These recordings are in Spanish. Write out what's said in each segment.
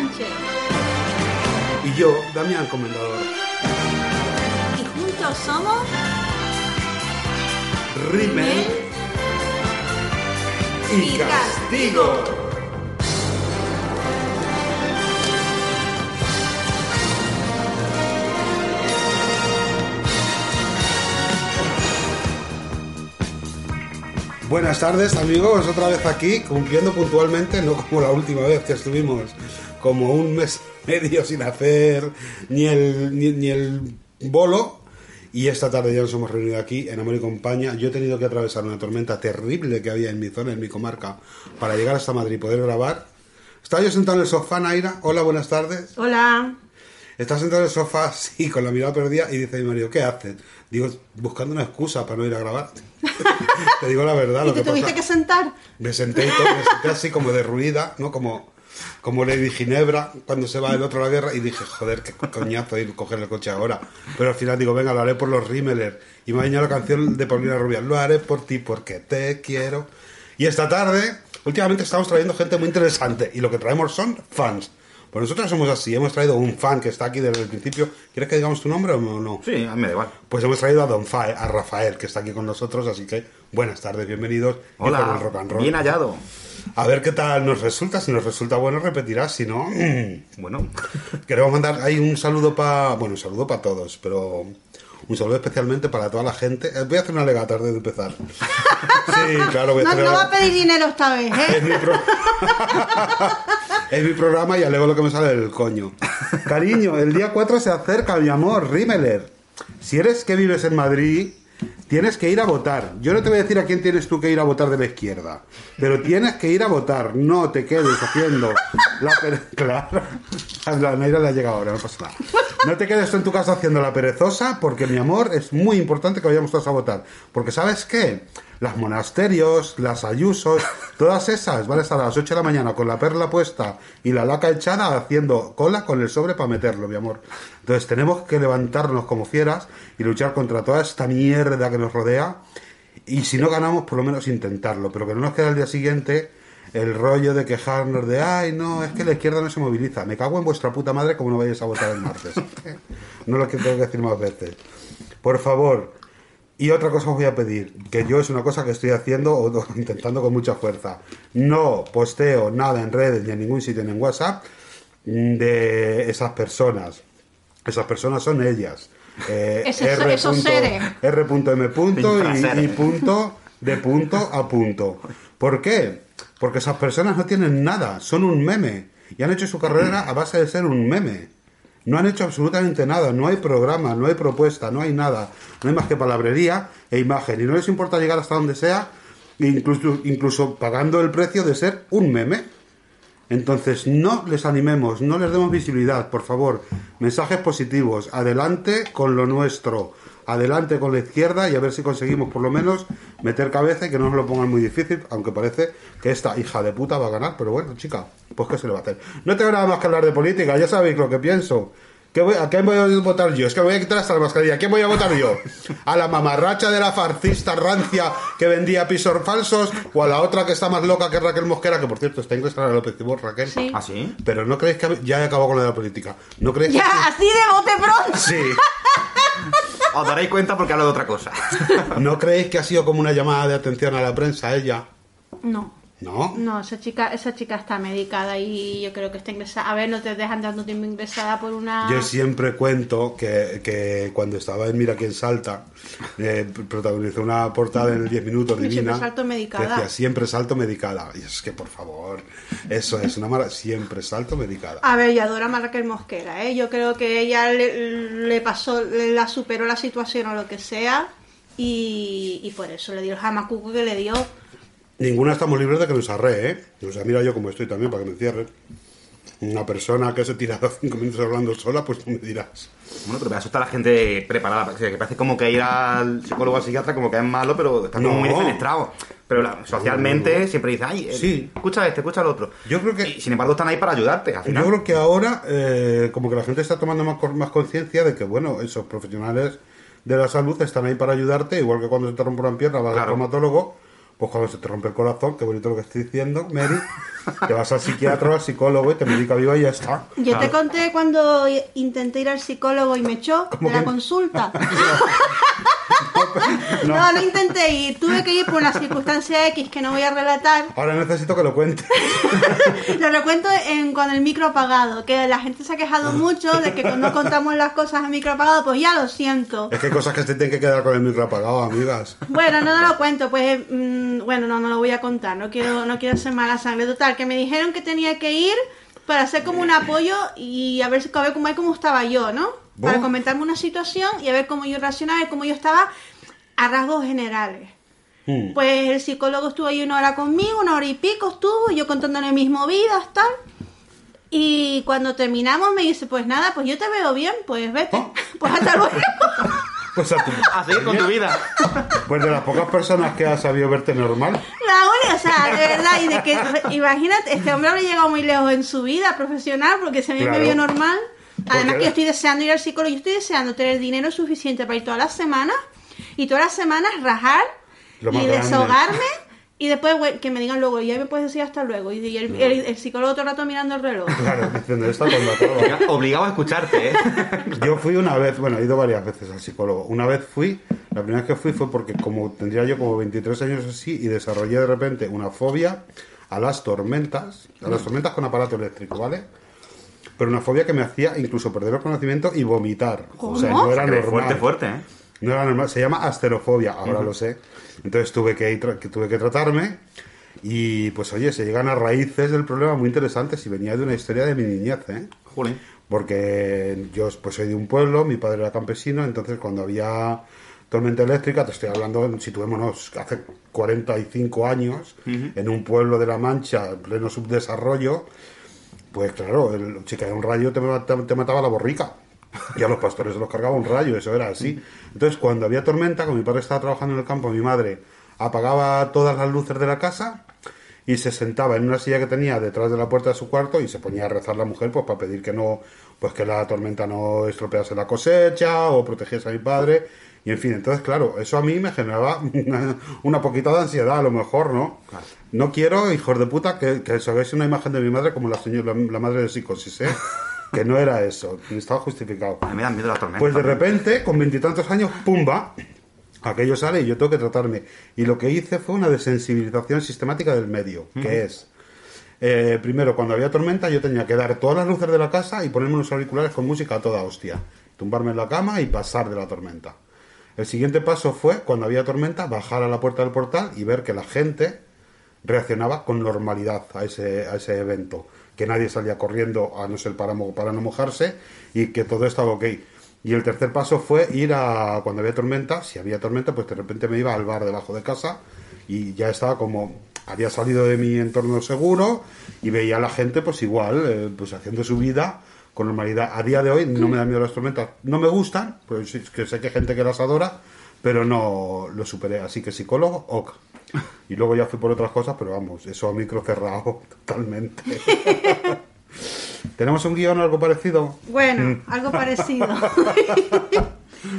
Sánchez. Y yo, Damián Comendador. Y juntos somos Rímel y y Castigo. Buenas tardes amigos, otra vez aquí, cumpliendo puntualmente, no como la última vez que estuvimos como un mes medio sin hacer ni el, ni, ni el bolo. Y esta tarde ya nos hemos reunido aquí en Amor y Compañía. Yo he tenido que atravesar una tormenta terrible que había en mi zona, en mi comarca, para llegar hasta Madrid y poder grabar. Estaba yo sentado en el sofá, Naira. Hola, buenas tardes. Hola. Estás sentado en el sofá, sí, con la mirada perdida, y dice mi marido, ¿qué haces? Digo, buscando una excusa para no ir a grabar. te digo la verdad, ¿Y lo te que tuviste pasa. que sentar? Me senté y todo, me senté así como derruida, ¿no? Como, como Lady Ginebra cuando se va el otro a la guerra y dije, joder, qué coñazo ir a coger el coche ahora. Pero al final digo, venga, lo haré por los Rimmelers. Y me ha la canción de Paulina Rubia, lo haré por ti porque te quiero. Y esta tarde, últimamente estamos trayendo gente muy interesante y lo que traemos son fans. Pues nosotros somos así, hemos traído un fan que está aquí desde el principio. ¿Quieres que digamos tu nombre o no? Sí, a mí me da igual. Pues hemos traído a Don Fae, a Rafael, que está aquí con nosotros, así que buenas tardes, bienvenidos. y Hola, el rock and roll. bien hallado. A ver qué tal nos resulta. Si nos resulta bueno, repetirás. Si no, Bueno, queremos mandar ahí un saludo para. Bueno, un saludo para todos, pero un saludo especialmente para toda la gente. Eh, Voy a hacer una legata antes de empezar. Sí, claro, voy a No, hacer no va a pedir dinero esta vez, es ¿eh? mi, pro- es mi programa y alego lo que me sale del coño. Cariño, el día 4 se acerca, mi amor, Rímeler. Si eres que vives en Madrid, tienes que ir a votar. Yo no te voy a decir a quién tienes tú que ir a votar de la izquierda, pero tienes que ir a votar. No te quedes haciendo la pere- Claro, la Naira le ha llegado ahora, no pasa nada. No te quedes en tu casa haciendo la perezosa, porque mi amor, es muy importante que vayamos todos a votar. Porque ¿sabes qué? Las monasterios, las ayusos, todas esas van a estar a las 8 de la mañana con la perla puesta y la laca echada haciendo cola con el sobre para meterlo, mi amor. Entonces tenemos que levantarnos como fieras y luchar contra toda esta mierda que nos rodea. Y si no ganamos, por lo menos intentarlo. Pero que no nos quede al día siguiente el rollo de quejarnos de, ay, no, es que la izquierda no se moviliza. Me cago en vuestra puta madre como no vayáis a votar el martes. no lo que decir más veces. Por favor. Y otra cosa os voy a pedir, que yo es una cosa que estoy haciendo o intentando con mucha fuerza. No posteo nada en redes ni en ningún sitio ni en WhatsApp mm, de esas personas. Esas personas son ellas. Eh, Esos- esos seres. R.M. punto y, y punto de punto a punto. ¿Por qué? Porque esas personas no tienen nada, son un meme. Y han hecho su carrera a base de ser un meme. No han hecho absolutamente nada, no hay programa, no hay propuesta, no hay nada. No hay más que palabrería e imagen. Y no les importa llegar hasta donde sea, incluso, incluso pagando el precio de ser un meme. Entonces, no les animemos, no les demos visibilidad, por favor. Mensajes positivos. Adelante con lo nuestro. Adelante con la izquierda y a ver si conseguimos por lo menos meter cabeza y que no nos lo pongan muy difícil, aunque parece que esta hija de puta va a ganar. Pero bueno, chica, pues ¿qué se le va a hacer? No tengo nada más que hablar de política, ya sabéis lo que pienso. ¿Qué voy- ¿A quién voy a votar yo? Es que me voy a quitar hasta la mascarilla. ¿A quién voy a votar yo? ¿A la mamarracha de la farcista rancia que vendía pisos falsos? ¿O a la otra que está más loca que Raquel Mosquera? Que por cierto está ingresada a López Tibor, Raquel. Sí. ¿ah, sí? Pero no creéis que... Ya he acabado con lo de la política. ¿No creéis que... Ya, así de bote pronto. Sí. Os daréis cuenta porque hablo de otra cosa. ¿No creéis que ha sido como una llamada de atención a la prensa ella? No. ¿No? No, esa chica, esa chica está medicada y yo creo que está ingresada. A ver, no te dejan dando tiempo ingresada por una. Yo siempre cuento que, que cuando estaba en Mira quién salta, eh, protagonizó una portada en el 10 minutos Y siempre divina. salto medicada. que decía siempre salto medicada. Y es que por favor, eso es una mala. Siempre salto medicada. A ver, y adora a Raquel Mosquera, ¿eh? Yo creo que ella le, le pasó, la superó la situación o lo que sea y, y por eso le dio el jamacuco que le dio. Ninguna estamos libres de que nos arree, ¿eh? O sea, mira yo como estoy también para que me cierren. Una persona que se tira cinco minutos hablando sola, pues tú me dirás. Bueno, pero me asusta la gente preparada. o sea, que parece como que ir al psicólogo o al psiquiatra como que es malo, pero está como No. muy defenestrado. Pero la- socialmente siempre dice, ay, eh, Sí. escucha este, escucha el otro. Yo creo que- Y, sin embargo están ahí para ayudarte. Al final. Yo creo que ahora, eh, como que la gente está tomando más, más conciencia de que, bueno, esos profesionales de la salud están ahí para ayudarte, igual que cuando se te rompe una pierna vas al Claro. traumatólogo, Pues cuando se te rompe el corazón, qué bonito lo que estoy diciendo, Mary, te vas al psiquiatra o al psicólogo y te medica viva y ya está. Yo te conté cuando intenté ir al psicólogo y me echó ¿Cómo de la que- consulta. No. No, no intenté ir. Tuve que ir por una circunstancia X que no voy a relatar. Ahora necesito que lo cuente. Lo recuento en, con el micro apagado, que la gente se ha quejado mucho de que no contamos las cosas a micro apagado, pues ya lo siento. Es que hay cosas que se tienen que quedar con el micro apagado, amigas. Bueno, no, no lo cuento, pues mm, bueno, no, no lo voy a contar, no quiero, no quiero hacer mala sangre. Total, que me dijeron que tenía que ir para hacer como un apoyo y a ver, a ver cómo, cómo estaba yo, ¿no? Para Oh. comentarme una situación y a ver cómo yo reaccionaba y cómo yo estaba a rasgos generales. Hmm. Pues el psicólogo estuvo ahí una hora conmigo, una hora y pico estuvo, yo contándole mis movidas, tal. Y cuando terminamos me dice, pues nada, pues yo te veo bien, pues vete. Oh. Pues hasta luego. Pues, a tu- A seguir con tu vida. pues de las pocas personas que ha sabido verte normal. La única, o sea, de verdad, y de que, imagínate, este hombre habrá llegado muy lejos en su vida profesional, porque si a mí Claro. me vio normal. Además que yo estoy deseando ir al psicólogo, yo estoy deseando tener dinero suficiente para ir todas las semanas, y todas las semanas rajar, Lo y más grande. desahogarme, y después que me digan luego, y ahí me puedes decir hasta luego, y el, el- el psicólogo todo el rato mirando el reloj. Claro, diciendo esto cuando. Obligado a escucharte, ¿eh? Yo fui una vez, bueno, he ido varias veces al psicólogo. Una vez fui, la primera vez que fui fue porque como tendría yo como 23 años así y desarrollé de repente una fobia a las tormentas, a las tormentas con aparato eléctrico, ¿vale? Pero una fobia que me hacía incluso perder el conocimiento y vomitar. O sea, ¿Cómo? no era normal. Fuerte, fuerte, ¿eh? No era normal, se llama asterofobia, ahora lo sé. Entonces tuve que, que tuve que tratarme y pues oye, se llegan a raíces del problema muy interesantes y venía de una historia de mi niñez, ¿eh? Jolín. Porque yo pues soy de un pueblo, mi padre era campesino, entonces cuando había tormenta eléctrica, te estoy hablando, situémonos, hace 45 años, en un pueblo de La Mancha, en pleno subdesarrollo, pues claro, el, si caía un rayo te, mata- te mataba la borrica. Y a los pastores se los cargaba un rayo, eso era así. Entonces, cuando había tormenta, como mi padre estaba trabajando en el campo, mi madre apagaba todas las luces de la casa y se sentaba en una silla que tenía detrás de la puerta de su cuarto y se ponía a rezar la mujer pues para pedir que no pues que la tormenta no estropease la cosecha o protegiese a mi padre y en fin entonces claro eso a mí me generaba una, una poquita de ansiedad a lo mejor no no quiero hijos de puta que, que os hagáis una imagen de mi madre como la señora la, la madre de psicosis ¿eh? que no era eso estaba justificado A mí me dan miedo las tormentas. pues de repente, con veintitantos años, ¡pumba! Aquello sale y yo tengo que tratarme. Y lo que hice fue una desensibilización sistemática del medio, que es, eh, primero, cuando había tormenta, yo tenía que dar todas las luces de la casa y ponerme unos auriculares con música a toda hostia. Tumbarme en la cama y pasar de la tormenta. El siguiente paso fue, cuando había tormenta, bajar a la puerta del portal y ver que la gente reaccionaba con normalidad a ese, a ese evento. Que nadie salía corriendo a no ser para, para no mojarse y que todo estaba ok. Y el tercer paso fue ir a, cuando había tormenta, si había tormenta, pues de repente me iba al bar debajo de casa y ya estaba como, había salido de mi entorno seguro y veía a la gente pues igual, eh, pues haciendo su vida con normalidad. A día de hoy no me da miedo las tormentas, no me gustan, pues sí, que sé que hay gente que las adora, pero no lo superé. Así que psicólogo, ok. Y luego ya fui por otras cosas, pero vamos, eso a micro cerrado totalmente. ¿Tenemos un guion o algo parecido? Bueno, algo parecido.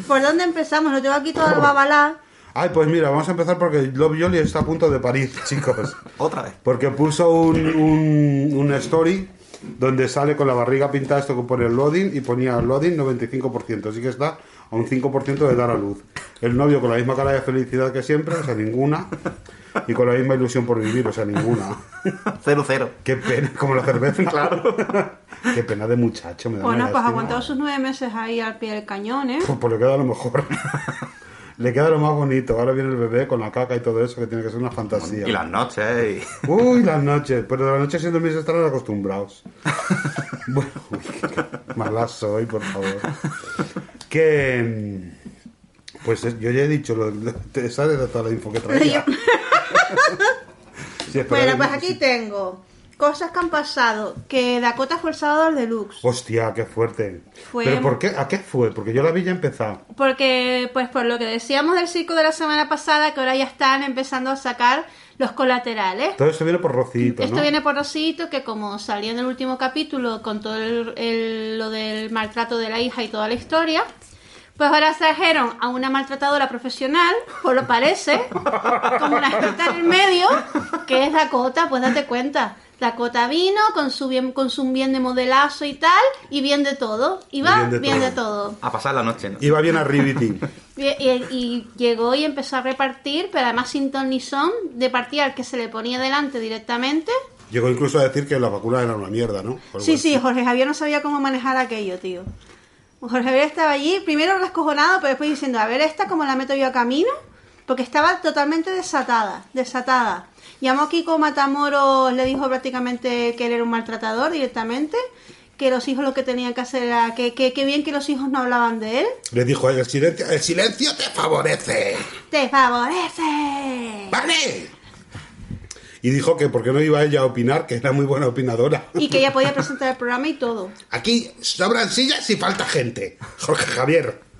¿Por dónde empezamos? Lo tengo aquí todo el babalá. Ay, pues mira, vamos a empezar porque Love Jolly está a punto de parir, chicos. Otra vez. Porque puso un, un, un story donde sale con la barriga pintada esto que pone el loading y ponía loading 95%, así que está a un 5% de dar a luz. El novio con la misma cara de felicidad que siempre, o sea, ninguna, y con la misma ilusión por vivir, o sea, ninguna. Cero, cero. Qué pena, como la cerveza. Claro. Qué pena de muchacho, me da Bueno, pues aguantado sus nueve meses ahí al pie del cañón, ¿eh? Pues, pues le queda lo mejor. le queda lo más bonito. Ahora viene el bebé con la caca y todo eso, que tiene que ser una fantasía. Y las noches, y... Uy, las noches. Pero de las noches siendo mis estarán acostumbrados. bueno, uy, qué mala soy, por favor. Que. mm, Pues es- yo ya he dicho, lo, lo- te sale de toda la info que traía. Sí, Bueno, eh, pues aquí tengo cosas que han pasado. Que Dakota fue el sábado deluxe. Hostia, qué fuerte. Fue- ¿Pero por qué? ¿A qué fue? Porque yo la vi ya empezar. Porque, pues por lo que decíamos del circo de la semana pasada, que ahora ya están empezando a sacar los colaterales. Todo esto viene por Rocito, Esto viene por Rosito, que como salió en el último capítulo con todo el- el- lo del maltrato de la hija y toda la historia, Pues ahora trajeron a una maltratadora profesional, por lo parece, como una experta en el medio, que es Dakota, pues date cuenta. Dakota vino con su bien, con su bien de modelazo y tal, y bien de todo. Iba Bien bien de de, todo. todo. A pasar la noche, ¿no? Iba bien a Riveting. Y, y- y llegó y empezó a repartir, pero además sin ton ni son, de partida al que se le ponía delante directamente. Llegó incluso a decir que la vacuna era una mierda, ¿no? Sí, sí, Jorge Javier no sabía cómo manejar aquello, tío. Jorge Javier estaba allí, primero descojonado, pero después diciendo, a ver, esta cómo la meto yo a camino, porque estaba totalmente desatada, desatada. Llamó a Kiko Matamoros, le dijo prácticamente que él era un maltratador directamente, que los hijos lo que tenían que hacer era que, que, que bien que los hijos no hablaban de él. Le dijo el silencio, el silencio te favorece. ¡Te favorece! ¡Vale! Y dijo que porque no iba ella a opinar, que era muy buena opinadora. Y que ella podía presentar el programa y todo. Aquí sobran sillas y falta gente. Jorge Javier.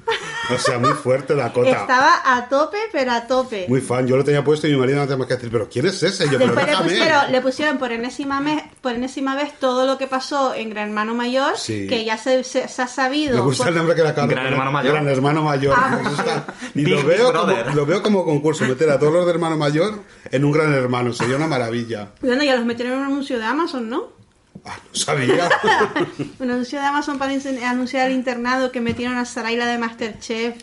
O sea, muy fuerte la cota. Estaba a tope, pero a tope. Muy fan. Yo lo tenía puesto y mi marido no tenía más que decir, pero ¿quién es ese? Yo, pero Después le pusieron, le pusieron por enésima, mes- por enésima vez todo lo que pasó en Gran Hermano Mayor, Sí. que ya se, se- se ha sabido. Me gusta por- el nombre que le acaban de Gran hermano mayor. Gran hermano mayor. Ah. Y lo veo, como, lo veo como concurso, meter a todos los de hermano mayor en un gran hermano. Sería una maravilla. Bueno, ya los metieron en un anuncio de Amazon, ¿no? Ah, no sabía. Un anuncio de Amazon para anunciar el internado que metieron a Saraila de Masterchef,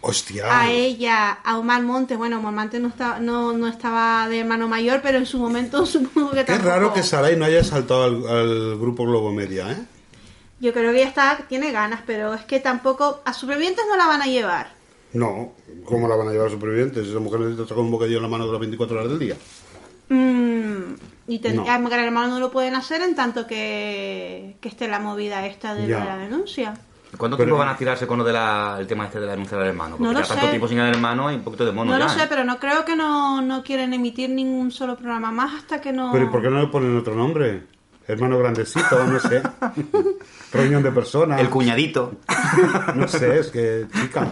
Hostia. a ella, a Omar Montes. Bueno, Omar Montes no estaba, no, no estaba de hermano mayor, pero en su momento supongo que tampoco. raro que Saray no haya saltado al, al grupo Globo Media, ¿eh? Yo creo que ella está, tiene ganas, pero es que tampoco. A supervivientes no la van a llevar. No, ¿cómo la van a llevar a supervivientes? Esa mujer necesita sacar un bocadillo en la mano de las 24 horas del día. Mm, y ten- No. a Gran Hermano no lo pueden hacer en tanto que, que esté la movida esta de Ya. la denuncia. ¿Cuánto Pero- tiempo van a tirarse con lo del tema este de la denuncia del hermano? Porque No lo ya tanto sé. tiempo sin el hermano hay un poquito de mono No ya, lo sé, ¿eh? pero no creo que no, no quieren emitir ningún solo programa más hasta que no... Pero ¿y por qué no le ponen otro nombre? Hermano grandecito, no sé. Reunión de personas. El cuñadito. No sé, es que, chica,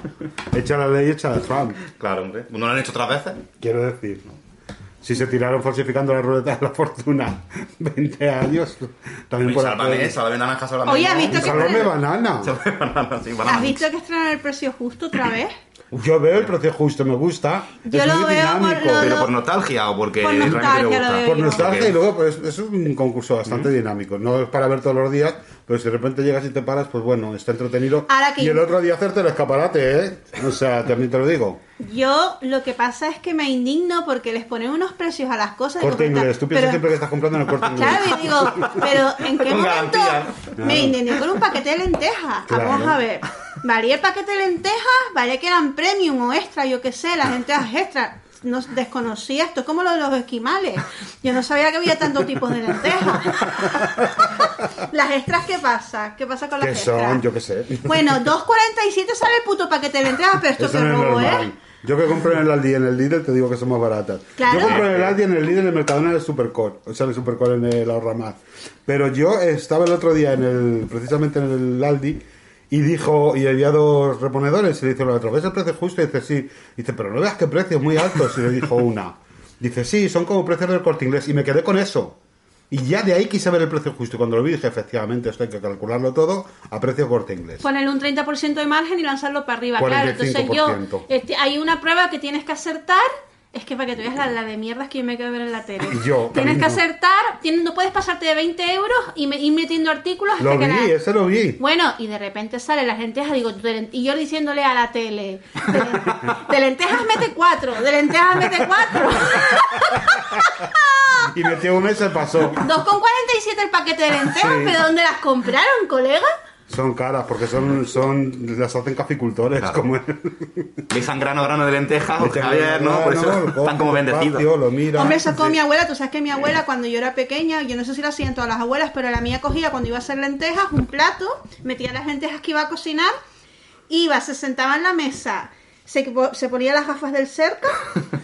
echa la ley, echa la Trump. claro, hombre. ¿No lo han hecho otras veces? Quiero decir, si se tiraron falsificando la ruleta de la fortuna 20 años, también por Sálvame, sálvame naranja, sálvame Oye, ¿has visto que- Sálvame banana. Sálvame banana, sí, banana ¿Has visto que estrenan el precio justo otra vez? Yo veo el precio justo, me gusta. Yo es lo muy veo por dinámico. lo- ¿Pero por nostalgia o porque Por realmente nostalgia te lo gusta? Por nostalgia y luego pues, es un concurso bastante dinámico. No es para ver todos los días, pero si de repente llegas y te paras, pues bueno, está entretenido. Ahora que- Y el otro día hacerte el escaparate, ¿eh? O sea, también te lo digo. Yo lo que pasa es que me indigno porque les ponen unos precios a las cosas. Corte inglés. Tú piensas pero- siempre que estás comprando en el corte inglés. Claro, y digo, pero ¿en qué Con momento me indigné con un paquete de lentejas? Claro. Vamos a ver. ¿Valía el paquete de lentejas? ¿Valía que eran premium o extra? Yo qué sé, las lentejas extra. No desconocía esto, es como lo de los esquimales. Yo no sabía que había tantos tipos de lentejas. ¿Las extras qué pasa? ¿Qué pasa con las Que extras? son, yo qué sé. Bueno, 2.47 sale el puto paquete de lentejas, pero esto Eso que no es robo, normal. ¿eh? Yo que compro en el Aldi en el Lidl te digo que son más baratas. Claro. Yo compro en el Aldi, en el Lidl, en el Mercadona, en el Supercore. O sea, en el Supercore, en el Ahorra Más. Pero yo estaba el otro día en el, precisamente en el Aldi y dijo, y había dos reponedores y le dice otra, ¿ves el precio justo? Y dice, sí. dice, pero no veas qué precios muy altos. Y le dijo una. Dice, sí, son como precios del corte inglés. Y me quedé con eso. Y ya de ahí quise ver el precio justo. Y cuando lo vi dije, efectivamente, esto hay que calcularlo todo a precio corte inglés. Ponerle un 30% de margen y lanzarlo para arriba, claro. Entonces yo, 45%. este, hay una prueba que tienes que acertar. Es que para que tú veas la, la de mierdas que yo me quedo ver en la tele. Y yo, Tienes que acertar, tienes- no puedes pasarte de 20 euros y me- ir metiendo artículos hasta Lo que vi, la- ese lo vi. Bueno, y de repente sale las lentejas, digo, de len- y yo diciéndole a la tele, de, len- de lentejas mete cuatro, de lentejas mete cuatro. Y metió una y se pasó. 2,47 el paquete de lentejas, Sí. pero ¿dónde las compraron, colega? Son caras porque son, son las hacen caficultores. Claro. Como Besan grano grano de lentejas, o Javier, ¿no? Por eso están como bendecidos. Hombre, sacó Sí. mi abuela, tú sabes que mi abuela cuando yo era pequeña, yo no sé si lo hacían todas las abuelas, pero la mía cogía cuando iba a hacer lentejas, un plato, metía las lentejas que iba a cocinar, iba, se sentaba en la mesa, se, po- se ponía las gafas del cerco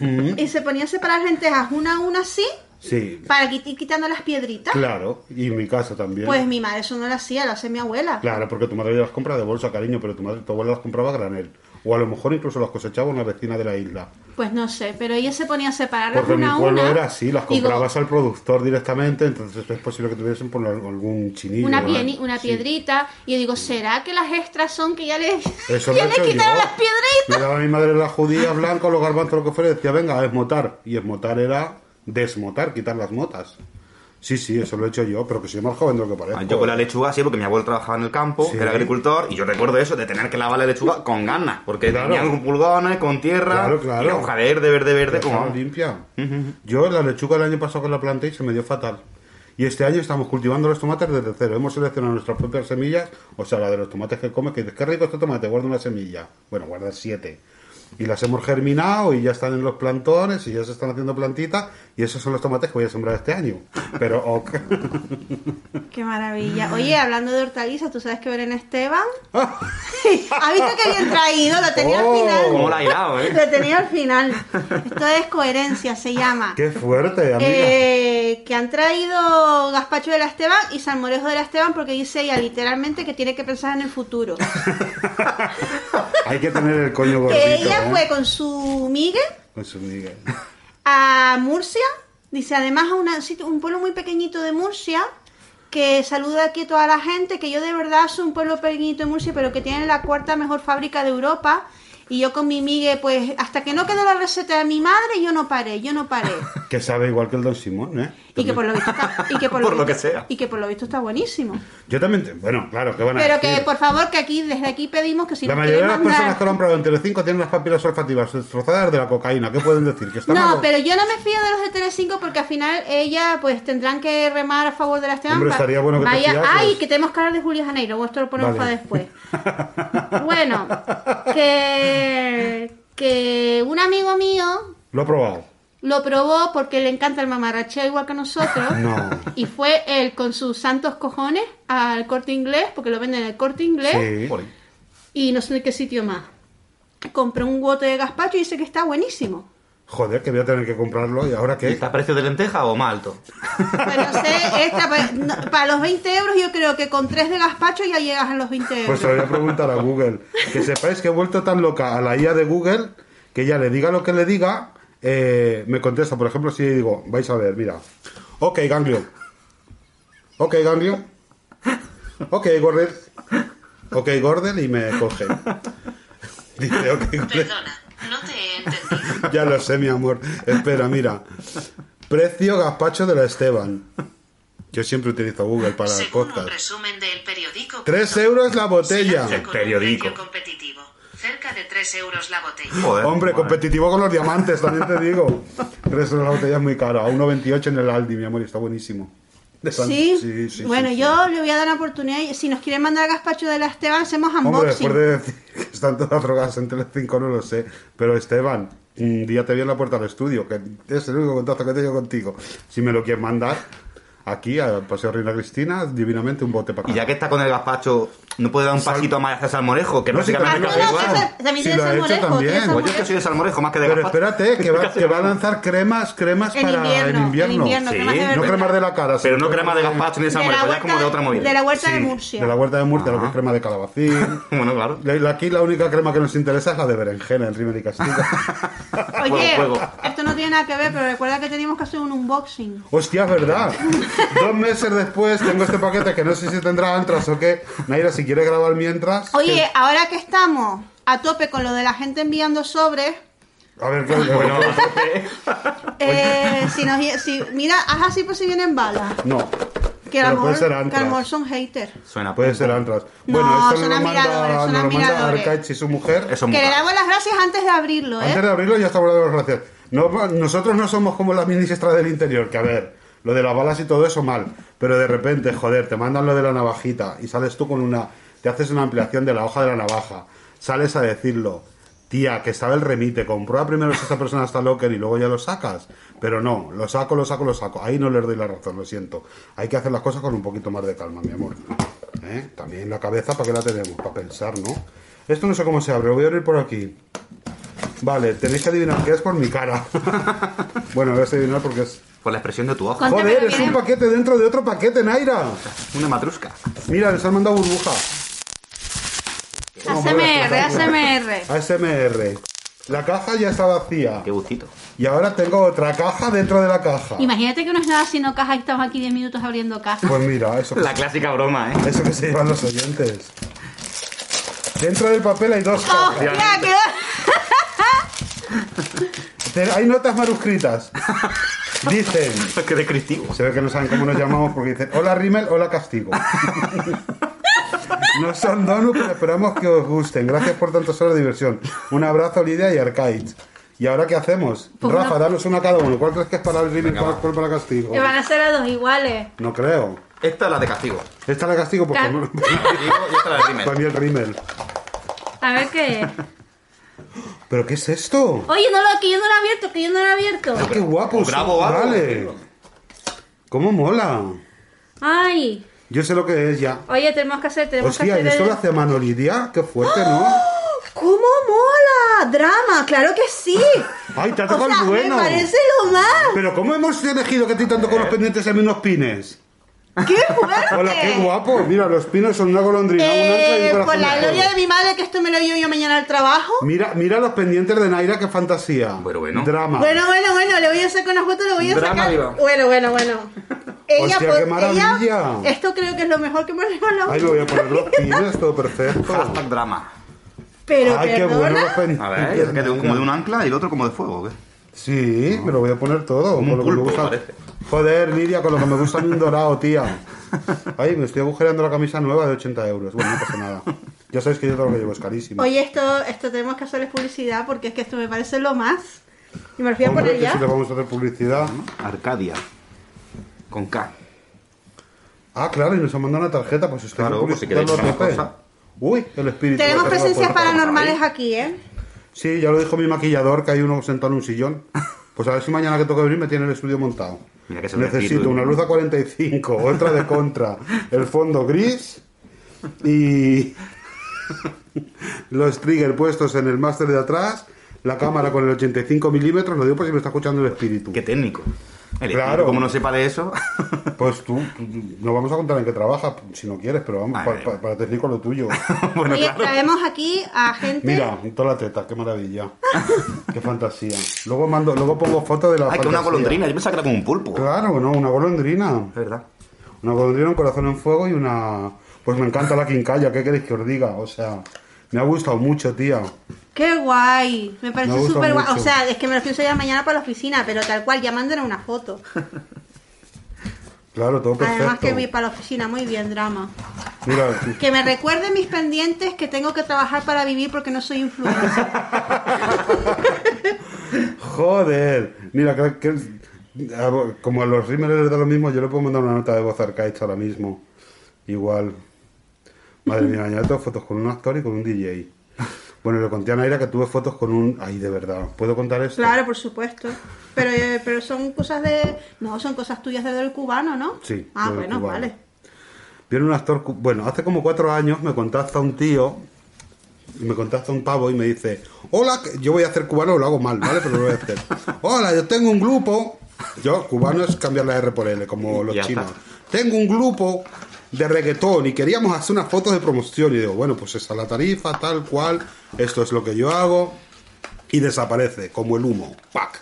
y se ponía a separar las lentejas una a una así, Sí, para ir quitando las piedritas. claro. Y en mi casa también. Pues mi madre eso no lo hacía, lo hacía mi abuela. Claro, porque tu madre las compra de bolsa, cariño, pero tu madre, tu abuela las compraba a granel. O a lo mejor incluso las cosechaba una vecina de la isla. Pues no sé, pero ella se ponía a separarlas Porque en mi una a pueblo una. era así, las Digo, comprabas al productor directamente, entonces es posible que tuviesen por algún chinillo. una, una Sí. piedrita. Y yo digo, ¿será que las extras son que ya le, Eso ya le quitaron yo. las piedritas? Me daba a mi madre las judías blancas, los garbanzos, lo que fuera, decía, venga, a esmotar. Y esmotar era desmotar, quitar las motas. Sí, sí, eso lo he hecho yo, pero que soy más joven de lo que parezco. Ah, Yo con la lechuga sí, porque mi abuelo trabajaba en el campo, Sí. era agricultor, y yo recuerdo eso, de tener que lavar la lechuga con ganas, porque Claro. tenía con pulgones, con tierra, Claro, claro. y hoja verde, verde, verde, como... limpia. Yo la lechuga el año pasado que la planté y se me dio fatal. Y este año estamos cultivando los tomates desde cero. Hemos seleccionado nuestras propias semillas, o sea, la de los tomates que comes, que dices, qué rico este tomate, guarda una semilla. Bueno, guarda siete. Y las hemos germinado y ya están en los plantones y ya se están haciendo plantitas y esos son los tomates que voy a sembrar este año. Pero, ok. Qué maravilla. Oye, hablando de hortalizas, ¿tú sabes que Belén Esteban? ¿Ha visto que bien traído? Lo tenía Oh. al final. Como la ha hilado, ¿eh? Lo tenía al final. Esto es coherencia, se llama. qué fuerte, amiga. Eh, que han traído gazpacho de la Esteban y salmorejo de la Esteban porque dice ella literalmente que tiene que pensar en el futuro. Hay que tener el coño gordito. que ella. Fue con su Miguel Con su a Murcia, dice además a una- un pueblo muy pequeñito de Murcia, que saluda aquí a toda la gente, que yo de verdad soy un pueblo pequeñito de Murcia, pero que tiene la cuarta mejor fábrica de Europa. Y yo con mi Miguel, pues hasta que no quedó la receta de mi madre, yo no paré, yo no paré. Que sabe igual que el Don Simón, ¿eh? Y que por lo visto está, y que por Por lo visto- que sea. Y que por lo visto está buenísimo. Yo también, te- bueno, claro, que van a Pero decir? que por favor que aquí desde aquí pedimos que si La mayoría de las personas que lo han probado en Telecinco tienen las papilas olfativas destrozadas de la cocaína. ¿Qué pueden decir? ¿Que está No, malo? pero yo no me fío de los de Telecinco porque al final ella pues tendrán que remar a favor de la Esteban. Hombre, estaría bueno que te Vaya, fiases. ay, que tenemos que hablar de Julio Janeiro, o esto lo ponemos Vale. para después. bueno, que que un amigo mío Lo he probado. lo probó porque le encanta el mamarracheo igual que nosotros. No. Y fue él con sus santos cojones al corte inglés, porque lo venden en el corte inglés. Sí. Y no sé de qué sitio más. Compré un bote de gazpacho y dice que está buenísimo. Joder, que voy a tener que comprarlo. ¿Y ahora qué? ¿Está a precio de lenteja o más alto? Pues no sé, esta, no, para los 20 euros yo creo que con tres de gazpacho ya llegas a los 20 euros. Pues se lo voy a preguntar a Google. Que sepáis que he vuelto tan loca a la IA de Google que ya le diga lo que le diga, eh, me contesta. Por ejemplo, si digo, vais a ver, mira. Ok, ganglio. Ok, ganglio. Ok, Gordel. Ok, Gordel y me coge. Dice, ok, Gordel. Perdona, no te he entendido. Ya lo sé, mi amor. Espera, mira. Precio gazpacho de la Esteban. Yo siempre utilizo Google para el un podcast. resumen del periódico. Tres euros la botella. Un Periódico. competitivo. Cerca de 3 euros la botella. Joder. Hombre, madre. competitivo con los diamantes, también te digo. Tres euros la botella es muy cara. A 1,28 en el Aldi, mi amor, y está buenísimo. De San- ¿Sí? sí, sí, bueno, sí, yo le voy a dar una oportunidad. Si nos quieren mandar gazpacho de la Esteban, hacemos Hombre, unboxing. después de decir que están todas drogadas en Telecinco, no lo sé. Pero Esteban, un día te vi en la puerta del estudio, que es el único contacto que tengo contigo. Si me lo quieres mandar, aquí, al Paseo Reina Cristina, divinamente un bote para acá. Y ya que está con el gazpacho, ¿no puede dar un Sal- pasito más hacia salmorejo? Que No, Ah, básicamente no, casi lo igual. esa- también tiene salmorejo, tiene Pues yo es que soy de salmorejo más que de Pero gazpacho. espérate, que va, que va a lanzar cremas, cremas En para invierno, en en invierno. Sí, cremas de No cremas de la cara, Pero no crema de gazpacho ni de salmorejo, ya es como de otra movida. de la huerta de Murcia. De la huerta de Murcia, lo que es Ajá. crema de calabacín. Bueno, claro. La- Aquí la única crema que nos interesa es la de berenjena en Rimer y Castilla. Oye, esto no tiene nada que ver, pero recuerda que teníamos que hacer un unboxing. Hostia, es verdad. Dos meses después tengo este paquete que no sé si tendrá antras o qué. Naira, si quiere grabar mientras. Oye, que- ahora que estamos a tope con lo de la gente enviando sobres, A ver, ¿qué Bueno, eh, si nos, si, mira, haz así por si vienen balas. No. Que a lo puede mejor, son haters. suena Puede ser antras. No, Bueno, esto son nos lo admiradores, manda, son nos lo manda admiradores. Arcaich y su mujer. Eso Que le damos las gracias antes de abrirlo, Antes ¿eh? de abrirlo ya estamos dando las gracias. No, nosotros no somos como las ministras del interior, que a ver, lo de las balas y todo eso mal, pero de repente, joder, te mandan lo de la navajita y sales tú con una, te haces una ampliación de la hoja de la navaja, sales a decirlo, tía, que estaba el remite, comprueba primero si esta persona está locker y luego ya lo sacas, pero no, lo saco, lo saco, lo saco, ahí no les doy la razón, lo siento, hay que hacer las cosas con un poquito más de calma, mi amor. ¿Eh? También la cabeza, ¿para qué la tenemos? Para pensar, ¿no? Esto no sé cómo se abre, voy a abrir por aquí. Vale, tenéis que adivinar qué es por mi cara. bueno, voy a adivinar porque es. Por la expresión de tu ojo. Con- Joder, es un paquete dentro de otro paquete, Naira. Una matrusca. Mira, les han mandado burbuja. Así ASMR. ASMR. ASMR. La caja ya está vacía. Qué gustito. Y ahora tengo otra caja dentro de la caja. Imagínate que no es nada sino caja y estamos aquí 10 minutos abriendo caja. Pues mira, eso que, La clásica broma, ¿eh? eso que se llevan los oyentes. Dentro del papel hay dos cajas. ¡Hostia, qué- Te- Hay notas manuscritas. Dicen, Qué descriptivo. se ve que no saben cómo nos llamamos porque dicen, hola Rimmel, hola Castigo. No son donuts, pero esperamos que os gusten. Gracias por tantas horas de diversión. Un abrazo, Lidia y Arcade. ¿Y ahora qué hacemos? Pues Rafa, una- danos una cada uno. ¿Cuál crees que es para el Rimmel y Venga, cuál para Castigo? Que van a ser a dos iguales. No creo. Esta es la de castigo. Esta es la Castigo porque Ca- no- Castigo y esta es la de Rimmel. para mí el Rimmel. A ver qué es. ¿Pero qué es esto? Oye, no lo, que yo no lo he abierto, que yo no lo he abierto. ¡Qué guapo! Bravo, bravo. Vale. ¿Cómo mola? Ay. Yo sé lo que es ya. Oye, tenemos que hacer, tenemos Hostia, que ¿y hacer. esto el- lo hace a mano Lidia? ¡Qué fuerte, ¿no? ¿Cómo mola? Drama, claro que sí. ¡Ay, te ha O tocado sea, el bueno! me parece lo más. Pero ¿cómo hemos elegido que ti tanto con los pendientes a mí unos pines? ¡Qué fuerte! Hola, qué guapo. Mira, los pines son una golondrina, un Eh, por la gloria de mi madre, que esto me lo llevo yo mañana al trabajo. Mira, mira los pendientes de Naira, qué fantasía. Bueno, bueno. Drama. Bueno, bueno, bueno, le voy a sacar una foto, le voy a Drama sacar. viva. Bueno, bueno, bueno. Ella, Hostia, qué maravilla. ella- esto creo que es lo mejor que me han regalado. Ay, me voy a poner los pines, todo perfecto. Hashtag drama. Pero Ay, qué bueno los pendientes. A ver, es que de- como de un ancla y el otro como de fuego. ¿qué? Sí, me lo voy a poner todo. Como con un lo que me gusta. Joder, Lidia, con lo que me gusta a mí un dorado, tía. Ay, me estoy agujereando la camisa nueva de 80 euros. Bueno, no pasa nada. Ya sabes que yo todo lo que llevo es carísimo. Oye, esto, esto tenemos que hacerles publicidad porque es que esto me parece lo más. Y me lo voy a poner ya. si le vamos a hacer publicidad. Arcadia. Con K. Ah, claro, y nos han mandado una tarjeta, pues es que Claro, pues si queréis. Uy, el espíritu. Tenemos presencias paranormales aquí, ¿eh? Sí, ya lo dijo mi maquillador, que hay uno sentado en un sillón. Pues a ver si mañana que toque venir me tiene el estudio montado. Mira que Necesito una luz a 45, otra de contra, el fondo gris y los triggers puestos en el máster de atrás, la cámara con el 85 milímetros, lo digo por si me está escuchando el espíritu. Qué técnico. El Claro. como no sepa de eso. Pues tú, no vamos a contar en qué trabaja, si no quieres, pero vamos, para, para, para lo tuyo. bueno, claro. traemos aquí a gente. Mira, toda la teta, qué maravilla. qué fantasía. Luego mando, luego pongo fotos de la Ay, que una fantasía. golondrina. Yo pensaba que era como un pulpo. Claro, no, una golondrina. Es verdad. Una golondrina, un corazón en fuego y una... Pues me encanta la quincalla, ¿qué queréis que os diga? O sea, me ha gustado mucho, tía. ¡Qué guay! Me parece súper guay. O sea, es que me lo pienso ya mañana para la oficina, pero tal cual, ya manden una foto. Claro, todo perfecto. Además que vi para la oficina, muy bien, drama. Mira, Que me recuerde mis pendientes que tengo que trabajar para vivir porque no soy influencer. joder. Mira, que, como a los rímeles les da lo mismo, yo le puedo mandar una nota de voz a Arcaich ahora mismo. Igual. Madre mía, añade tengo fotos con un actor y con un DJ. Bueno, le conté a Naira que tuve fotos con un... Ay, de verdad. ¿Puedo contar esto? Claro, por supuesto. Pero, eh, pero son cosas de... No, son cosas tuyas desde el cubano, ¿no? Sí, Ah, bueno, cubano. vale. Viene un actor, bueno, hace como cuatro años me contacta un tío, y me contacta un pavo y me dice, hola, yo voy a hacer cubano, lo hago mal, ¿vale? Pero lo voy a hacer. Hola, yo tengo un grupo, yo, cubano es cambiar la R por L, como los Ya chinos. está. Tengo un grupo de reggaetón y queríamos hacer unas fotos de promoción y digo, bueno, pues esa es la tarifa, tal cual, esto es lo que yo hago y desaparece, como el humo. ¡Pac!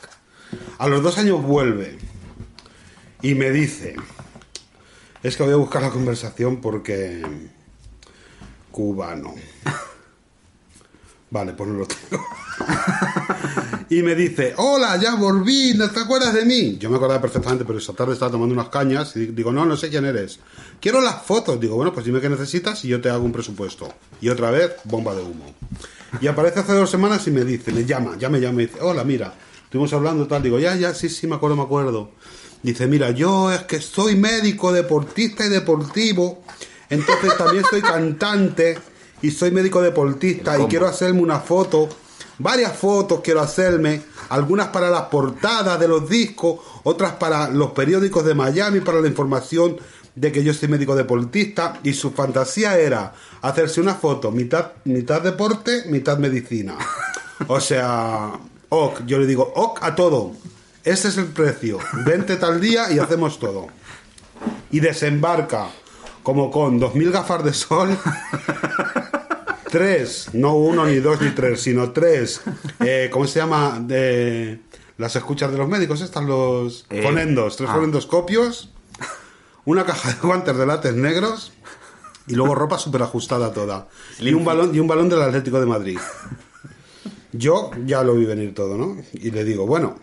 A los dos años vuelve y me dice, es que voy a buscar la conversación porque... Cubano. Vale, pues no lo tengo. y me dice, hola, ya volví, ¿no te acuerdas de mí? Yo me acordaba perfectamente, pero esa tarde estaba tomando unas cañas y digo, no, no sé quién eres. Quiero las fotos. Digo, bueno, pues dime qué necesitas y yo te hago un presupuesto. Y otra vez, bomba de humo. Y aparece hace dos semanas y me dice, me llama, ya me llama y dice, hola, mira, estuvimos hablando tal. Digo, ya, ya, sí, sí, me acuerdo, me acuerdo. Dice, mira, yo es que soy médico, deportista y deportivo. Entonces también soy cantante y soy médico deportista y quiero hacerme una foto, varias fotos quiero hacerme, algunas para las portadas de los discos, otras para los periódicos de Miami, para la información de que yo soy médico deportista y su fantasía era hacerse una foto mitad, mitad deporte, mitad medicina. O sea, ok, yo le digo, ok a todo. Ese es el precio. Vente tal día y hacemos todo. Y desembarca como con 2.000 gafas de sol tres, no uno, ni dos, ni tres, sino tres, eh, ¿cómo se llama? De las escuchas de los médicos, están los Eh, fonendos, tres ah. fonendoscopios, una caja de guantes de látex negros y luego ropa súper ajustada toda. Y un balón, y un balón del Atlético de Madrid. Yo ya lo vi venir todo, ¿no? Y le digo, bueno,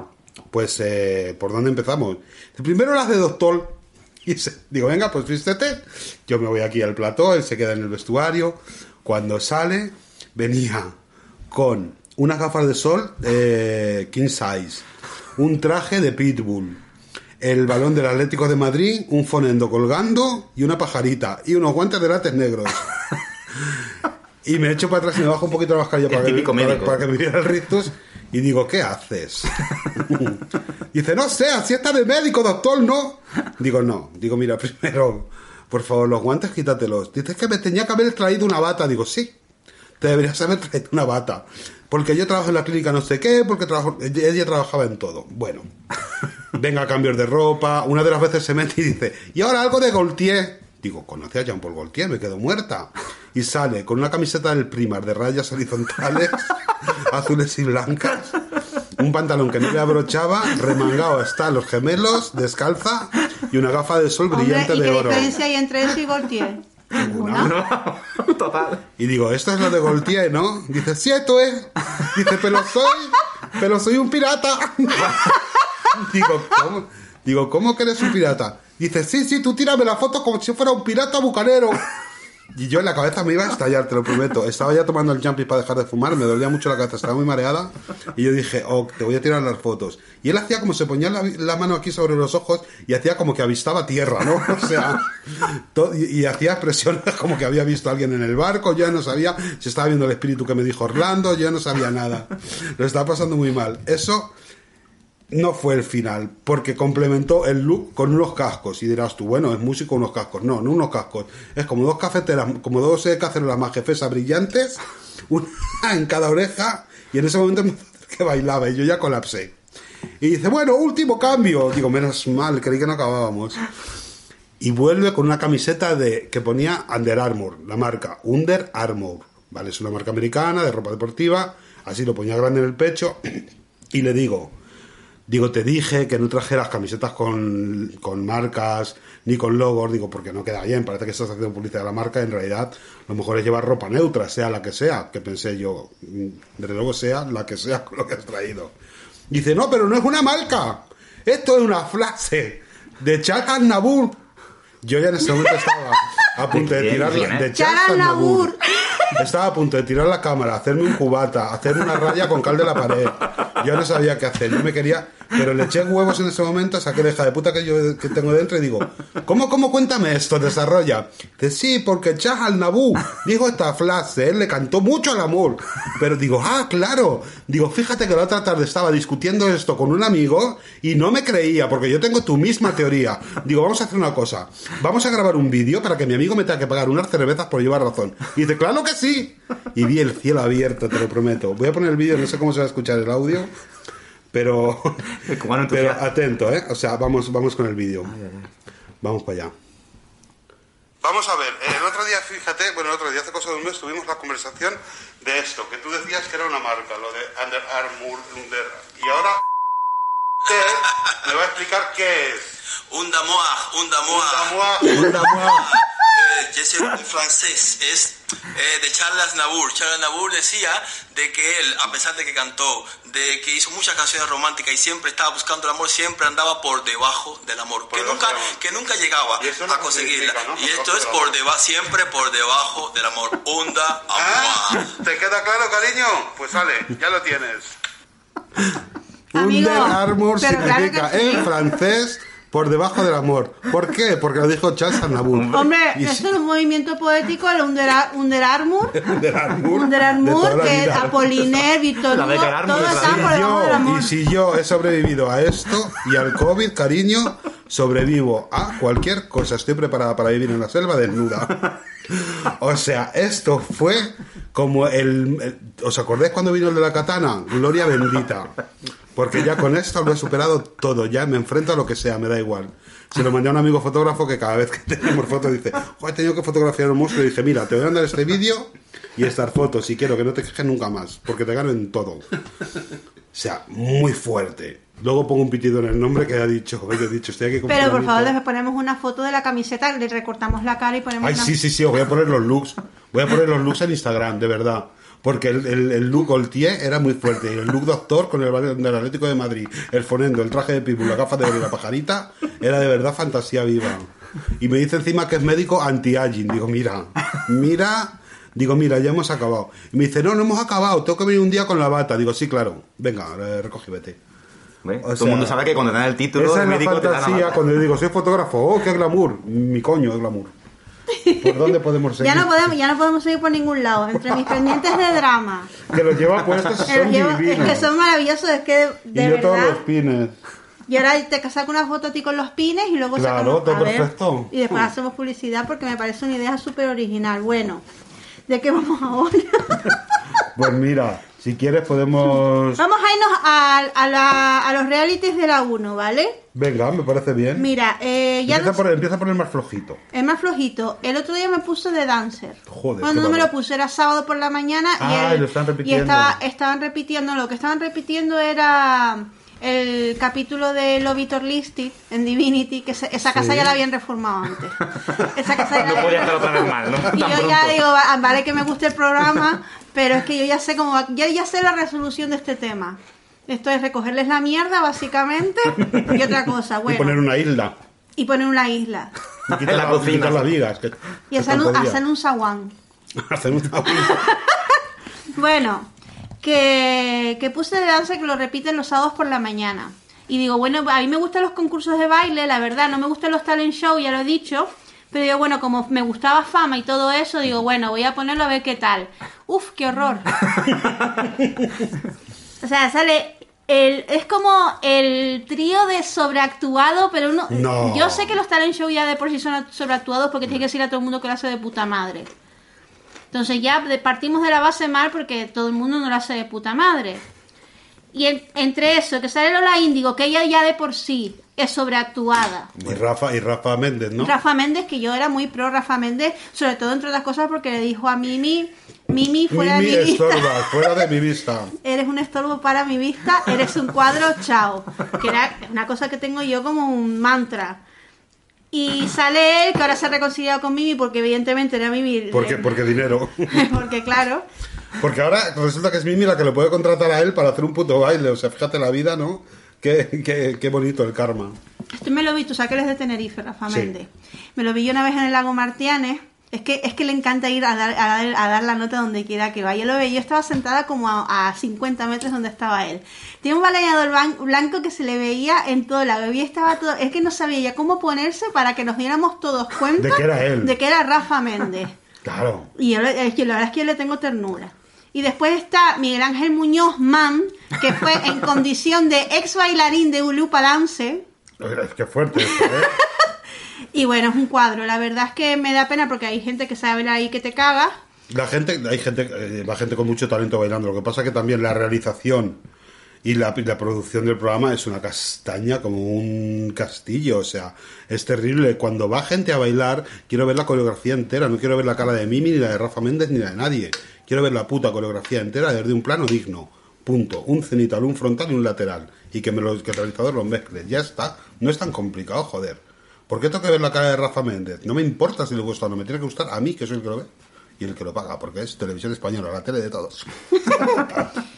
pues eh, ¿por dónde empezamos? Primero las de doctor. Y se- digo, venga, pues vístete. Yo me voy aquí al plató, él se queda en el vestuario. Cuando sale, venía con unas gafas de sol eh, king size, un traje de pitbull, el balón del Atlético de Madrid, un fonendo colgando y una pajarita y unos guantes de látex negros. Y me echo para atrás y me bajo un poquito la mascarilla para, que, para- para que me viera el rictus y digo, ¿qué haces? Dice, no sé, así está de médico, doctor, ¿no? Digo, no. Digo, mira, primero, por favor, los guantes quítatelos. Dice, es que me tenía que haber traído una bata. Digo, sí, te deberías haber traído una bata. Porque yo trabajo en la clínica no sé qué, porque trabajo, ella trabajaba en todo. Bueno, venga, cambios de ropa. Una de las veces se mete y dice, y ahora algo de Gaultier. Digo, conocí a Jean-Paul Gaultier, me quedo muerta. Y sale con una camiseta del Primar de rayas horizontales, azules y blancas, un pantalón que no le abrochaba, remangado hasta los gemelos, descalza y una gafa de sol Hombre, brillante ¿y de qué oro. diferencia hay entre eso y Gaultier? Ninguna. Total. Y digo, esto es lo de Gaultier, ¿no? Dice, sí, esto es. Dice, pero soy, pero soy un pirata. Digo, ¿cómo? Digo, ¿cómo que eres un pirata? Dice, sí, sí, tú tírame la foto como si fuera un pirata bucanero. Y yo en la cabeza me iba a estallar, te lo prometo. Estaba ya tomando el jumpy para dejar de fumar, me dolía mucho la cabeza, estaba muy mareada. Y yo dije, oh, te voy a tirar las fotos. Y él hacía como se ponía la, la mano aquí sobre los ojos y hacía como que avistaba tierra, ¿no? O sea, to- y, y hacía expresiones como que había visto a alguien en el barco. Yo ya no sabía si estaba viendo el espíritu que me dijo Orlando, ya no sabía nada. Lo estaba pasando muy mal. Eso no fue el final, porque complementó el look con unos cascos. Y dirás tú, bueno, es músico unos cascos. No, no unos cascos. Es como dos cafeteras, como dos cacerolas majefesas brillantes, una en cada oreja. Y en ese momento me que bailaba y yo ya colapsé. Y dice, bueno, último cambio. Digo, menos mal, creí que no acabábamos. Y vuelve con una camiseta de que ponía Under Armour, la marca Under Armour. ¿Vale? Es una marca americana de ropa deportiva. Así lo ponía grande en el pecho. Y le digo, Digo, te dije que no trajeras camisetas con, con marcas ni con logos, digo, porque no queda bien, parece que estás haciendo publicidad de la marca, en realidad lo mejor es llevar ropa neutra, sea la que sea, que pensé yo, mm, desde luego sea la que sea con lo que has traído. Dice, no, pero no es una marca, esto es una frase de Charles Nabur. Yo ya en ese momento estaba a punto de tirar ¿Quién, eh? de. Nabur. Estaba a punto de tirar la cámara, hacerme un cubata, hacerme una raya con cal de la pared. Yo no sabía qué hacer, yo me quería, pero le eché huevos en ese momento, saqué la de puta que yo que tengo dentro y digo, ¿cómo, cómo cuéntame esto? Desarrolla. Dice, sí, porque Chas al Nabú dijo esta frase, él le cantó mucho al amor. Pero digo, ah, claro. Digo, fíjate que la otra tarde estaba discutiendo esto con un amigo y no me creía, porque yo tengo tu misma teoría. Digo, vamos a hacer una cosa, vamos a grabar un vídeo para que mi amigo me tenga que pagar unas cervezas por llevar razón. Y dice, claro que sí. Y vi el cielo abierto, te lo prometo. Voy a poner el vídeo, no sé cómo se va a escuchar el audio, pero, pero atento, ¿eh? O sea, vamos, vamos con el vídeo. Vamos para allá. Vamos a ver, el otro día, fíjate, bueno, el otro día, hace cosa de un mes, tuvimos la conversación de esto, que tú decías que era una marca, lo de Under Armour, Under... Y ahora, me va a explicar qué es. Un damoir, un Damois. Eh, francés, es eh, de Charles Nabur. Charles Nabur decía de que él, a pesar de que cantó, de que hizo muchas canciones románticas y siempre estaba buscando el amor, siempre andaba por debajo del amor, Por que nunca, amor. que nunca llegaba lo a conseguirla. ¿no? Y esto es por deba, siempre por debajo del amor. Onda ¿Ah? amor. ¿Te queda claro, cariño? Pues sale, ya lo tienes. Amigo, Under Armour claro significa que sí. en francés por debajo del amor. ¿Por qué? Porque lo dijo Charles Aznavour. Hombre, Y esto si- es un movimiento poético, el Under, Under Armour. Under Armour. Under de Armour, que. Apollinaire, Víctor Hugo, todos están por debajo del amor. y si yo he sobrevivido a esto y al COVID, cariño, sobrevivo a cualquier cosa. Estoy preparada para vivir en la selva desnuda. O sea, esto fue como el, el- ¿Os acordáis cuando vino el de la katana? Gloria bendita. Porque ya con esto lo he superado todo. Ya me enfrento a lo que sea, me da igual. Se lo mandé a un amigo fotógrafo que cada vez que tenemos fotos dice, "Jo, he tenido que fotografiar un monstruo. Y dije, mira, te voy a mandar este vídeo y estar fotos y quiero que no te quejes nunca más, porque te gano en todo. O sea, muy fuerte. Luego pongo un pitido en el nombre que ha dicho, que he dicho, estoy aquí con Pero por favor, les ponemos una foto de la camiseta, le recortamos la cara y ponemos Ay, una... sí, sí, sí, os voy a poner los looks. Voy a poner los looks en Instagram, de verdad. Porque el, el, el look Gaultier era muy fuerte. Y el look doctor con el del Atlético de Madrid, el fonendo, el traje de pitbull, la gafas de la pajarita, era de verdad fantasía viva. Y me dice encima que es médico anti-aging. Digo, mira, mira. Digo, mira, ya hemos acabado. Y me dice, no, no hemos acabado, tengo que venir un día con la bata. Digo, sí, claro, venga, recoge y vete. Todo sea, el mundo sabe que cuando te dan el título Esa de es la médico te dan la fantasía bata. cuando yo digo, soy fotógrafo, oh, qué glamour. Mi coño es glamour. ¿Por dónde podemos seguir? Ya no podemos, ya no podemos seguir por ningún lado. Entre mis pendientes de drama. Que los lleva puestos son llevo- es divinos. que son maravillosos, es que de, y yo todos verdad. los pines. Y ahora te saco una foto a ti con los pines y luego Claro, sacamos todo a ver, perfecto. Y después hacemos publicidad porque me parece una idea súper original. Bueno, ¿de qué vamos ahora? Pues mira, si quieres podemos... vamos a irnos a, a la- a los realities de la 1, ¿vale? Venga, me parece bien. Mira, eh, ya empieza, no por, empieza por el más flojito. Es más flojito. El otro día me puse de dancer. Joder, Cuando no me lo puse, era sábado por la mañana y, Ah, el- y lo estaban y repitiendo. estaba, estaban repitiendo. Lo que estaban repitiendo era el capítulo de Lovitor Listed en Divinity, que se- esa casa Sí. ya la habían reformado antes. Esa casa ya No la podía estar otra vez mal, ¿no? y Tan yo pronto. ya digo, va- vale que me guste el programa, pero es que yo ya sé cómo va- ya, ya sé la resolución de este tema. Esto es recogerles la mierda, básicamente, y otra cosa, bueno, Y poner una isla. y poner una isla. Y quitar, En la la- cocina. quitar las vigas. Que, Y que hacer un, hacer un zaguán. Hacer un Bueno, que, que puse de danza que lo repiten los sábados por la mañana. Y digo, bueno, a mí me gustan los concursos de baile, la verdad, no me gustan los talent show, ya lo he dicho. Pero digo, bueno, como me gustaba fama y todo eso, digo, bueno, voy a ponerlo a ver qué tal. Uf, qué horror. o sea, sale el, es como el trío de sobreactuado, pero uno... No. Yo sé que los talent show ya de por sí son sobreactuados porque tiene que decir a todo el mundo que lo hace de puta madre. Entonces ya partimos de la base mal porque todo el mundo no lo hace de puta madre. Y en- entre eso, que sale Lola Índigo, que ella ya de por sí es sobreactuada. Y Rafa, y Rafa Méndez, ¿no? Rafa Méndez, que yo era muy pro Rafa Méndez, sobre todo entre otras cosas porque le dijo a Mimi, Mimi fuera Mimi de mi vista. estorba, fuera de mi vista. Eres un estorbo para mi vista, eres un cuadro, chao. Que era una cosa que tengo yo como un mantra. Y sale él, que ahora se ha reconciliado con Mimi porque evidentemente era Mimi. Porque, porque dinero. porque claro. Porque ahora resulta que es Mimi la que le puede contratar a él para hacer un puto baile. O sea, fíjate la vida, ¿no? Qué, qué, qué bonito el karma. Esto me lo vi, tú sabes que él es de Tenerife, Rafa Sí. Méndez. Me lo vi yo una vez en el lago Martianes. Es que, es que le encanta ir a dar, a, dar, a dar la nota donde quiera que vaya. Yo lo veía, yo estaba sentada como a, a 50 metros donde estaba él. Tiene un balayador blanco que se le veía en todo lado. Y estaba todo, es que no sabía ya cómo ponerse para que nos diéramos todos cuenta De que era él. de que era Rafa Méndez. Claro. Y yo, es que la verdad es que yo le tengo ternura. Y después está Miguel Ángel Muñoz Man, que fue en condición de ex bailarín de Ulupa Dance. Es que fuerte esto, ¿eh? Y bueno, es un cuadro. La verdad es que me da pena porque hay gente que sabe ahí que te cagas. La gente, hay gente, eh, va gente con mucho talento bailando. Lo que pasa que también la realización y la, la producción del programa es una castaña como un castillo. O sea, es terrible. Cuando va gente a bailar, quiero ver la coreografía entera. No quiero ver la cara de Mimi, ni la de Rafa Méndez, ni la de nadie. Quiero ver la puta coreografía entera desde un plano digno. Punto. Un cenital, un frontal y un lateral. Y que, me lo, que el realizador lo mezcle. Ya está. No es tan complicado, joder. ¿Por qué tengo que ver la cara de Rafa Méndez? No me importa si le gusta o no. Me tiene que gustar a mí, que soy el que lo ve. Y el que lo paga, porque es televisión española, la tele de todos.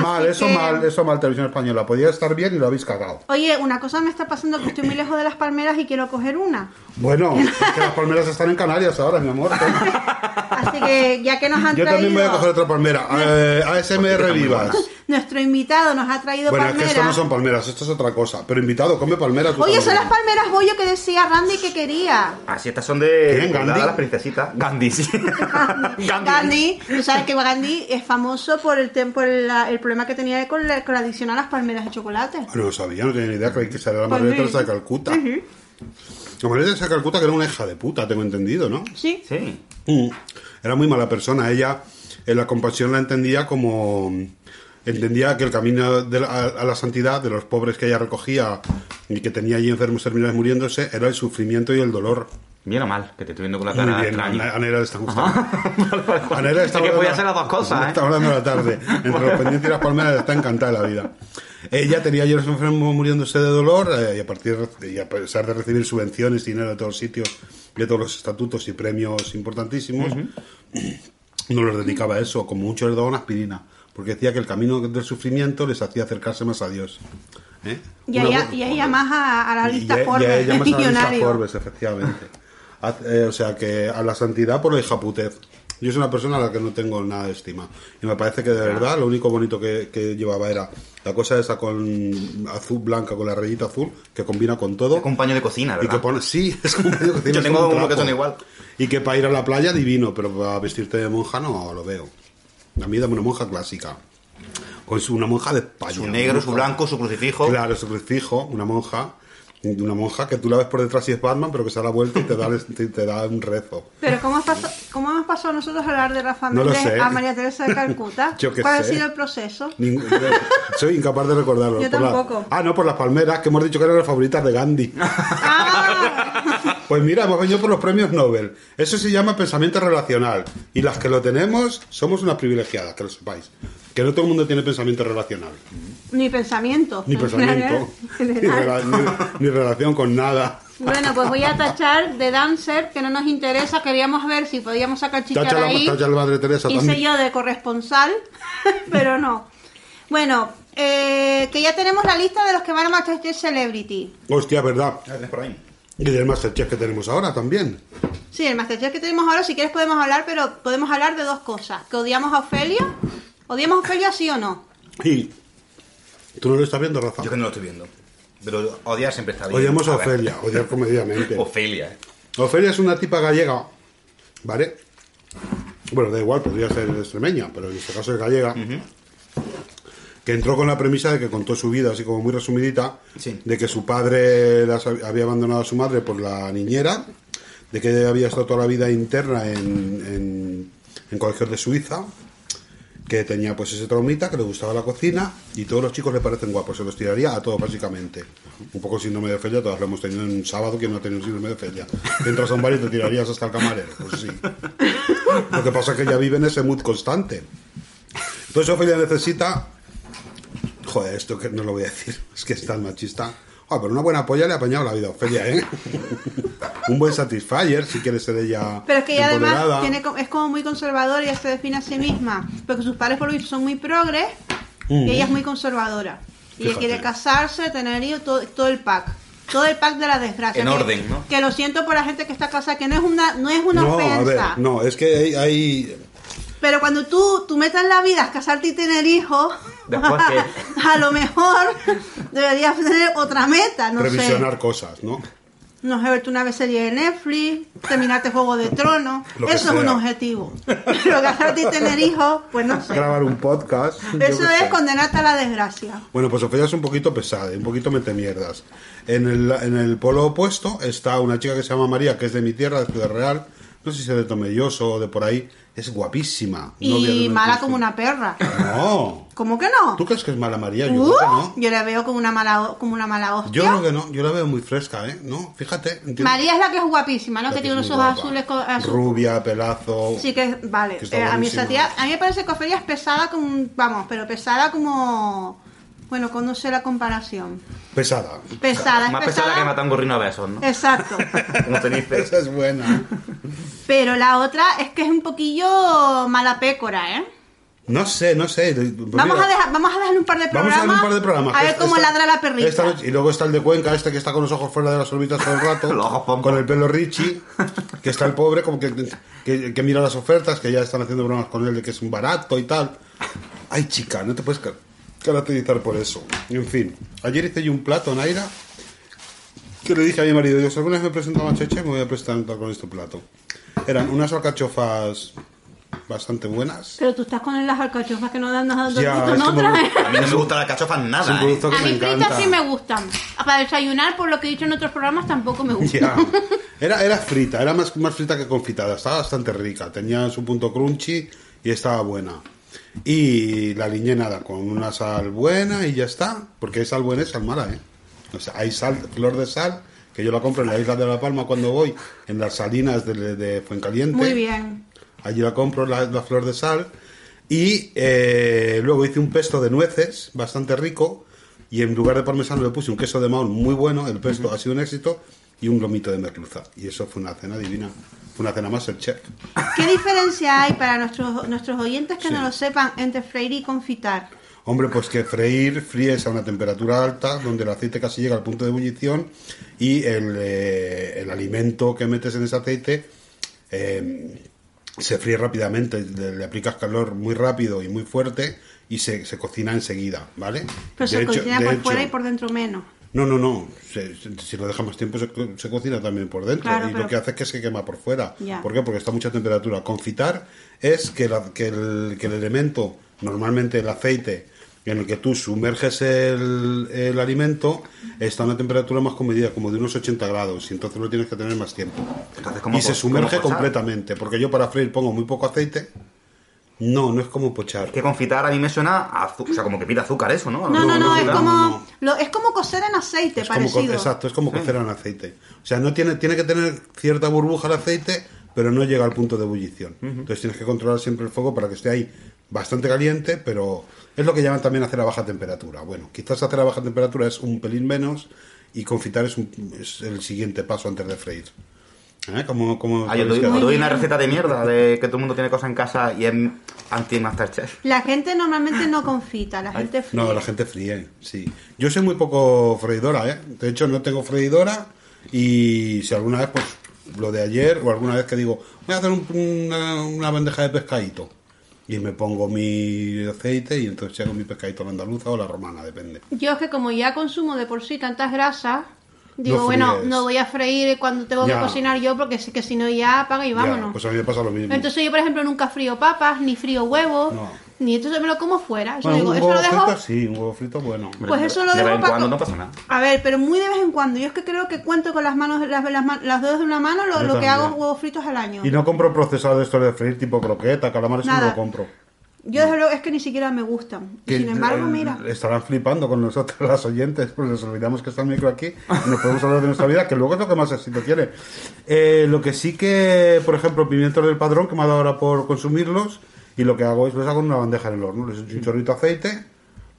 mal, eso que- mal, eso mal, televisión española. Podía estar bien y lo habéis cagado. Oye, una cosa me está pasando que estoy muy lejos de las palmeras y quiero coger una. Bueno, es que las palmeras están en Canarias ahora, mi amor. Así que ya que nos han Yo traído... también voy a coger otra palmera. Eh, ASMR Vivas. Nuestro invitado nos ha traído Bueno, es que palmeras. esto no son palmeras, esto es otra cosa. Pero invitado, come palmeras. tú Oye, son las palmeras bollo que decía Randy que quería. Así estas son de. ¿Quién, Gandhi? las princesitas. Gandhi, sí. Gandhi, tú sabes que Gandhi es famoso por el, por el, el problema que tenía con la, con la adicción a las palmeras de chocolate. No lo sabía, no tenía ni idea. Creí que era la Pues Madre sí. De Calcuta. La Madre Teresa de Calcuta que era una hija de puta, tengo entendido, ¿no? Sí. Sí. Mm. Era muy mala persona. Ella en la compasión la entendía como... Entendía que el camino de la- a, a la santidad de los pobres que ella recogía y que tenía allí enfermos terminales muriéndose era el sufrimiento y el dolor. Bien o mal, que te estoy viendo con la Muy cara bien, a extraña. está gustando. A Nera está Es que hablando- voy a hacer las dos cosas, ¿eh? Está hablando de la tarde. Entre los pendientes y las palmeras está encantada la vida. Ella tenía años enfermo muriéndose de dolor eh, y a partir y a pesar de recibir subvenciones, dinero de todos sitios, de todos los estatutos y premios importantísimos, no los dedicaba a eso. Como mucho les daba una aspirina, porque decía que el camino del sufrimiento les hacía acercarse más a Dios. ¿Eh? Y ella, y ella más a, a la lista y a- y Forbes, ella más a la lista. Forbes, efectivamente. Eh, o sea que a la santidad por la hijaputez. Yo soy una persona a la que no tengo nada de estima. Y me parece que de verdad lo único bonito que, que llevaba era la cosa esa con azul blanca, con la rayita azul, que combina con todo. Es compañero de cocina, Y ¿verdad? que pone, sí, es como medio que Yo tienes tengo un uno que son igual. Y que para ir a la playa divino, pero para vestirte de monja no lo veo. A mí dame una monja clásica. Con su, una monja de España. Su negro, su blanco, su crucifijo. Claro, su crucifijo, una monja. Una monja que tú la ves por detrás y es Batman, pero que se da la vuelta y te da, te, te da un rezo. Pero ¿cómo, has pasado- ¿cómo hemos pasado nosotros a hablar de No Méndez sé. a María Teresa de Calcuta? Yo qué ¿Cuál ha sido el proceso? Soy incapaz de recordarlo. Yo la- tampoco. Ah, no, por las palmeras, que hemos dicho que eran las favoritas de Gandhi. ¡Ah! Pues mira, hemos venido por los premios Nobel. Eso se llama pensamiento relacional. Y las que lo tenemos, somos unas privilegiadas, que lo sepáis. Que no todo el mundo tiene pensamiento relacional. Ni pensamiento. Ni pensamiento, ni, General. rela- ni- ni relación con nada. Bueno, pues voy a tachar de Dancer, que no nos interesa. Queríamos ver si podíamos sacar chicha Tacha de la, ahí. tacha la madre Teresa Hice también. yo de corresponsal, pero no. Bueno, eh, que ya tenemos la lista de los que van a Masterchef Celebrity. Hostia, verdad. Tienes por ahí. Y del Masterchef que tenemos ahora también. Sí, el Masterchef que tenemos ahora, si quieres podemos hablar, pero podemos hablar de dos cosas. Que odiamos a Ofelia. ¿Odiamos a Ofelia sí o no? Y tú no lo estás viendo, Rafa. Yo que no lo estoy viendo. Pero odiar siempre está bien. Odiamos a ver. Ofelia, odiar comedidamente. Ofelia, eh. Ofelia es una tipa gallega, ¿vale? Bueno, da igual, podría ser extremeña, pero en este caso es gallega. Que entró con la premisa de que contó su vida, así como muy resumidita, Sí. de que su padre las hab- había abandonado a su madre por la niñera, de que había estado toda la vida interna en, en, en colegios de Suiza, que tenía pues ese traumita, que le gustaba la cocina y todos los chicos le parecen guapos, se los tiraría a todos básicamente. Un poco síndrome de Ofelia, todos lo hemos tenido en un sábado, que no ha tenido síndrome de. Que entras a un bar y te tirarías hasta el camarero, pues sí. Lo que pasa es que ella vive en ese mood constante. Entonces Ofelia necesita... Joder, esto que no lo voy a decir, es que es tan machista. Ah, pero una buena polla le ha apañado la vida a Ofelia, ¿eh? un buen satisfier, si quiere ser ella Pero es que ella además tiene, es como muy conservadora y ella se define a sí misma. Porque sus padres por lo visto son muy progres Mm. y ella es muy conservadora. Y ella quiere casarse, tener hijos, todo, todo el pack. Todo el pack de la desgracia. En que- orden, ¿no? Que lo siento por la gente que está casada, que no es una, no es una no, ofensa. a ver, no, es que hay, hay- Pero cuando tú, tú metas en la vida casarte y tener hijos, Después que- a lo mejor deberías tener otra meta, no revisionar sé. cosas, ¿no? No sé, verte una vez serie de Netflix, terminarte Juego de Tronos, eso es un objetivo. Pero casarte y tener hijos, pues no sé. Grabar un podcast. Eso es sé. condenarte a la desgracia. Bueno, pues Ofelia es un poquito pesada, un poquito mete mierdas. En el, en el polo opuesto está una chica que se llama María, que es de mi tierra, de Ciudad Real. No sé si es de Tomelloso o de por ahí. Es guapísima. Y mala como una perra. No. ¿Cómo que no? ¿Tú crees que es mala María? Yo Uh, creo que no. Yo la veo como una mala, como una mala hostia. Yo creo que no. Yo la veo muy fresca, ¿eh? No, fíjate. entiendo- María es la que es guapísima, ¿no? La Que tiene muy ojos azules. azul- Rubia, pelazo. Sí que vale. Que Eh, a mí buenísima. esa tía, a mí me parece que Ofelia es pesada como, vamos, pero pesada como, bueno, con no sé la comparación. Pesada. Pesada, es Más pesada que matar un gorrino a besos, ¿no? Exacto. Como te dice. Esa es buena. Pero la otra es que es un poquillo mala pécora, ¿eh? No sé, no sé. Pues Vamos a, dejar, vamos a dejarle un par de Vamos programas. a dar un par de programas. A que ver cómo esta- ladra la perrita. esta noche- y luego está el de Cuenca, este que está con los ojos fuera de las órbitas todo el rato. Los ojos pompa. con el pelo Richie. Que está el pobre, como que, que, que mira las ofertas, que ya están haciendo bromas con él de que es un barato y tal. Ay, chica, no te puedes caracterizar por eso. En fin, ayer hice yo un plato, Naira. Que le dije a mi marido, yo si alguna vez me presento a Macheche, me voy a presentar con este plato. Eran unas alcachofas bastante buenas. Pero tú estás con las alcachofas que no dan nada de Ya, gusto, ¿no? A mí no me gustan las cachofas Es un nada, ¿eh? producto que A mí encanta. fritas sí me gustan. Para desayunar, por lo que he dicho en otros programas, tampoco me gustan. Ya. Era, era frita, era más, más frita que confitada. Estaba bastante rica. Tenía su punto crunchy y estaba buena. Y la liñé nada, con una sal buena y ya está. Porque hay sal buena y sal mala, ¿eh? O sea, hay sal, flor de sal que yo la compro en la isla de La Palma cuando voy, en las salinas de, de Fuencaliente. Muy bien. Allí la compro, la, la flor de sal. Y eh, luego hice un pesto de nueces, bastante rico. Y en lugar de parmesano le puse un queso de maón muy bueno. El pesto ha sido un éxito. Y un lomito de merluza. Y eso fue una cena divina. Fue una cena más el chef. ¿Qué diferencia hay para nuestros, nuestros oyentes que Sí. no lo sepan entre freír y confitar? Hombre, pues que freír, fríes a una temperatura alta, donde el aceite casi llega al punto de ebullición y el, eh, el alimento que metes en ese aceite eh, se fríe rápidamente, le, le aplicas calor muy rápido y muy fuerte y se, se cocina enseguida, ¿vale? Pero De se hecho- cocina por hecho- fuera y por dentro menos. No, no, no. Se- se- si lo deja más tiempo se, co- se cocina también por dentro. Claro, y pero- lo que hace es que se quema por fuera. Ya. ¿Por qué? Porque está a mucha temperatura. Confitar es que, la- que el, que el elemento, normalmente el aceite, en el que tú sumerges el, el alimento, está a una temperatura más comedida, como de unos 80 grados. Y entonces lo tienes que tener más tiempo. Entonces, ¿cómo y se sumerge completamente. Porque yo para freír pongo muy poco aceite. No, no es como pochar. Es que confitar a mí me suena a azúcar, o sea, como que pide azúcar eso, ¿no? No, no, no, no, es no, como no. Lo, es como cocer en aceite, Es como co- parecido. exacto, es como cocer en aceite. O sea, no tiene, tiene que tener cierta burbuja el aceite, pero no llega al punto de ebullición. Entonces tienes que controlar siempre el fuego para que esté ahí bastante caliente, pero es lo que llaman también hacer a baja temperatura. Bueno, quizás hacer a baja temperatura es un pelín menos y confitar es, un- es el siguiente paso antes de freír. ¿Eh? Como, como Ah, yo doy, doy una receta de mierda de que todo el mundo tiene cosas en casa y es anti-Masterchef. La gente normalmente no confita, la gente fríe. No, la gente fríe, sí. Yo soy muy poco freidora, ¿eh? De hecho, no tengo freidora y si alguna vez, pues, lo de ayer o alguna vez que digo, voy a hacer un- una, una bandeja de pescadito y me pongo mi aceite y entonces hago mi pescadito a la andaluza o la romana, depende. Yo es que como ya consumo de por sí tantas grasas, digo, No bueno, no voy a freír cuando tengo Ya. que cocinar yo porque sé que si no ya apaga y Ya, vámonos. pues a mí me pasa lo mismo. Entonces yo, por ejemplo, nunca frío papas, ni frío huevos, No. ni entonces me lo como fuera. Yo Bueno, digo, un eso huevo lo dejo... frito sí, un huevo frito bueno. Pues eso lo de dejo vez en pa' cuando co- no pasa nada. A ver, pero muy de vez en cuando. Yo es que creo que cuento con las manos, las, las, las dedos de una mano lo, que hago es huevos fritos al año. Y no compro procesado de esto de freír tipo croqueta, calamares, no lo compro. Yo desde luego es que ni siquiera me gustan. Que, sin embargo, eh, mira. Estarán flipando con nosotros las oyentes, pues les olvidamos que está el micro aquí y nos podemos hablar de nuestra vida, que luego es lo que más éxito tiene. Eh, lo que sí que, por ejemplo, pimientos del padrón, que me ha dado ahora por consumirlos, y lo que hago es los hago en una bandeja en el horno. Les echo un chorrito de aceite,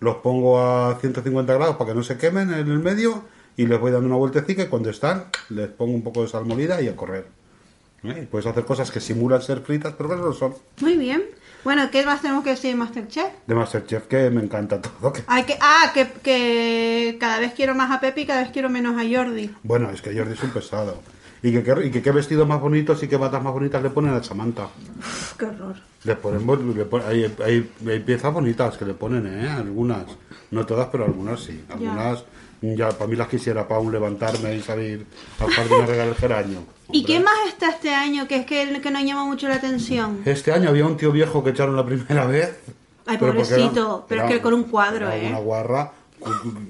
los pongo a 150 grados para que no se quemen en el medio, y les voy dando una vueltecita y cuando están, les pongo un poco de sal molida y a correr. ¿Eh? Puedes hacer cosas que simulan ser fritas, pero que no lo son. Muy bien. Bueno, ¿qué más tenemos que decir de Masterchef? De Masterchef, que me encanta todo. que- Hay que, ah, que, que cada vez quiero más a Pepe y cada vez quiero menos a Jordi. Bueno, es que Jordi es un pesado. Y que, qué- y que qué vestidos más bonitos y qué batas más bonitas le ponen a Samantha. Uf, qué horror. Le ponen, le hay- hay piezas bonitas que le ponen, ¿eh? Algunas. No todas, pero algunas sí. Algunas, ya, para mí las quisiera para un levantarme y salir al jardín a regar el geranio. ¿Y quién más está este año que es que, que nos llama mucho la atención? Este año había un tío viejo que echaron la primera vez. Ay, pero pobrecito, pero es que con un cuadro, era ¿eh? Una guarra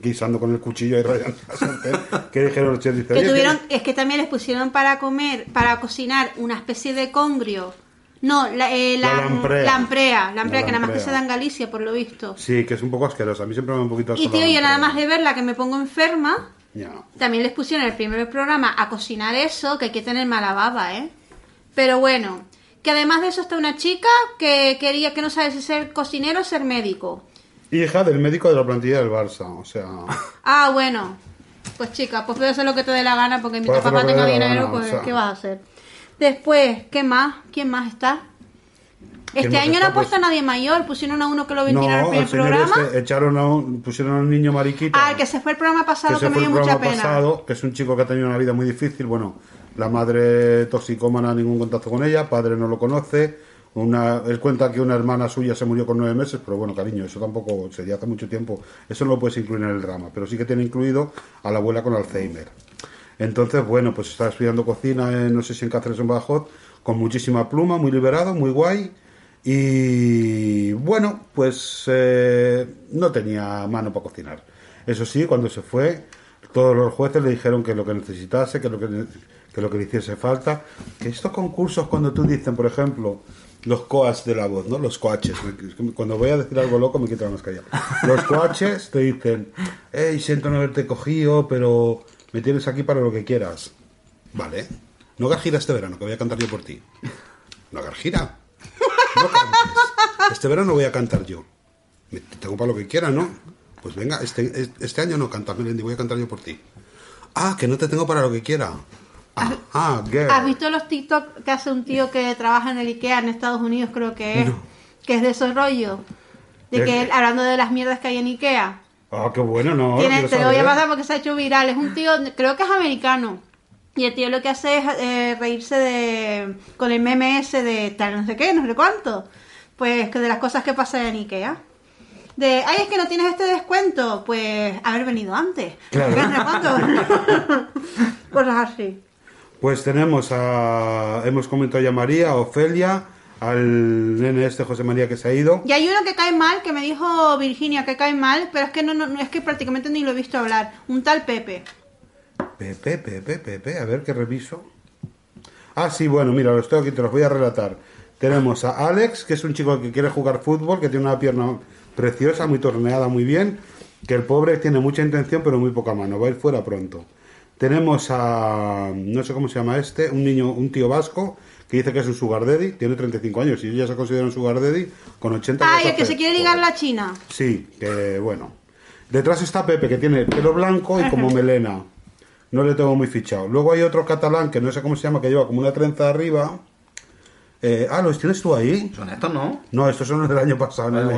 guisando con el cuchillo y rayando la sartén. que dijeron los chefs, Que "Oye, tuvieron, es que también les pusieron para comer, para cocinar una especie de congrio. No, la, eh, La la, lamprea. lamprea, lamprea, La que nada más que se da en Galicia, por lo visto. Sí, que es un poco asqueroso. A mí siempre me da un poquito Y tío, la yo nada más de verla que me pongo enferma, Ya. también les pusieron en el primer programa a cocinar eso, que hay que tener mala baba, ¿eh? Pero bueno, que además de eso está una chica que quería que no sabe si ser cocinero o ser médico. Hija del médico de la plantilla del Barça, o sea... Ah, bueno. Pues chica, pues puedes hacer lo que te dé la gana porque Puedes papá tenga la dinero, pues. ¿qué vas a hacer? Después, ¿qué más? ¿Quién más está? ¿Quién Este año no ha puesto Pues- a nadie mayor, pusieron a uno que lo ventilaron No, primer señor programa. este, echaron a un, pusieron a un niño mariquita. Ah, el que se fue el programa pasado, que, me dio el mucha programa pena. pasado, que es un chico que ha tenido una vida muy difícil. Bueno, la madre toxicómana, ningún contacto con ella, padre no lo conoce. Una, él cuenta que una hermana suya se murió con nueve meses, pero bueno, cariño, eso tampoco sería hace mucho tiempo. Eso no lo puedes incluir en el drama, pero sí que tiene incluido a la abuela con Alzheimer. Entonces, bueno, pues está estudiando cocina, en, no sé si en Cáceres o en Badajoz, con muchísima pluma, muy liberado, muy guay. Y bueno, pues eh, no tenía mano para cocinar. Eso sí, cuando se fue, todos los jueces le dijeron que lo que necesitase, que lo que, que lo que le hiciese falta. Que estos concursos, cuando tú dicen, por ejemplo, los coaches de la voz, ¿no? Los coaches. Cuando voy a decir algo loco me quito la mascarilla. Los coaches te dicen, hey, siento no haberte cogido, pero Me tienes aquí para lo que quieras. Vale. No hagas gira este verano, que voy a cantar yo por ti. No hagas gira. No cantes. Este verano voy a cantar yo. Me- te tengo para lo que quieras, ¿no? Pues venga, este, este año no cantas, Melendi, voy a cantar yo por ti. Ah, que no te tengo para lo que quiera. Ah, ah, girl. ¿Has visto los TikTok que hace un tío que trabaja en el IKEA en Estados Unidos, creo que es? No. Que es de esos rollos. De ¿De que él, hablando de las mierdas que hay en IKEA. Ah, qué bueno, no. Tiene- te lo voy a pasar porque se ha hecho viral. Es un tío, creo que es americano. Y el tío lo que hace es eh, reírse de con el meme ese de tal no sé qué, no sé cuánto. Pues que de las cosas que pasan en Ikea. De, ay, es que no tienes este descuento. Pues haber venido antes. Claro. Cosas así. Pues tenemos a. Hemos comentado ya a María, Ofelia, al nene este José María que se ha ido. Y hay uno que cae mal, que me dijo Virginia que cae mal, pero es que no, no, no- es que prácticamente ni lo he visto hablar. Un tal Pepe. Pepe, Pepe, Pepe, a ver qué reviso. Ah, sí, bueno, mira, los tengo aquí, te los voy a relatar. Tenemos a Alex, que es un chico que quiere jugar fútbol, que tiene una pierna preciosa, muy torneada, muy bien. Que el pobre tiene mucha intención, pero muy poca mano, va a ir fuera pronto. Tenemos a. No sé cómo se llama este, un niño, un tío vasco, que dice que es un sugar daddy, tiene 35 años y ella se considera un sugar daddy con 80 Ay, ¿qué el que se quiere ligar la china. Sí, que bueno. Detrás está Pepe, que tiene pelo blanco y como melena. No le tengo muy fichado. Luego hay otro catalán, que no sé cómo se llama, que lleva como una trenza arriba. Eh, ah, ¿los tienes tú ahí? Son estos, ¿no? No, estos son los del año pasado. nene.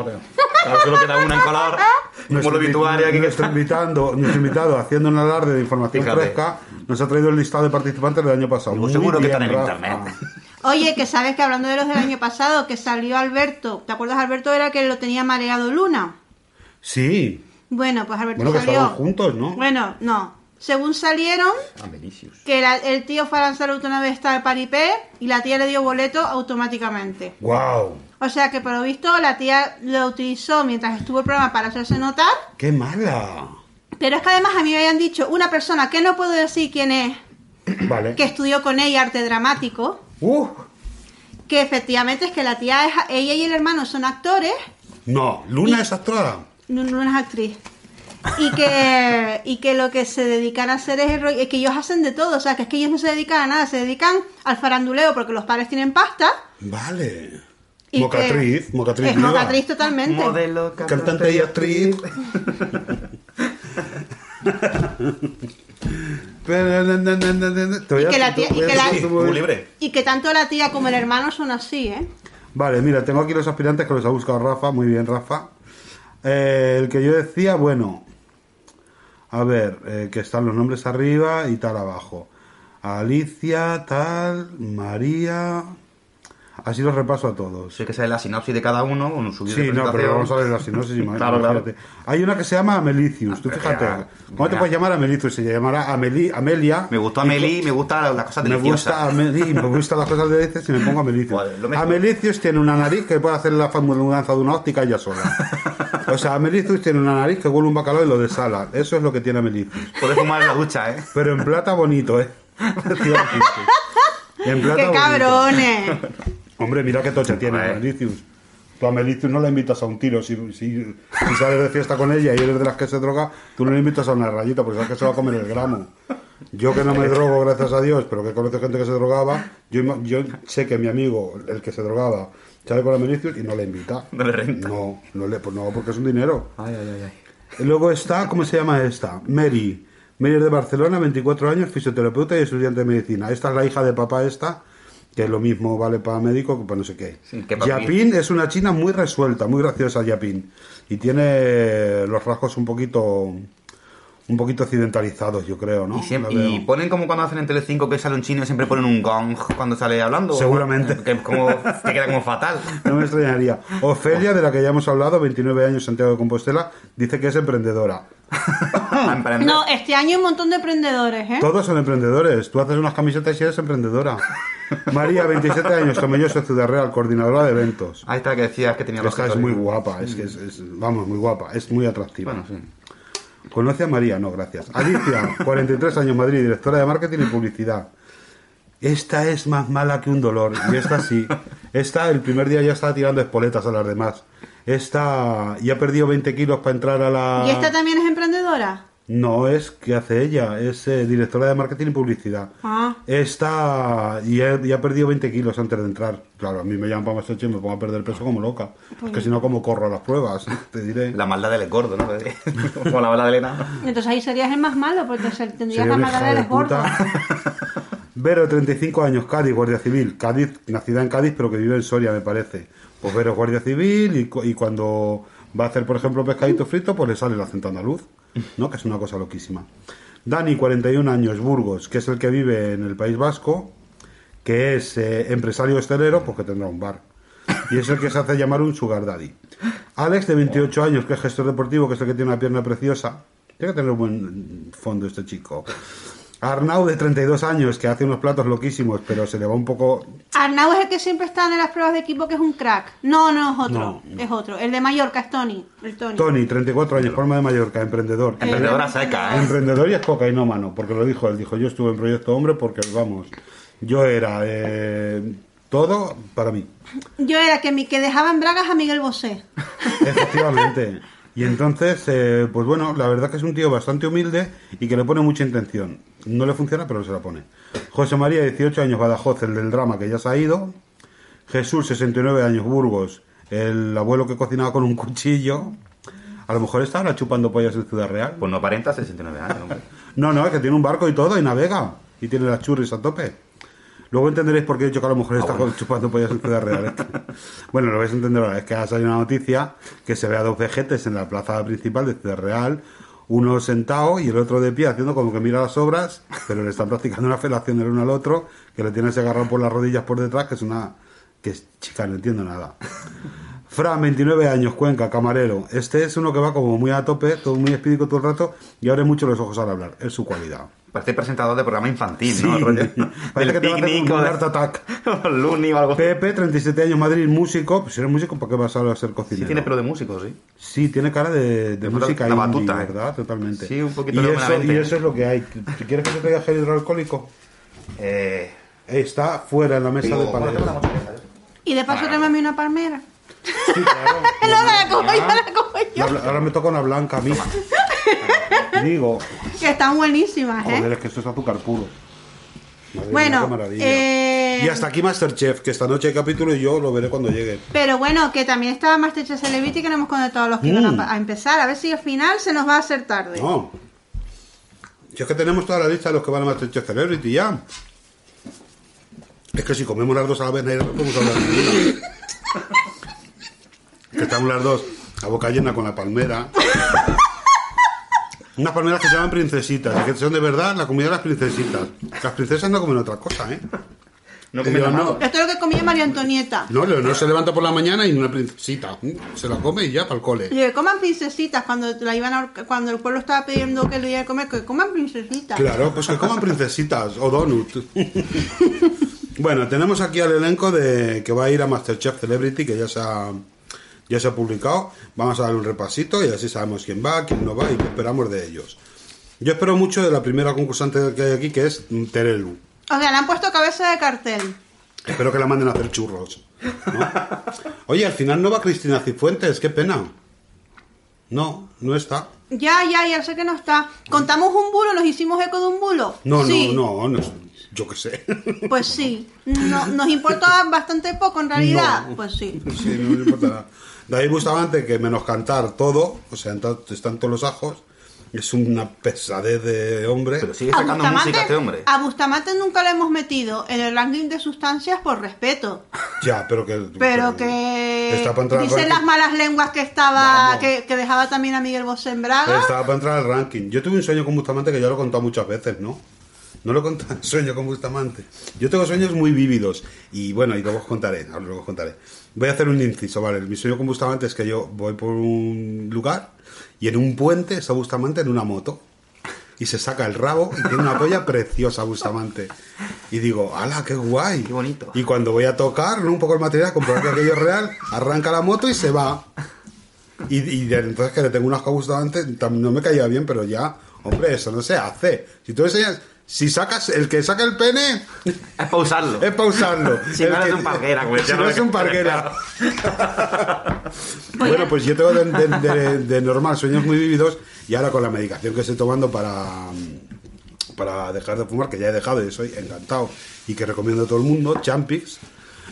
Claro, solo queda una en color. Como Nuestro, lo obituario aquí que nuestro está. invitado, nuestro invitado, haciendo un alarde de información Fíjate. fresca, nos ha traído el listado de participantes del año pasado. Muy seguro que están en Rafa. internet. Oye, que sabes que hablando de los del año pasado, que salió Alberto. ¿Te acuerdas? Alberto era que lo tenía mareado Luna. Sí, Bueno, pues Alberto bueno, que salió. juntos, ¿no? Bueno, no. Según salieron, Ah, que la- el tío fue a lanzar una vez al paripé y la tía le dio boleto automáticamente. ¡Wow! O sea que por lo visto la tía lo utilizó mientras estuvo el programa para hacerse notar. ¡Qué mala! Pero es que además a mí me habían dicho una persona que no puedo decir quién es, Vale. que estudió con ella arte dramático, ¡Uh! que efectivamente es que la tía es, ella y el hermano son actores, No, Luna es actora. no es actriz. Y que, y que lo que se dedican a hacer es, el es que ellos hacen de todo, o sea, que es que ellos no se dedican a nada, se dedican al faranduleo porque los padres tienen pasta. Vale. Y mocatriz, que- mocatriz. Es viva. mocatriz totalmente. Modelo, Cantante y actriz. Y que la tía- que la-. Y que tanto la tía como el hermano son así, ¿eh? Vale, mira, tengo aquí los aspirantes que los ha buscado Rafa. Muy bien, Rafa. Eh, el que yo decía, bueno. A ver, eh, que están los nombres arriba y tal abajo. Alicia, tal, María. Así los repaso a todos. Sé que sale la sinopsis de cada uno con su Sí, no, pero vamos a ver la sinopsis. Claro, claro. Hay una que se llama Amelicius. Tú fíjate. ya, ¿Cómo te ya. puedes llamar Amelicius? Se llamará Ameli, Amelia. Me gustó Y Amelie, me gustan las cosas Me deliciosas. gusta Ameli, me gustan las cosas de dices y me pongo Amelicius. Mejor. Amelicius tiene una nariz que puede hacer la mudanza de una óptica ella sola. O sea, Amelicius tiene una nariz que huele un bacalao y lo desala. Eso es lo que tiene Amelicius. Puedes fumar en la ducha, ¿eh? Pero en plata bonito, ¿eh? En plata ¡Qué bonito. cabrones! Hombre, mira qué tocha tiene. Amelicius. Tú a Amelicius no la invitas a un tiro. Si, si, si sales de fiesta con ella y eres de las que se droga, tú no le invitas a una rayita porque sabes que se va a comer el gramo. Yo que no me drogo, gracias a Dios, pero que conozco gente que se drogaba, yo, yo sé que mi amigo, el que se drogaba, sale con Amelicius y no le invita. No le renta. No, no le, pues no, porque es un dinero. Ay, ay, ay, ay. Y Luego está, ¿cómo se llama esta? Mary. Mary es de Barcelona, 24 años, fisioterapeuta y estudiante de medicina. Esta es la hija de papá esta, que lo mismo vale para médico que para no sé qué. Sí, Yapin es una china muy resuelta, muy graciosa Yapin. Y tiene los rasgos un poquito un poquito occidentalizados, yo creo, ¿no? Y, siempre- y ponen como cuando hacen en Telecinco que sale un chino y siempre ponen un gong cuando sale hablando. Seguramente. Que, como, que queda como fatal. No me extrañaría. Ofelia, de la que ya hemos hablado, 29 años, Santiago de Compostela, dice que es emprendedora. No, este año hay un montón de emprendedores, ¿eh? Todos son emprendedores. Tú haces unas camisetas y eres emprendedora. María, 27 años, Tomelloso, Ciudad Real, coordinadora de eventos. Ahí está la que decías que tenía los Esta es muy guapa, es que es, es- vamos, muy guapa, es muy atractiva. Bueno, sí. ¿Conoce a María? No, gracias. Alicia, 43 años, Madrid, directora de marketing y publicidad. Esta es más mala que un dolor, y esta sí. Esta, el primer día ya estaba tirando espoletas a las demás. Esta ya ha perdido 20 kilos para entrar a la... ¿Y esta también es emprendedora? No es que hace ella, es eh, directora de marketing y publicidad. Ah. Está y ha, y ha perdido 20 kilos antes de entrar. Claro, a mí me llaman para Masterchef y me pongo a perder peso como loca. Es que si no, como corro a las pruebas, te diré. La maldad del gordo, ¿no? Como la maldad de Elena. Entonces ahí serías el más malo, porque tendrías Sería la maldad de del gordo. puta. Vero, 35 años, Cádiz, Guardia Civil. Cádiz, nacida en Cádiz, pero que vive en Soria, me parece. Pues Vero es Guardia Civil y, y cuando va a hacer, por ejemplo, pescadito frito, pues le sale el acento andaluz, ¿no? Que es una cosa loquísima. Dani, 41 años, Burgos, que es el que vive en el País Vasco, que es eh, empresario hostelero, pues que tendrá un bar. Y es el que se hace llamar un sugar daddy. Alex, de 28 años, que es gestor deportivo, que es el que tiene una pierna preciosa. Tiene que tener un buen fondo este chico. Arnau, de 32 años, que hace unos platos loquísimos, pero se le va un poco... Arnau es el que siempre está en las pruebas de equipo, que es un crack. No, no es otro. No. Es otro. El de Mallorca es Tony. El Tony. Tony, 34 años, Palma de Mallorca, emprendedor. Emprendedora seca, ¿eh? Emprendedor y es cocainómano, porque lo dijo él. Dijo, yo estuve en Proyecto Hombre porque, vamos, yo era eh, todo para mí. Yo era que, mi, que dejaba en bragas a Miguel Bosé. Efectivamente. Y entonces, eh, pues bueno, la verdad que es un tío bastante humilde y que le pone mucha intención. No le funciona, pero se la pone. José María, 18 años, Badajoz, el del drama, que ya se ha ido. Jesús, 69 años, Burgos, el abuelo que cocinaba con un cuchillo. A lo mejor está ahora chupando pollas en Ciudad Real. Pues no aparenta 69 años, hombre. No, no, es que tiene un barco y todo y navega. Y tiene las churris a tope. Luego entenderéis por qué he dicho que a lo mejor está chupando pollas en Ciudad Real. bueno, lo vais a entender ahora. Es que ha salido una noticia que se ve a dos vejetes en la plaza principal de Ciudad Real. Uno sentado y el otro de pie haciendo como que mira las obras, pero le están practicando una felación el uno al otro, que le tienes agarrado por las rodillas por detrás, que es una... que es chica, no entiendo nada. Fran, 29 años, Cuenca, camarero. Este es uno que va como muy a tope, todo muy espídico todo el rato y abre mucho los ojos al hablar. Es su cualidad. Parece presentador de programa infantil, Sí. ¿no? Del que te va a hacer picnic un o de- Art Attack. o el Looney o algo así. Pepe, 37 años, Madrid, músico. Pues si eres músico, ¿para qué vas a ser cocinero? Sí tiene pelo de músico, sí. Sí, tiene cara de, música la indie, batuta, ¿eh? ¿verdad? Totalmente. Sí, un poquito y de eso, y eso es lo que hay. ¿Tú quieres que te traiga gel hidroalcohólico? Eh... Está fuera en la mesa de digo, bueno, ¿eh? Y de paso tráeme a mí una palmera. Sí, claro. No, la cojo yo, la cojo yo. Ahora me toca una blanca a mí. Digo, Que están buenísimas, ¿eh? joder, es que esto es azúcar puro. Madre Bueno, mía, eh, Y hasta aquí Masterchef, que esta noche hay capítulo y yo lo veré cuando llegue. Pero bueno, que también estaba Masterchef Celebrity que no hemos contado los que Mm. iban a, a empezar. A ver si al final se nos va a hacer tarde. No. Si es que tenemos toda la lista de los que van a Masterchef Celebrity ya. Es que si comemos las dos a la vez, no podemos hablar de ninguna. que estamos las dos a boca llena con la palmera. Unas palmeras que se llaman princesitas, que son de verdad la comida de las princesitas. Las princesas no comen otra cosa, ¿eh? No Y come yo, nada. no. Esto es lo que comía María Antonieta. No, no se levanta por la mañana y una princesita. mm, Se la come y ya para el cole. Y que coman princesitas cuando la iban a cuando el pueblo estaba pidiendo que le de comer, que coman princesitas. Claro, pues que coman princesitas o donut. bueno, tenemos aquí al elenco de que va a ir a Masterchef Celebrity, que ya se ha, ya se ha publicado. Vamos a dar un repasito y así sabemos quién va, quién no va y qué esperamos de ellos. Yo espero mucho de la primera concursante que hay aquí, que es Terelu. O sea, le han puesto cabeza de cartel. Espero que la manden a hacer churros. ¿no? Oye, al final no va Cristina Cifuentes, qué pena. No, no está. Ya, ya, ya sé que no está. ¿Contamos un bulo? ¿Nos hicimos eco de un bulo? No, sí. no, no, no, yo qué sé. Pues sí. No, nos importa bastante poco en realidad. No. Pues sí. Sí, no me importa nada. David Bustamante, que menos cantar todo, o sea, están todos los ajos, es una pesadez de hombre. Pero sigue sacando música este hombre. a Bustamante nunca lo hemos metido en el ranking de sustancias por respeto. Ya, pero que. Pero que Está para entrar al dicen las malas lenguas que estaba que, que dejaba también a Miguel Bosé en Braga. Estaba para entrar al ranking. Yo tuve un sueño con Bustamante que ya lo he contado muchas veces, ¿no? No lo he contado, sueño con Bustamante. Yo tengo sueños muy vívidos. Y bueno, y luego os contaré, luego os contaré. Voy a hacer un inciso, ¿vale? Mi sueño con Bustamante es que yo voy por un lugar y en un puente está Bustamante en una moto. Y se saca el rabo y tiene una polla preciosa Bustamante. Y digo, ¡hala, qué guay! Qué bonito. Y cuando voy a tocar, ¿no? un poco el material, comprobar que aquello es real, arranca la moto y se va. Y, entonces que le tengo un asco a Bustamante, tam- no me caía bien, pero ya, hombre, eso no se hace. Si tú enseñas, Si sacas, el que saca el pene Es para usarlo. es para usarlo. Si El no eres que- un parguera, como Si no es de un parguera. Bueno, pues yo tengo de, de- de- de normal sueños muy vívidos y ahora con la medicación que estoy tomando para, para dejar de fumar, que ya he dejado y soy encantado y que recomiendo a todo el mundo, Champix,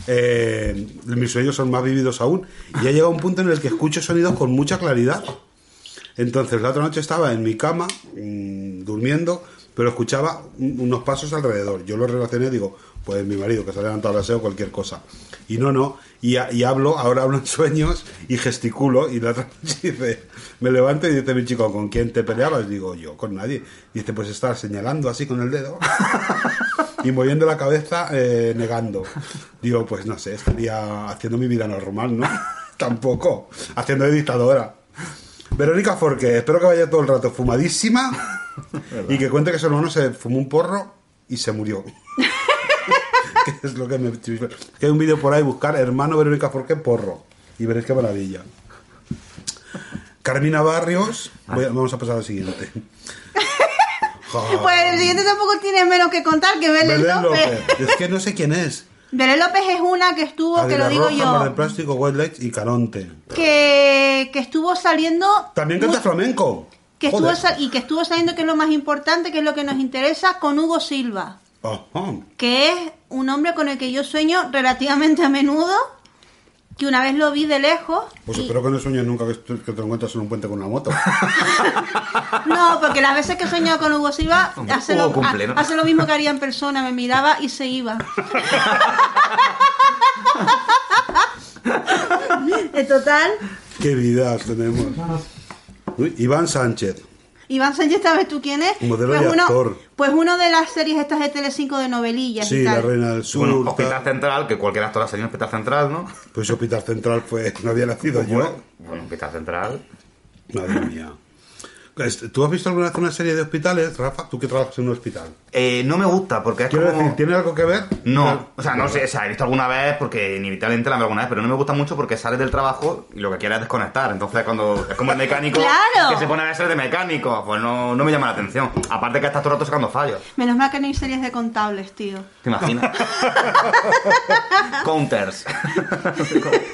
eh, mis sueños son más vívidos aún y ha llegado un punto en el que escucho sonidos con mucha claridad. Entonces, la otra noche estaba en mi cama, mm, durmiendo, pero escuchaba un- unos pasos alrededor. Yo lo relacioné, digo, pues mi marido que se ha levantado al aseo, cualquier cosa. Y no, no. Y, a- y hablo, ahora hablo en sueños y gesticulo. Y la otra dice, me levanto y dice mi chico, ¿con quién te peleabas? Digo, yo, con nadie. Y dice, pues estás señalando así con el dedo. y moviendo la cabeza, eh, negando. Digo, pues no sé, estaría haciendo mi vida normal, ¿no? Tampoco. Haciendo de dictadora. Verónica Forqué, espero que vaya todo el rato fumadísima y que cuente que su hermano se fumó un porro y se murió. que es lo que me... Que hay un vídeo por ahí, buscar hermano Verónica Forqué porro y veréis qué maravilla. Carmina Barrios, voy a- vamos a pasar al siguiente. Pues el siguiente tampoco tiene menos que contar que Belén Belén López. López. Es que no sé quién es. Belén López es una que estuvo, que lo digo Roja, Mar de yo, Plástico, White Lights y Caronte. que, que estuvo saliendo... También canta flamenco. que estuvo y que estuvo saliendo, que es lo más importante, que es lo que nos interesa, con Hugo Silva, Ajá. que es un hombre con el que yo sueño relativamente a menudo, que una vez lo vi de lejos. Pues y- espero que no sueñes nunca que, que te encuentres en un puente con una moto. No, porque las veces que he soñado con Hugo Silva hace, lo, cumple, ha- ¿no? hace lo mismo que haría en persona, me miraba y se iba. En total, Qué vidas tenemos. Uy, Iván Sánchez. Iván Sánchez, ¿sabes tú quién es? Modelo pues y uno, actor. Pues uno de las series estas de Telecinco de novelillas Sí, y la reina del sur. Bueno, tal. Hospital Central, que cualquier actor ha salido en Hospital Central, ¿no? Pues Hospital Central fue. No había nacido yo. Bueno, Hospital Central. Madre mía. ¿Tú has visto alguna vez una serie de hospitales, Rafa? Tú que trabajas en un hospital. Eh, no me gusta porque es Quiero como... decir, ¿tiene algo que ver? No, o sea, no sé, o sea, he visto alguna vez porque inevitablemente la veo alguna vez, pero no me gusta mucho porque sales del trabajo y lo que quieres es desconectar. Entonces, cuando es como el mecánico ¡Claro! que se pone a ser de mecánico, pues no, no me llama la atención. Aparte que estás todo el rato sacando fallos. Menos mal que no hay series de contables, tío. ¿Te imaginas? Counters.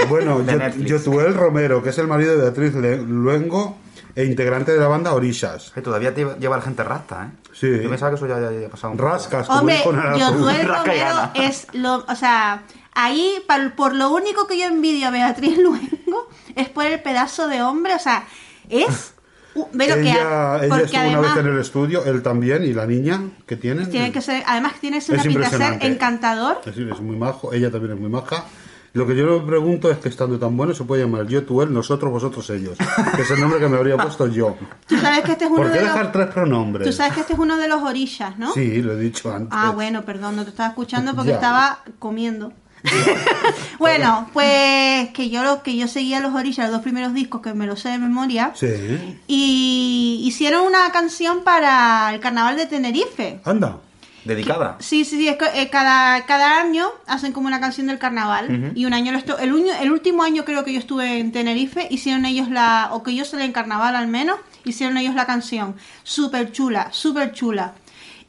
Bueno, De Yo- Netflix. Yotuel Romero, que es el marido de Beatriz Luengo e integrante de la banda Orishas. Que todavía te lleva la gente rasta, ¿eh? Sí. Yo pensaba que eso ya ya había pasado. un poco. Rascas, como Hombre, dijo y Romero es lo... O sea, ahí, por lo único que yo envidio a Beatriz Luengo es por el pedazo de hombre, o sea, es... lo que Ella, ha- ella porque estuvo una vez en el estudio, él también, y la niña que tiene. tiene que ser, además tiene que ser Es una pinta de ser impresionante. encantador. Es, es muy majo, ella también es muy maja. Lo que yo le pregunto es que estando tan bueno se puede llamar yo, tú, él, nosotros, vosotros, ellos. Que es el nombre que me habría puesto yo. Tú sabes que este es uno ¿Por qué de dejar los... tres pronombres? Tú sabes que este es uno de los orillas, ¿no? Sí, lo he dicho antes. Ah, bueno, perdón, no te estaba escuchando porque Ya. estaba comiendo. bueno, pues que yo lo que yo seguía los orillas, los dos primeros discos que me los sé de memoria. Sí. Y hicieron una canción para el carnaval de Tenerife. Anda. Dedicada. Sí, sí, sí, es que, eh, cada, cada año hacen como una canción del carnaval. Y un año, lo el, el último año creo que yo estuve en Tenerife, hicieron ellos la, o que yo salí en carnaval al menos, hicieron ellos la canción. Súper chula, súper chula.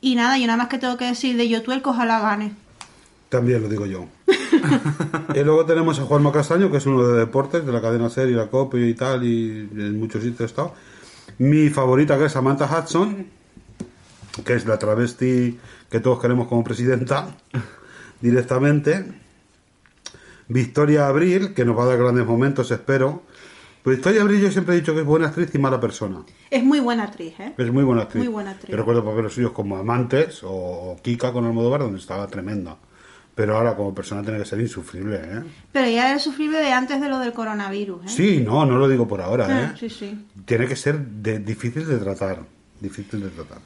Y nada, yo nada más que tengo que decir de Yotuel, que ojalá gane. También lo digo yo. y luego tenemos a Juanma Castaño, que es uno de deportes, de la cadena SER y la COPE y tal, y en muchos sitios he estado. Mi favorita, que es Samantha Hudson, que es la travesti que todos queremos como presidenta, directamente. Victoria Abril, que nos va a dar grandes momentos, espero. Pues Victoria Abril yo siempre he dicho que es buena actriz y mala persona. Es muy buena actriz, ¿eh? Es muy buena actriz. Muy buena actriz. Yo recuerdo papeles suyos como Amantes o, Kika con Almodóvar, donde estaba tremenda. Pero ahora como persona tiene que ser insufrible, ¿eh? Pero ya era sufrible de antes de lo del coronavirus, ¿eh? Sí, no, no lo digo por ahora, Ah, ¿eh? sí, sí. Tiene que ser de- difícil de tratar. Difícil de tratar.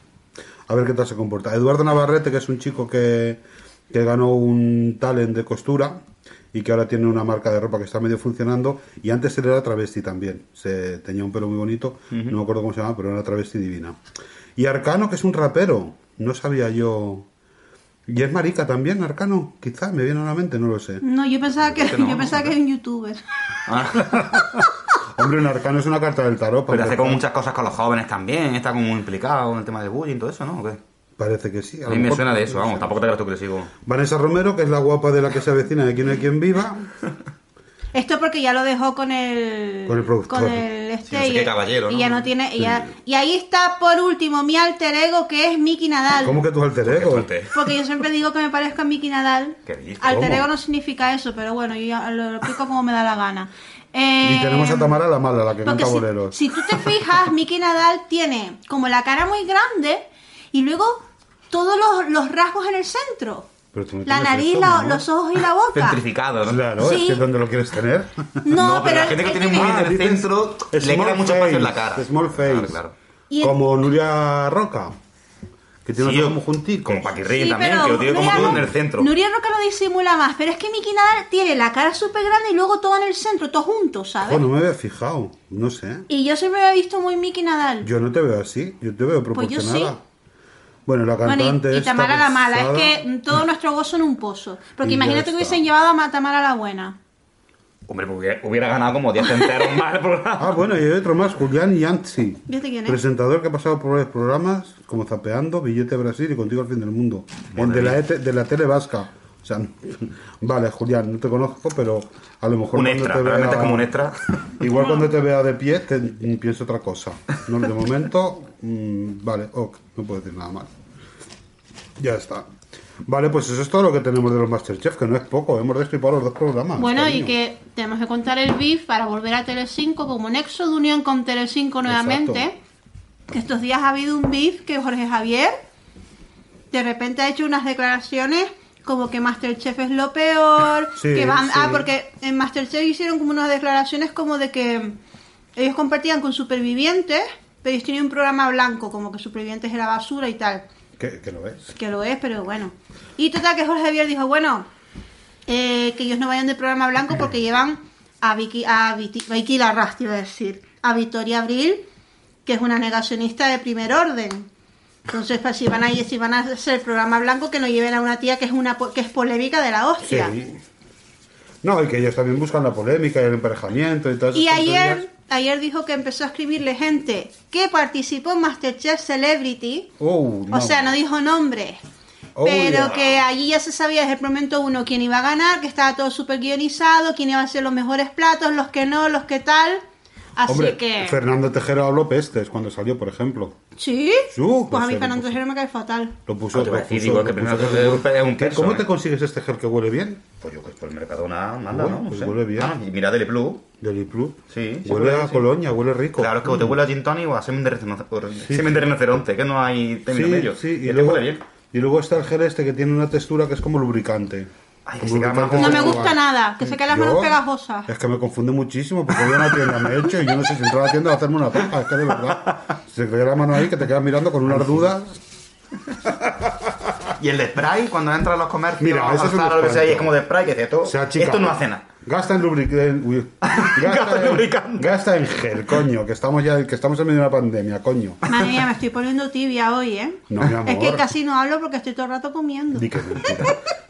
A ver qué tal se comporta. Eduardo Navarrete, que es un chico que, que ganó un talent de costura y que ahora tiene una marca de ropa que está medio funcionando. Y antes él era travesti también. Se tenía un pelo muy bonito. No me acuerdo cómo se llama, pero era travesti divina. Y Arcano, que es un rapero. No sabía yo. Y es marica también, Arcano. Quizá me viene a la mente, no lo sé. No, yo pensaba que, que no, yo pensaba que era un youtuber. Hombre, un Arcano es una carta del tarot. Pero hace como muchas cosas con los jóvenes también, está como muy implicado en el tema del bullying y todo eso, ¿no? ¿O qué? Parece que sí. A lo mí me suena de eso, vamos, tampoco te creas tú que le sigo. Vanessa Romero, que es la guapa de la que se avecina de no hay quien viva. Esto porque ya lo dejó con el Con el productor. con el este Sí, no sé y, qué caballero, y ¿no? ya no tiene y, ya- y ahí está por último mi alter ego que es Miki Nadal. ¿Cómo que tu alter ego? Porque yo siempre digo que me parezco a Miki Nadal. ¿Qué? Alter ¿Cómo? ego no significa eso, pero bueno, yo lo explico como me da la gana. Eh, Y tenemos a Tamara la mala, la que canta si, boleros. si tú te fijas, Miki Nadal tiene como la cara muy grande y luego todos los, los rasgos en el centro. Pero tú no La nariz, eso, la- ¿no? los ojos y la boca. Centrificado, ¿no? Claro, Sí. es que ¿dónde lo quieres tener? No, pero, la gente que tiene muy tiene- en el centro le queda mucho espacio en la cara. Small face. Claro, claro. Y el- Como Nuria Roca, que tiene Sí, los o- ojos muy junticos. Como Paquirrín Sí, también, que lo tiene como todo en el centro. Nuria Roca lo disimula más, pero es que Miki Nadal tiene la cara súper grande y luego todo en el centro, todo junto, ¿sabes? Oh, no me había fijado, no sé. Y yo siempre me he visto muy Miki Nadal. Yo no te veo así, yo te veo Pues yo proporcionada. sí. Bueno, la Bueno, cantante y, y esta Tamara la mala, es que todo nuestro gozo en un pozo. Porque Y imagínate que hubiesen llevado a Ma- Tamara la buena. Hombre, porque hubiera ganado como 10 enteros más el programa. Ah, bueno, y hay otro más, Julián Yanzi. ¿Viste quién es? Presentador que ha pasado por varios programas, como Zapeando, Billete Brasil y Contigo al Fin del Mundo. En Madre de, la. ET de la tele vasca. O sea, vale, Julián, no te conozco, pero a lo mejor Un cuando extra, te realmente vea- es como un extra. Igual cuando te vea de pie, te pienso otra cosa. No, de momento, mm, vale, ok, no puedo decir nada más. Ya está. Vale, pues eso es todo lo que tenemos de los Masterchef, que no es poco, hemos destripado los dos programas. Bueno, y que tenemos que contar el BIF para volver a Telecinco como nexo de unión con Telecinco nuevamente. Exacto. Que estos días ha habido un BIF que Jorge Javier de repente ha hecho unas declaraciones como que Masterchef es lo peor, Sí, que van... sí. Ah, porque en Masterchef hicieron como unas declaraciones como de que ellos compartían con supervivientes, pero ellos tenían un programa blanco, como que supervivientes era basura y tal. ¿Qué, qué lo es? Que lo es, pero bueno. Y total que Jorge Javier dijo, bueno, eh, que ellos no vayan de programa blanco porque llevan a Vicky, a Viti- Vicky Larraz, iba a decir, a Victoria Abril, que es una negacionista de primer orden. Entonces, pues, si van a si van a hacer programa blanco, que no lleven a una tía que es una que es polémica de la hostia. Sí. No, y que ellos también buscan la polémica y el emparejamiento y todas Y ayer, tonterías. ayer dijo que empezó a escribirle gente que participó en Masterchef Celebrity. Oh, no. O sea, no dijo nombre. Oh, pero yeah. que allí ya se sabía desde el momento uno quién iba a ganar, que estaba todo súper guionizado, quién iba a hacer los mejores platos, los que no, los que tal. Así Hombre, que... Fernando Tejero habló pestes cuando salió, por ejemplo. ¿Sí? Pues pues a mí se Fernando. Tejero me cae fatal. Lo puso. No te voy a lo puso- digo, lo que puso- primero es un- es un ¿Qué- queso, ¿Cómo ¿eh? te consigues este gel que huele bien? Pues yo que por el Mercadona manda, Bueno, ¿no? No pues sé. huele bien. Ah, y mira Deli Plus. Del Plus. Sí, sí, Huele huele, a sí. colonia, huele rico. Claro, es que o te huele a gin tonic o a semen de, rinoceronte, semen de rinoceronte, que no hay término Sí, medio. sí, y, y este luego, huele bien. y luego está el gel este que tiene una textura que es como lubricante. Ay, que Como se queda lubricante más No me gusta nada, que se quedan las manos pegajosas. Es que me confunde muchísimo porque voy a una tienda, me he hecho y yo no sé si entro a la tienda a hacerme una paja. Es que de verdad, se te queda la mano ahí que te quedas mirando con unas dudas. Y el de spray, cuando entra a los comercios, Mira, a lo que sea, y es como de spray, que dice, esto, esto no hace nada. Gasta en lubricante. Gasta Gasta, en en lubricante. Gasta en gel, coño, que estamos ya que estamos en medio de una pandemia, coño. Madre mía, me estoy poniendo tibia hoy, ¿eh? No, mi amor. Es que casi no hablo porque estoy todo el rato comiendo. Di que es mentira.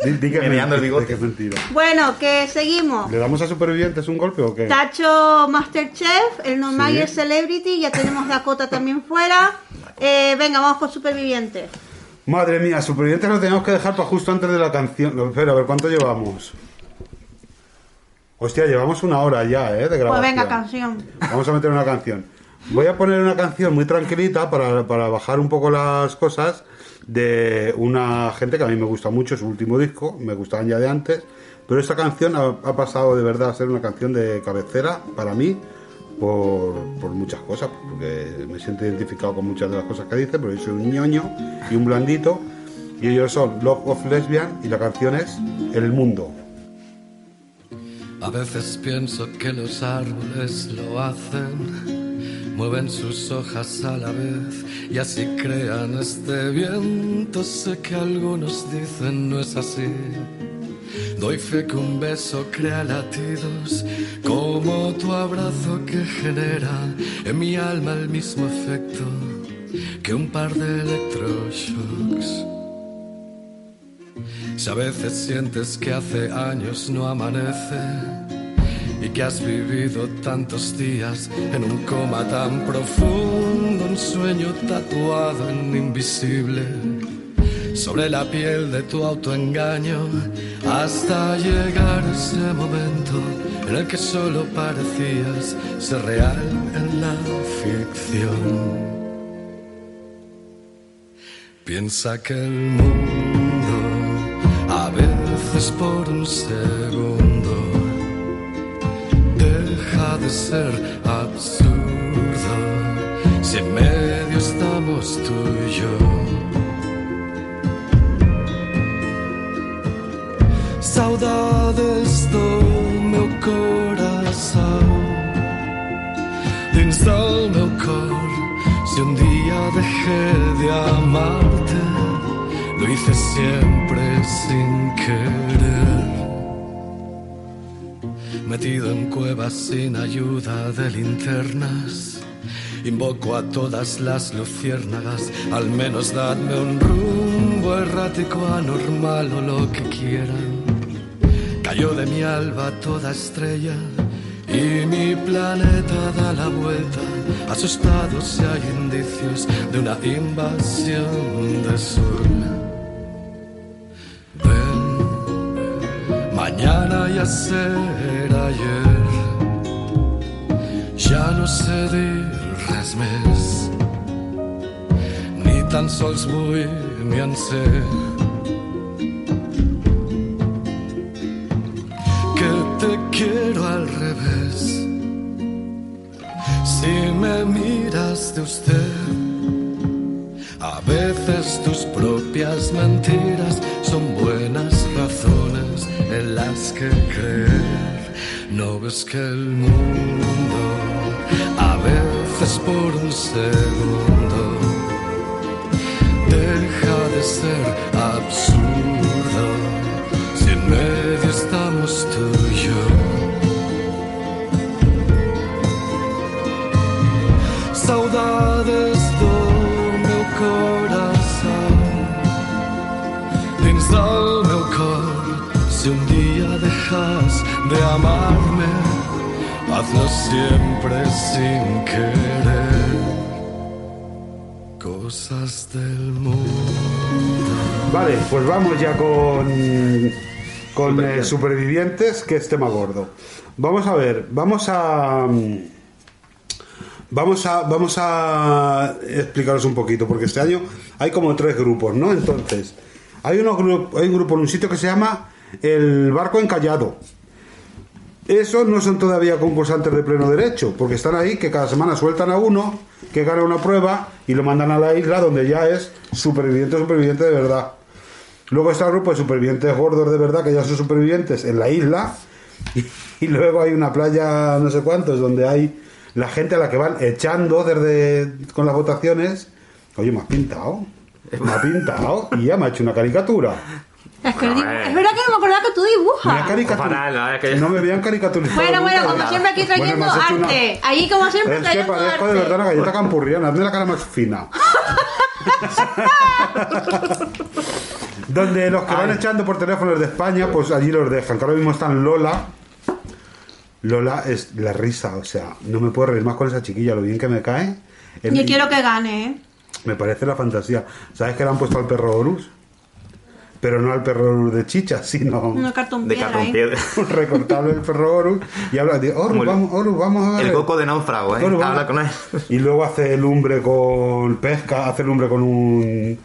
Di, di que Meneando el mentira, bigote. di que es mentira. Bueno, que seguimos. ¿Le damos a Supervivientes un golpe o qué? Tacho Masterchef, el normal Sí. y el Celebrity, ya tenemos Dakota también fuera. Eh, venga, vamos por Supervivientes. Madre mía, Supervivientes lo teníamos que dejar para justo antes de la canción. No, espera, a ver, ¿cuánto llevamos? Hostia, llevamos una hora ya, ¿eh? De Pues grabación. venga, canción. Vamos a meter una canción. Voy a poner una canción muy tranquilita para, para bajar un poco las cosas de una gente que a mí me gusta mucho, su último disco, me gustaban ya de antes, pero esta canción ha, ha pasado de verdad a ser una canción de cabecera para mí por, por muchas cosas, porque me siento identificado con muchas de las cosas que dice, pero yo soy un ñoño y un blandito, y ellos son Love of Lesbian y la canción es El Mundo. A veces pienso que los árboles lo hacen, mueven sus hojas a la vez y así crean este viento. Sé que algunos dicen no es así. Doy fe que un beso crea latidos, como tu abrazo que genera en mi alma el mismo efecto que un par de electroshocks. Si a veces sientes que hace años no amanece y que has vivido tantos días en un coma tan profundo, un sueño tatuado en invisible, sobre la piel de tu autoengaño hasta llegar ese momento en el que solo parecías ser real en la ficción. Piensa que el mundo por un segundo. Deja de ser absurdo. Si en medio estamos tú y yo. Saudades do meu coração. Dins del meu Si un día dejé de amarte Lo hice siempre sin querer Metido en cuevas sin ayuda de linternas Invoco a todas las luciérnagas Al menos dadme un rumbo errático, anormal o lo que quieran Cayó de mi alba toda estrella y mi planeta da la vuelta. Asustado si hay indicios de una invasión de sol. Mañana ya será ayer. Ja no sé dir ni tan sols vull ni en ser. que te quiero al revés. Si me miras de usted, a veces tus propias mentiras son buenas razones en las que creer. No ves que el mundo, a veces por un segundo, deja de ser absurdo si en medio estamos tú y yo. Saudades Si un día dejas de amarme Hazlo siempre sin querer Cosas del mundo Vale, pues vamos ya con con eh, supervivientes, que es tema gordo. Vamos a ver, vamos a mm, vamos a vamos a explicaros un poquito, porque este año hay como tres grupos, ¿no? Entonces, hay unos hay un grupo en un sitio que se llama el barco encallado. Esos no son todavía concursantes de pleno derecho, porque están ahí que cada semana sueltan a uno que gana una prueba y lo mandan a la isla donde ya es superviviente, superviviente de verdad. Luego está el grupo de supervivientes gordos de verdad, que ya son supervivientes en la isla. Y, luego hay una playa, no sé cuántos, donde hay la gente a la que van echando desde con las votaciones. Oye, me has pintado. Me ha pintado y ya me ha hecho una caricatura. Es, que eh. es verdad que no me acordaba que tú dibujas. la es que- No me habían caricaturizado. Bueno, bueno, como siempre aquí trayendo hecho una- arte. Ahí como siempre Es que trayendo parezco arte. de verdad una galleta campurriana. Hazme la cara más fina. Donde los que van echando por teléfonos de España, pues allí los dejan. Que ahora mismo están Lola. Lola es la risa, o sea, no me puedo reír más con esa chiquilla, lo bien que me cae. El- Yo quiero que gane, ¿eh? Me parece la fantasía. ¿Sabes que le han puesto al perro Horus? Pero no al perro Horus de chicha, sino Una cartón De piedra cartón ahí. piedra. un recortable del perro Horus y habla de Horus, vamos, Horus, vamos a ver. El coco de náufrago, ¿eh? Habla con él. Y luego hace lumbre con pesca, hace lumbre con un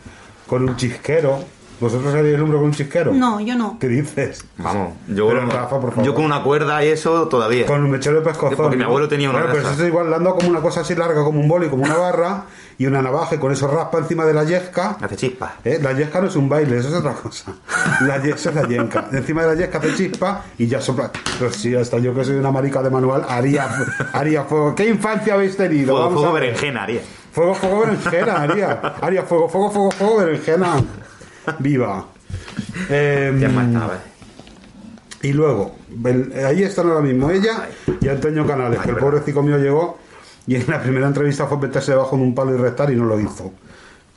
con un chisquero. ¿Vosotros haríais lumbre con un chisquero? No, yo no. ¿Qué dices? Vamos, yo, Pero, Rafa, por favor. yo con una cuerda y eso todavía. Con un mechero de pescozón. Porque mi abuelo tenía una Bueno, pero eso es igual, dado como una cosa así larga, como un boli, como una barra, y una navaja, y con eso raspa encima de la yesca. Hace chispa. ¿Eh? La yesca no es un baile, eso es otra cosa. La yesca es la yenca. Encima de la yesca hace chispa y ya sopla. Pero sí, hasta yo que soy una marica de manual, haría, haría fuego. ¿Qué infancia habéis tenido? Fuego, Vamos fuego berenjena, haría. Fuego, fuego, berenjena, haría. Haría fuego, fuego, fuego, fuego, berenjena. Viva. Em, Ya ¿eh? y luego, el- ahí están ahora mismo ella y Antonio Canales, Ay, que el pobrecito mío llegó y en la primera entrevista fue meterse debajo de un palo y restar y no lo hizo.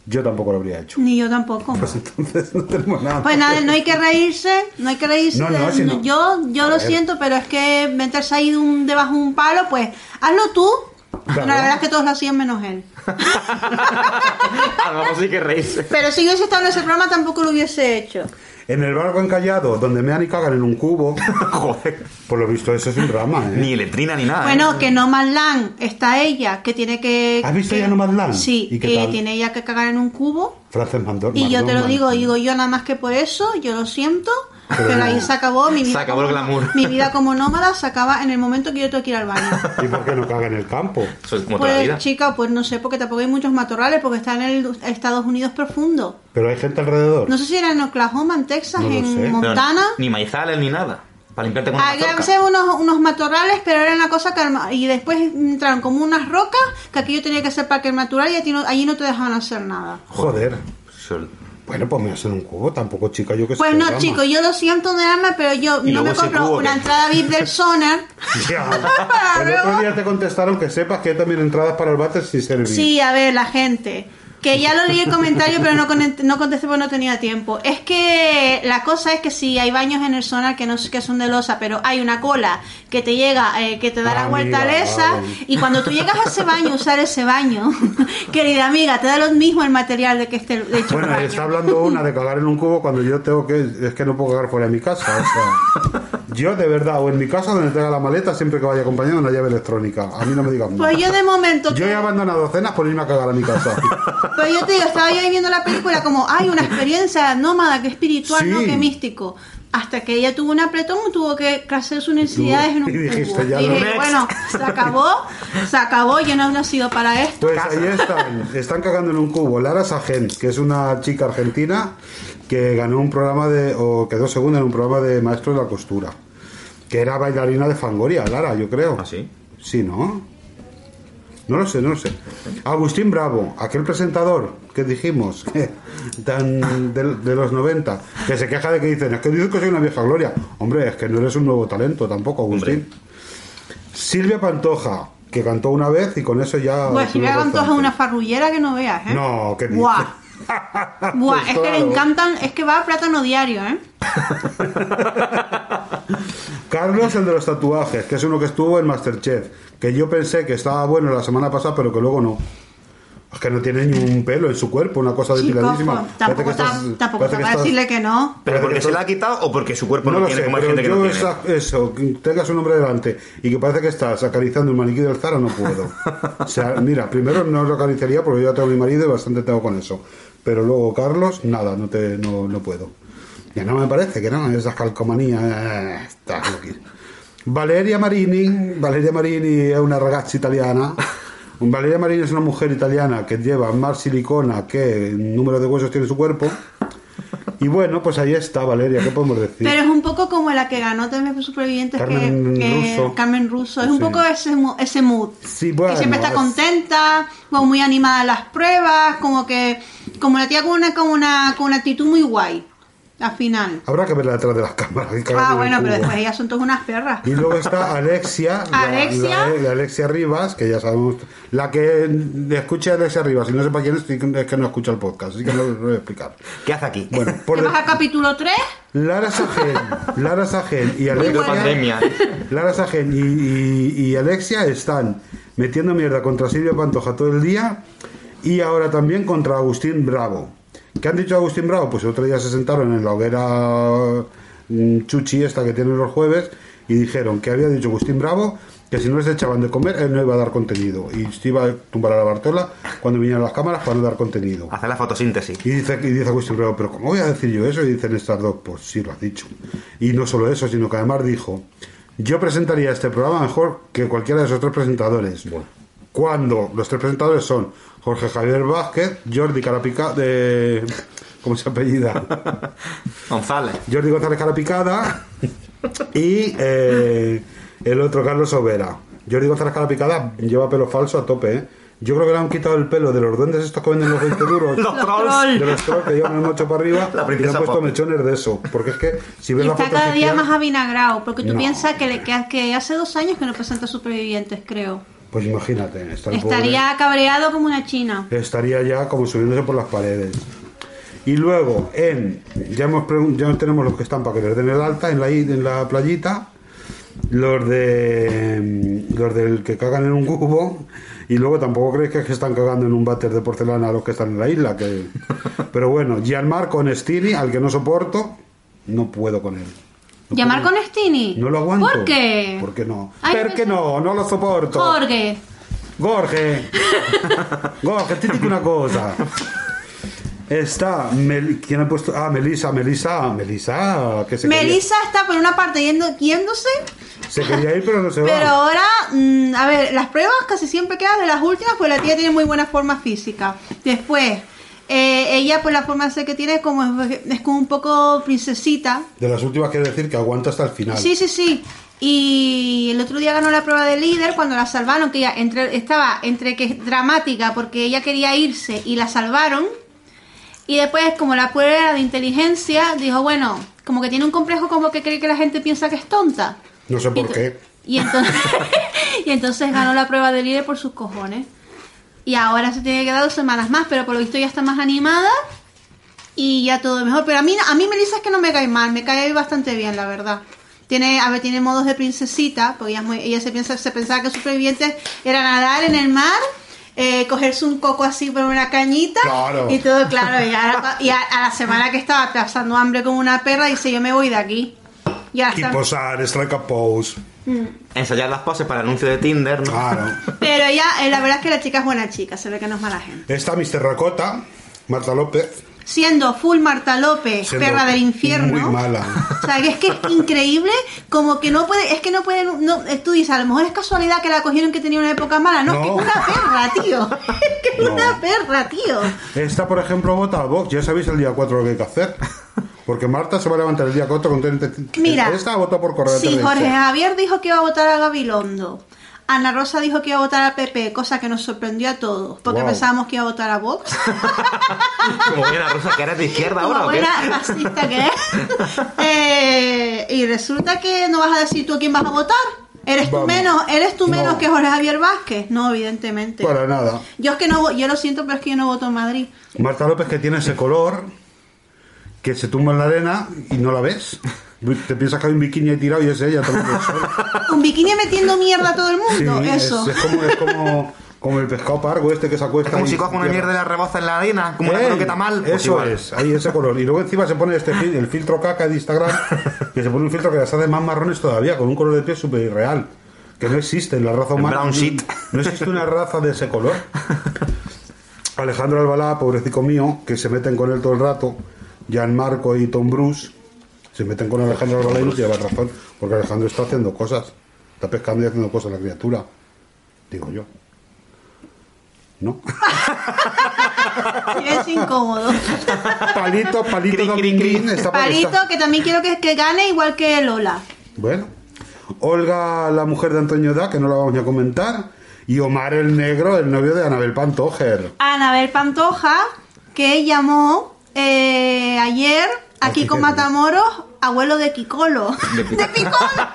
Yo tampoco lo habría hecho. Ni yo tampoco. Pues entonces no tenemos nada. Pues nada, no hay que reírse, no hay que reírse. No, no, de- si no. Yo, yo A lo ver. siento, pero es que meterse ahí de un, debajo de un palo, pues hazlo tú, Bueno, la verdad es que todos lo hacían menos él. A lo mejor sí que reírse. Pero si hubiese estado en ese programa tampoco lo hubiese hecho. En el barco encallado, donde me han y cagan en un cubo, Joder. por lo visto eso es un drama, ¿eh? Ni letrina ni nada. Bueno, ¿eh? que no Land está ella, que tiene que... ¿Has visto que- ya Nomadland? Sí, ¿Y qué que tal? tiene ella que cagar en un cubo. Frances Mandor. Y yo te lo digo, digo yo nada más que por eso, yo lo siento, pero ahí se acabó mi vida. Se acabó el glamour. Mi vida como nómada se acaba en el momento que yo tengo que ir al baño. ¿Y por qué no caga en el campo? Eso es como toda la vida. Pues chica, pues no sé, porque tampoco hay muchos matorrales, porque está en el Estados Unidos profundo. Pero hay gente alrededor. No sé si era en Oklahoma, en Texas, No en sé. Pero Montana. Ni maizales ni nada. Para limpiarte con una Había unos, unos matorrales, pero era una cosa que arma- y después entraron como unas rocas que aquello tenía que ser parque natural y no- allí no te dejaban hacer nada. Joder. Bueno, pues me hacen un cubo, tampoco chica, yo que Pues no, chicos, yo lo siento de alma, pero yo no me compro cubo una entrada VIP del Sonar. Ya. El otro día te contestaron que sepas que hay también entradas para el váter sin servir. Sí, a ver, la gente. Que ya lo leí el comentario, pero no, no contesté porque no tenía tiempo. Es que la cosa es que si hay baños en el sonar que no sé que son de losa, pero hay una cola que te llega, eh, que te da Ah, la vuelta amiga, a esa, vale. y cuando tú llegas a ese baño, usar ese baño, querida amiga, te da lo mismo el material de que esté hecho Bueno, está hablando una de cagar en un cubo cuando yo tengo que. Es que no puedo cagar fuera de mi casa. O sea, yo de verdad, o en mi casa donde tenga la maleta, siempre que vaya acompañado una llave electrónica. A mí no me digan. Pues yo de momento... Yo he abandonado cenas por irme a cagar a mi casa. Pero yo te digo, estaba yo ahí viendo la película como, hay una experiencia nómada, que espiritual, ¿no? Que místico. Hasta que ella tuvo un apretón tuvo que hacer sus necesidades en un Y dijiste, cubo. ya Y dije, bueno, se acabó, se acabó, yo no he nacido para esto. Pues ahí están, están cagando en un cubo. Lara Sajen, que es una chica argentina que ganó un programa de, o quedó segunda en un programa de maestro de la costura. Que era bailarina de Fangoria, Lara, yo creo. ¿Ah, sí? Sí, ¿no? No lo sé, no lo sé. Agustín Bravo, aquel presentador que dijimos, que tan de, de los 90, que se queja de que dicen, es que dices que soy una vieja gloria. Hombre, es que no eres un nuevo talento tampoco, Agustín. Silvia Pantoja, que cantó una vez y con eso ya... Pues si me tuvo antoja bastante. una farrullera que no veas, ¿eh? No, ¿qué dices? Buah. Buah, Pues es que le encantan, es que va a plátano diario, ¿eh? Carlos, el de los tatuajes, que es uno que estuvo en Masterchef, que yo pensé que estaba bueno la semana pasada, pero que luego no. Es que no tiene ni un pelo en su cuerpo, una cosa depiladísima. tampoco, estás- tampoco te va a decirle que no. ¿Pero porque que se la ha quitado o porque su cuerpo No no, lo tiene sé, como hay gente que no tiene? eso, que tengas un nombre delante y que parece que estás acariciando un maniquí del Zara, no puedo. O sea, mira, primero no lo acariciaría porque yo ya tengo mi marido y bastante tengo con eso. Pero luego, Carlos, nada, no, te, no, no puedo. Ya no me parece que no, esa calcomanía. eh, está loqui. Valeria Marini, Valeria Marini es una ragazza italiana. Valeria Marini es una mujer italiana que lleva más silicona que número de huesos tiene su cuerpo. Y bueno, pues ahí está Valeria, ¿qué podemos decir? Pero es un poco como la que ganó también Supervivientes, Carmen que, que- Russo. Carmen Russo. Es un poco ese, ese mood. Sí, bueno, que siempre está es- contenta, muy animada en las pruebas, como que, como la tía con una, con una, con una actitud muy guay, final. Habrá que verla detrás de las cámaras. Ah, bueno, pero después ellas son todas unas perras. Y luego está Alexia, la- Alexia. La, la Alexia Rivas, que ya sabemos. La que escuche a Alexia Rivas y no sepa quién es, es que no escucha el podcast, así que no lo voy a explicar. ¿Qué hace aquí? Bueno, por ¿Te de- vas al capítulo 3? Lara Sajen, Lara Sajen y Alexia, pandemia. Lara Sajen y, y- y Alexia están metiendo mierda contra Silvia Pantoja todo el día y ahora también contra Agustín Bravo. ¿Qué han dicho Agustín Bravo? Pues el otro día se sentaron en la hoguera mm, chuchi esta que tienen los jueves y dijeron que había dicho Agustín Bravo que si no les echaban de comer él no iba a dar contenido y se iba a tumbar a la Bartola cuando vinieran las cámaras para no dar contenido. Hacer la fotosíntesis. Y dice, y dice Agustín Bravo, pero ¿cómo voy a decir yo eso? Y dicen estas dos, pues sí, lo has dicho. Y no solo eso, sino que además dijo, yo presentaría este programa mejor que cualquiera de esos tres presentadores. Cuando los tres presentadores son Jorge Javier Vázquez, Jordi Carapica, de... ¿Cómo se apellida? González. Jordi González Carapicada y eh, el otro Carlos Overa. Jordi González Carapicada lleva pelo falso a tope, ¿eh? Yo creo que le han quitado el pelo de los duendes estos que venden los 20 duros. Los trolls. de los trolls que llevan el mocho para arriba La y le han puesto Poppy. mechones de eso. Porque es que si ves Y la está foto cada día más avinagrado, porque tú No. piensas que, le- que, que hace dos años que no presenta Supervivientes, creo. Pues imagínate, está el Estaría cabreado como una china. estaría ya como subiéndose por las paredes. Y luego, en ya hemos ya tenemos los que están para que les den el alta en la, i- en la playita. los de mm, los del que cagan en un cubo y luego tampoco crees que es que están cagando en un váter de porcelana los que están en la isla que pero bueno Gianmarco Nestini al que no soporto no puedo con él No ¿Llamar puedo. con Stini? no lo aguanto ¿Por qué? ¿por qué no? Ay, ¿por qué me- no? no lo soporto Jorge. Jorge Jorge ti dico una cosa Está, Mel- ¿quién ha puesto? Ah, Melissa, Melissa, Melissa, que se quería- Melissa está por una parte yendo, yéndose, se quería ir pero no se va. pero ahora, mm, a ver, las pruebas casi siempre quedan de las últimas, pues la tía tiene muy buena forma física. Después, eh, ella, pues la forma de ser que tiene es como, es como un poco princesita. De las últimas quiero decir que aguanta hasta el final. Sí, sí, sí. Y el otro día ganó la prueba de líder cuando la salvaron, que ella entre, estaba entre que es dramática porque ella quería irse y la salvaron. Y después, como la prueba era de inteligencia, dijo, bueno, como que tiene un complejo como que cree que la gente piensa que es tonta. No sé por qué. Y entonces, y entonces ganó la prueba de líder por sus cojones. Y ahora se tiene que dar dos semanas más, pero por lo visto ya está más animada y ya todo mejor. Pero a mí, a mí Melissa es que no me cae mal, me cae bastante bien, la verdad. Tiene, a ver, tiene modos de princesita, porque ella, es muy- ella se, piensa, se pensaba que supervivientes era nadar en el mar, eh, cogerse un coco así por una cañita Claro. y todo claro. Y, ahora- y a, a la semana que estaba pasando hambre como una perra, dice yo me voy de aquí. Y ahora Y está- posar, strike a pose. Ensayar las poses para el anuncio de Tinder, ¿no? Claro. Pero ella, eh, la verdad es que la chica es buena chica, se ve que no es mala gente. Está Mr. Racota, Marta López. Siendo full Marta López, siendo perra del infierno. Muy mala. O sea, que es que es increíble, como que no puede, es que no pueden, no, tú dices, a lo mejor es casualidad que la cogieron que tenía una época mala, no, No. que es una perra, tío, es que es No. una perra, tío. Esta, por ejemplo, vota a Vox. Ya sabéis el día 4 lo que hay que hacer. Porque Marta se va a levantar el día 4 con... Mira, Esta votó por correo Sí. Jorge Javier dijo que iba a votar a Gabilondo. Ana Rosa dijo que iba a votar a PP, cosa que nos sorprendió a todos, porque Wow. pensábamos que iba a votar a Vox. Como bien Rosa, que eres de izquierda Como ahora, ¿o qué? fascista que es. Eh, y resulta que no vas a decir tú a quién vas a votar. ¿Eres tú menos, eres tú menos No. que Jorge Javier Vázquez? No, evidentemente. Para nada. Yo es que no, yo lo siento, pero es que yo no voto en Madrid. Marta López que tiene ese color que se tumba en la arena y no la ves. Te piensas que hay un bikini ahí tirado y es ella tomando el sol. Un bikini metiendo mierda a todo el mundo, es, eso. es como, es como, como el pescado pargo este que se acuesta. Es como si coge una mierda y la reboza en la arena, como una ¡Ey! croqueta mal. pues Eso igual. es, ahí ese color. Y luego encima se pone este fil- el filtro caca de Instagram, que se pone un filtro que las hace más marrones todavía, con un color de piel súper irreal. Que no existe en la raza humana. brown sheet. No existe una raza de ese color. Alejandro Albalá, pobrecito mío, que se meten con él todo el rato. Gianmarco y Tom Bruce se meten con Alejandro Albalá y no lleva razón. Porque Alejandro está haciendo cosas. Está pescando y haciendo cosas la criatura. Digo yo. ¿No? Silencio incómodo. Palito, palito, Cri, cri, dominguín, cri. está por- Palito, está- que también quiero que, que gane igual que Lola. Bueno, Olga, la mujer de Antonio Da, que no la vamos ni a comentar, y Omar el Negro, el novio de Anabel Pantojer. Anabel Pantoja, que llamó eh, ayer Aquí que- Matamoros abuelo de Kikolo. De De Picolo.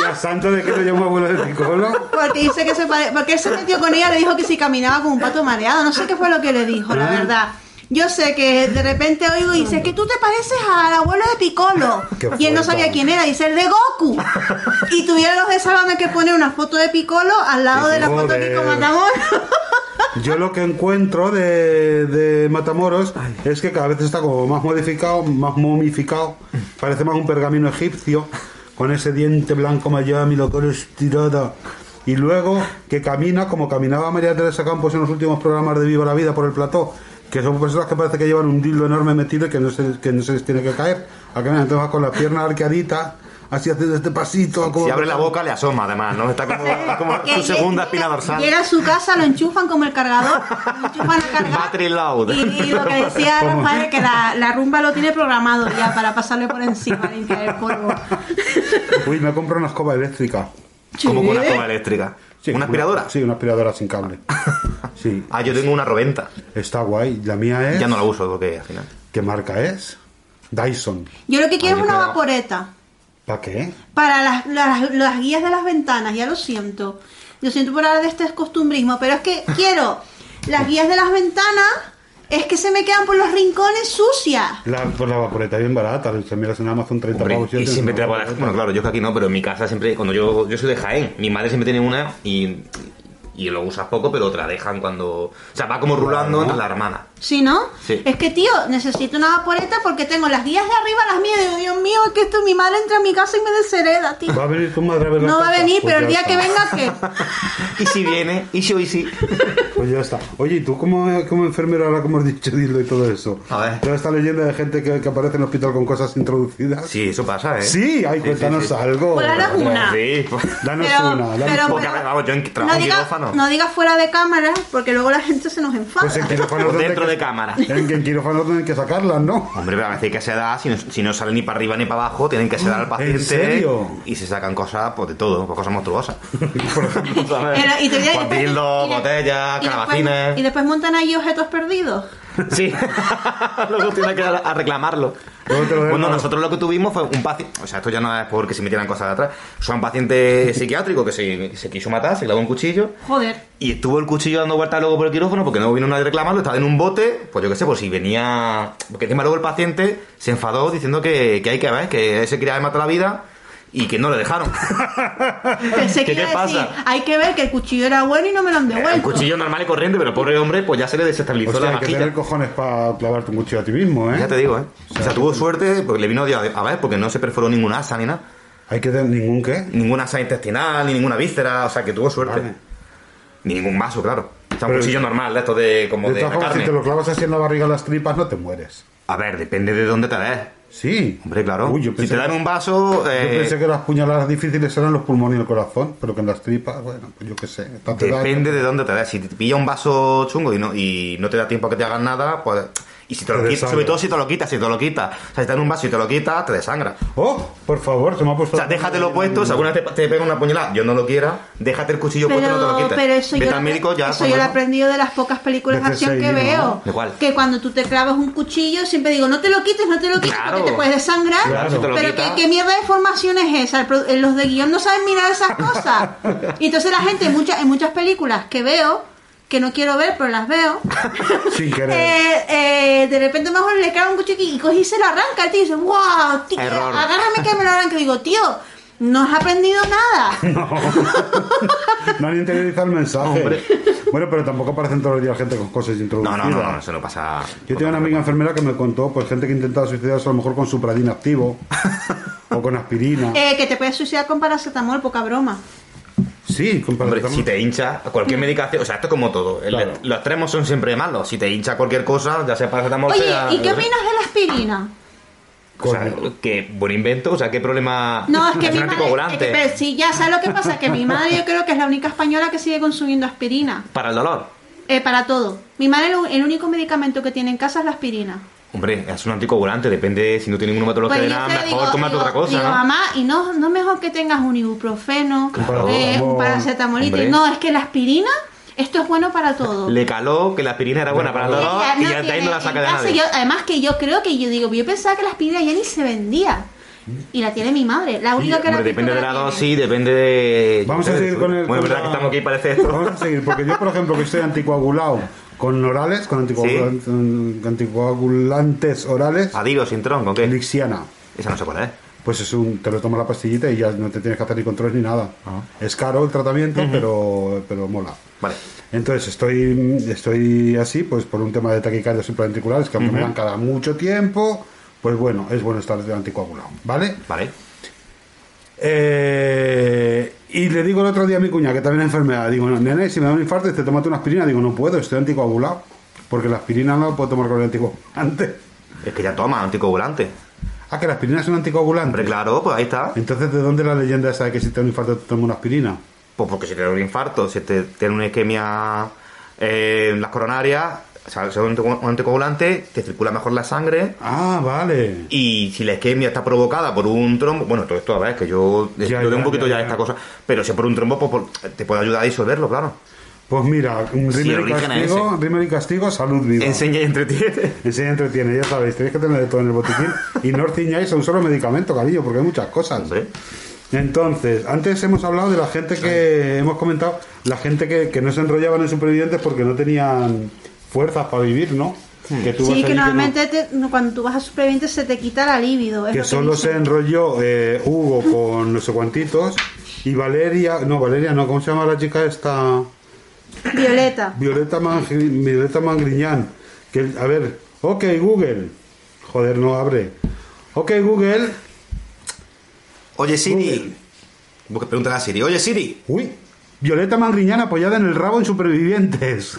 ¿Y a Santo de que lo llamó abuelo de Piccolo? Porque dice que se pare... Porque él se metió con ella, le dijo que si caminaba como un pato mareado. No sé qué fue lo que le dijo, la verdad. Yo sé que de repente oigo y dice que tú te pareces al abuelo de Piccolo. Qué Y él no sabía quién era, dice el de Goku. Y tuvieron los de Sálvame que poner una foto de Piccolo al lado de la foto de Kiko. Matamoros. Yo lo que encuentro de, de Matamoros es que cada vez está como más modificado, más momificado, parece más un pergamino egipcio, con ese diente blanco Miami, lo cara estirada. Y luego que camina como caminaba María Teresa Campos en los últimos programas de Viva la Vida por el plató, que son personas que parece que llevan un dildo enorme metido y que no se, que no se les tiene que caer. A caminar, entonces con las piernas arqueaditas, así haciendo este pasito. Como Si abre la boca le asoma, además, ¿no? Está como, como su segunda espina dorsal. Llega a su casa, lo enchufan como el cargador, lo enchufan a cargar. Battery. Y, y lo que decía Rafael, que la, la rumba lo tiene programado ya para pasarle por encima, limpiar el polvo. Uy, me compro una escoba eléctrica. Como con una escoba eléctrica. Sí, ¿Una aspiradora? Sí, una aspiradora sin cable. Sí, Ah, yo tengo una roventa. está guay. La mía es. Ya no la uso, porque al final. ¿Qué marca es? Dyson. Yo lo que quiero Ay, es una vaporeta. ¿Para qué? Para las, las, las guías de las ventanas, ya lo siento. Lo siento por hablar de este costumbrismo, pero es que quiero las guías de las ventanas es que se me quedan por los rincones sucias. La, pues la vaporeta es bien barata. Si miras en Amazon 30 Hombre, pavos. y siempre te la pones-. Bueno, claro, yo que aquí no, pero en mi casa siempre, cuando yo, yo soy de Jaén, mi madre siempre tiene una y, y lo usas poco, pero la dejan cuando. O sea, va como rulando entre la hermana. ¿Sí, no? Sí. Es que, tío, necesito una vaporeta porque tengo las guías de arriba, las mías. Dios mío, es que esto mi madre entra a mi casa y me deshereda, tío. ¿Va a venir tu madre a ver la No va a venir, Pues pero el día está. que venga, ¿qué? Y si viene, y si hoy sí. Pues ya está. Oye, ¿y tú como, como enfermera, ahora como has dicho, Dildo y todo eso? A ver. Toda esta leyenda de gente que, que aparece en el hospital con cosas introducidas. Sí, eso pasa, ¿eh? Sí, ay, Sí, cuéntanos sí, sí. algo. Pues ahora una. Sí, pues. Danos Pero- una. danos pero- una. Vamos, yo en- trabajo No en digas quirófano. no diga fuera de cámara porque luego la gente se nos enfada. Pues en de que- cámara. En, en quirófanos donde hay que sacarlas, ¿no? Hombre, pero a veces hay que se da, si no, si no sale ni para arriba ni para abajo, tienen que sedar al paciente. serio? Y se sacan cosas, pues de todo, pues cosas monstruosas. Por ejemplo. ¿sabes? Pero- y te voy a- Pues dildos, y de- botellas, y después- calabacines. Y después montan ahí objetos perdidos. Sí, luego tiene que ir a reclamarlo. Bueno, nosotros lo que tuvimos fue un paciente, o sea, esto ya no es porque se metieran cosas de atrás, son un paciente psiquiátrico que se, se quiso matar, se clavó un cuchillo Joder. y estuvo el cuchillo dando vueltas luego por el quirófano porque no vino nadie a reclamarlo, estaba en un bote, pues yo qué sé, pues si venía, porque encima luego el paciente se enfadó diciendo que, que hay que ver, que se quería matar la vida y que no le dejaron. Pensé que ¿Qué te a decir, pasa? hay que ver que el cuchillo era bueno y no me lo han devuelto. un cuchillo normal y corriente, pero pobre hombre, pues ya se le desestabilizó Hostia, la hay que tener cojones para clavarte un cuchillo a ti mismo, ¿eh? Ya te digo, ¿eh? O sea, tuvo suerte porque le vino Dios a ver, porque no se perforó ninguna asa ni nada. Hay que tener ningún qué. Ninguna asa intestinal, ni ninguna víscera, o sea, que tuvo suerte. Vale. Ni ningún vaso, claro. O sea, un Pero- cuchillo normal, de esto de como De de, todas formas, si carne. te lo clavas así en la barriga las tripas, no te mueres. A ver, depende de dónde te des. Sí. Hombre, claro. Uy, yo si te dan un vaso, Yo eh, pensé que las puñaladas difíciles eran los pulmones y el corazón, pero que en las tripas, bueno, pues yo qué sé. depende de dónde te des. Si te pilla un vaso chungo y no, y no te da tiempo a que te hagan nada, pues... Y si te lo quitas, sobre todo si te lo quitas, si te lo quitas. O sea, si te dan un vaso y te lo quitas, te desangra. Oh, por favor, se me ha puesto. O sea, déjatelo puesto, si alguna vez te, te pega una puñalada, yo no lo quiera, déjate el cuchillo puesto y no te lo Pero, quites. pero eso, Vete yo, al lo- médico ya. eso con yo lo he aprendido de las pocas películas de acción que veo. ¿De cuál? Que cuando tú te clavas un cuchillo, siempre digo, no te lo quites, no te lo quites, Claro. porque te puedes desangrar. Claro, si te lo pero. ¿qué, qué mierda de formación es esa? Eh, Los de guion no saben mirar esas cosas. Y entonces la gente, en muchas, en muchas películas que veo, que no quiero ver, pero las veo, Sin querer. eh, eh, de repente mejor le clava un cuchillo y coge y se lo arranca. El tío dice, wow, tío, Error. agárrame que me lo arranque. Digo, tío, no has aprendido nada. No han interiorizado el mensaje. Hombre. Bueno, pero tampoco aparecen todos los días gente con cosas No, introducidas. no, no, no, no pasa. Yo tengo una amiga enfermera que me contó, pues gente que intentaba suicidarse a lo mejor con supradín activo o con aspirina. Eh, que te puedes suicidar con paracetamol, poca broma. Sí, Hombre, si te hincha cualquier medicación, o sea, esto es como todo. el- Claro. Los extremos son siempre malos. Si te hincha cualquier cosa, ya sea paracetamol, Oye, sea. ¿y qué opinas de la aspirina? O sea, que buen invento, o sea, qué problema. No, es que mi madre. anticoagulante. es que- pero sí, ya sabes lo que pasa, que mi madre yo creo que es la única española que sigue consumiendo aspirina. Para el dolor. Eh, para todo. Mi madre el único medicamento que tiene en casa es la aspirina. Hombre, es un anticoagulante, depende si no tiene ninguna patología Pues de nada, mejor digo- tomate digo- otra cosa, digo, ¿no? mamá, y no, no mejor que tengas un ibuprofeno, Claro. eh, un paracetamolito. No, es que la aspirina, esto es bueno para todo. Le caló que la aspirina era buena para dolor Ella y no ya de ahí no la saca de nadie. yo- además que yo creo que yo digo, yo pensaba que la aspirina ya ni se vendía. Y la tiene mi madre. La única que la depende de la tiene. dosis, depende de. Vamos a seguir con el. Bueno, con verdad la- que estamos aquí, parece esto. Vamos a seguir, porque yo, por ejemplo, que estoy anticoagulado con orales, con anticoagulantes, anticoagulantes orales, Adiós, sin tronco, ¿qué? Lixiana. Esa no sé cuál es. Pues es un, te lo tomas la pastillita y ya no te tienes que hacer ni controles ni nada. Ah. Es caro el tratamiento, pero, pero mola. Vale. Entonces estoy, estoy así, pues por un tema de taquicardias supraventriculares, que aunque me dan cada mucho tiempo, pues bueno, es bueno estar anticoagulado, ¿vale? Vale. Eh, y le digo el otro día a mi cuña, que también es enfermedad, digo, nene, si me da un infarto, te tómate una aspirina. Digo, no puedo, estoy anticoagulado. Porque la aspirina no la puedo tomar con el anticoagulante. Es que ya toma anticoagulante. Ah, que la aspirina es un anticoagulante. Hombre, claro, pues ahí está. Entonces, ¿de dónde la leyenda esa de que si te da un infarto te tomas una aspirina? Pues porque si te da un infarto, si te tiene una isquemia eh, en las coronarias, o sea, ser un antico- un anticoagulante, te circula mejor la sangre. Ah, vale. Y si la isquemia está provocada por un trombo, bueno, todo esto a ver, que yo Ya, yo ya, un poquito ya, ya, esta cosa, pero si por un trombo, pues te puede ayudar a disolverlo, claro. Pues mira, un Sí, y es castigo, Rimer y castigo, salud viva. Enseña y entretiene. Enseña y entretiene, ya sabéis, tenéis que tener de todo en el botiquín. y no os ciñáis a un solo medicamento, cariño, porque hay muchas cosas. Entonces, antes hemos hablado de la gente que, hemos comentado, la gente que, que no se enrollaban en supervivientes porque no tenían fuerzas para vivir, ¿no? Que tú Sí, que que no- normalmente te- cuando tú vas a supervivientes se te quita la libido. es que lo solo se enrolló eh, Hugo con no sé cuantitos y Valeria, no, Valeria no, ¿cómo se llama la chica esta? Violeta. Violeta, Mangri- Violeta Mangriñán. Que, a ver, ok Google. Joder, no abre. Ok Google. Oye, Siri. Busca- Pregúntale a Siri. Oye, Siri. Uy, Violeta Mangriñán apoyada en el rabo en Supervivientes.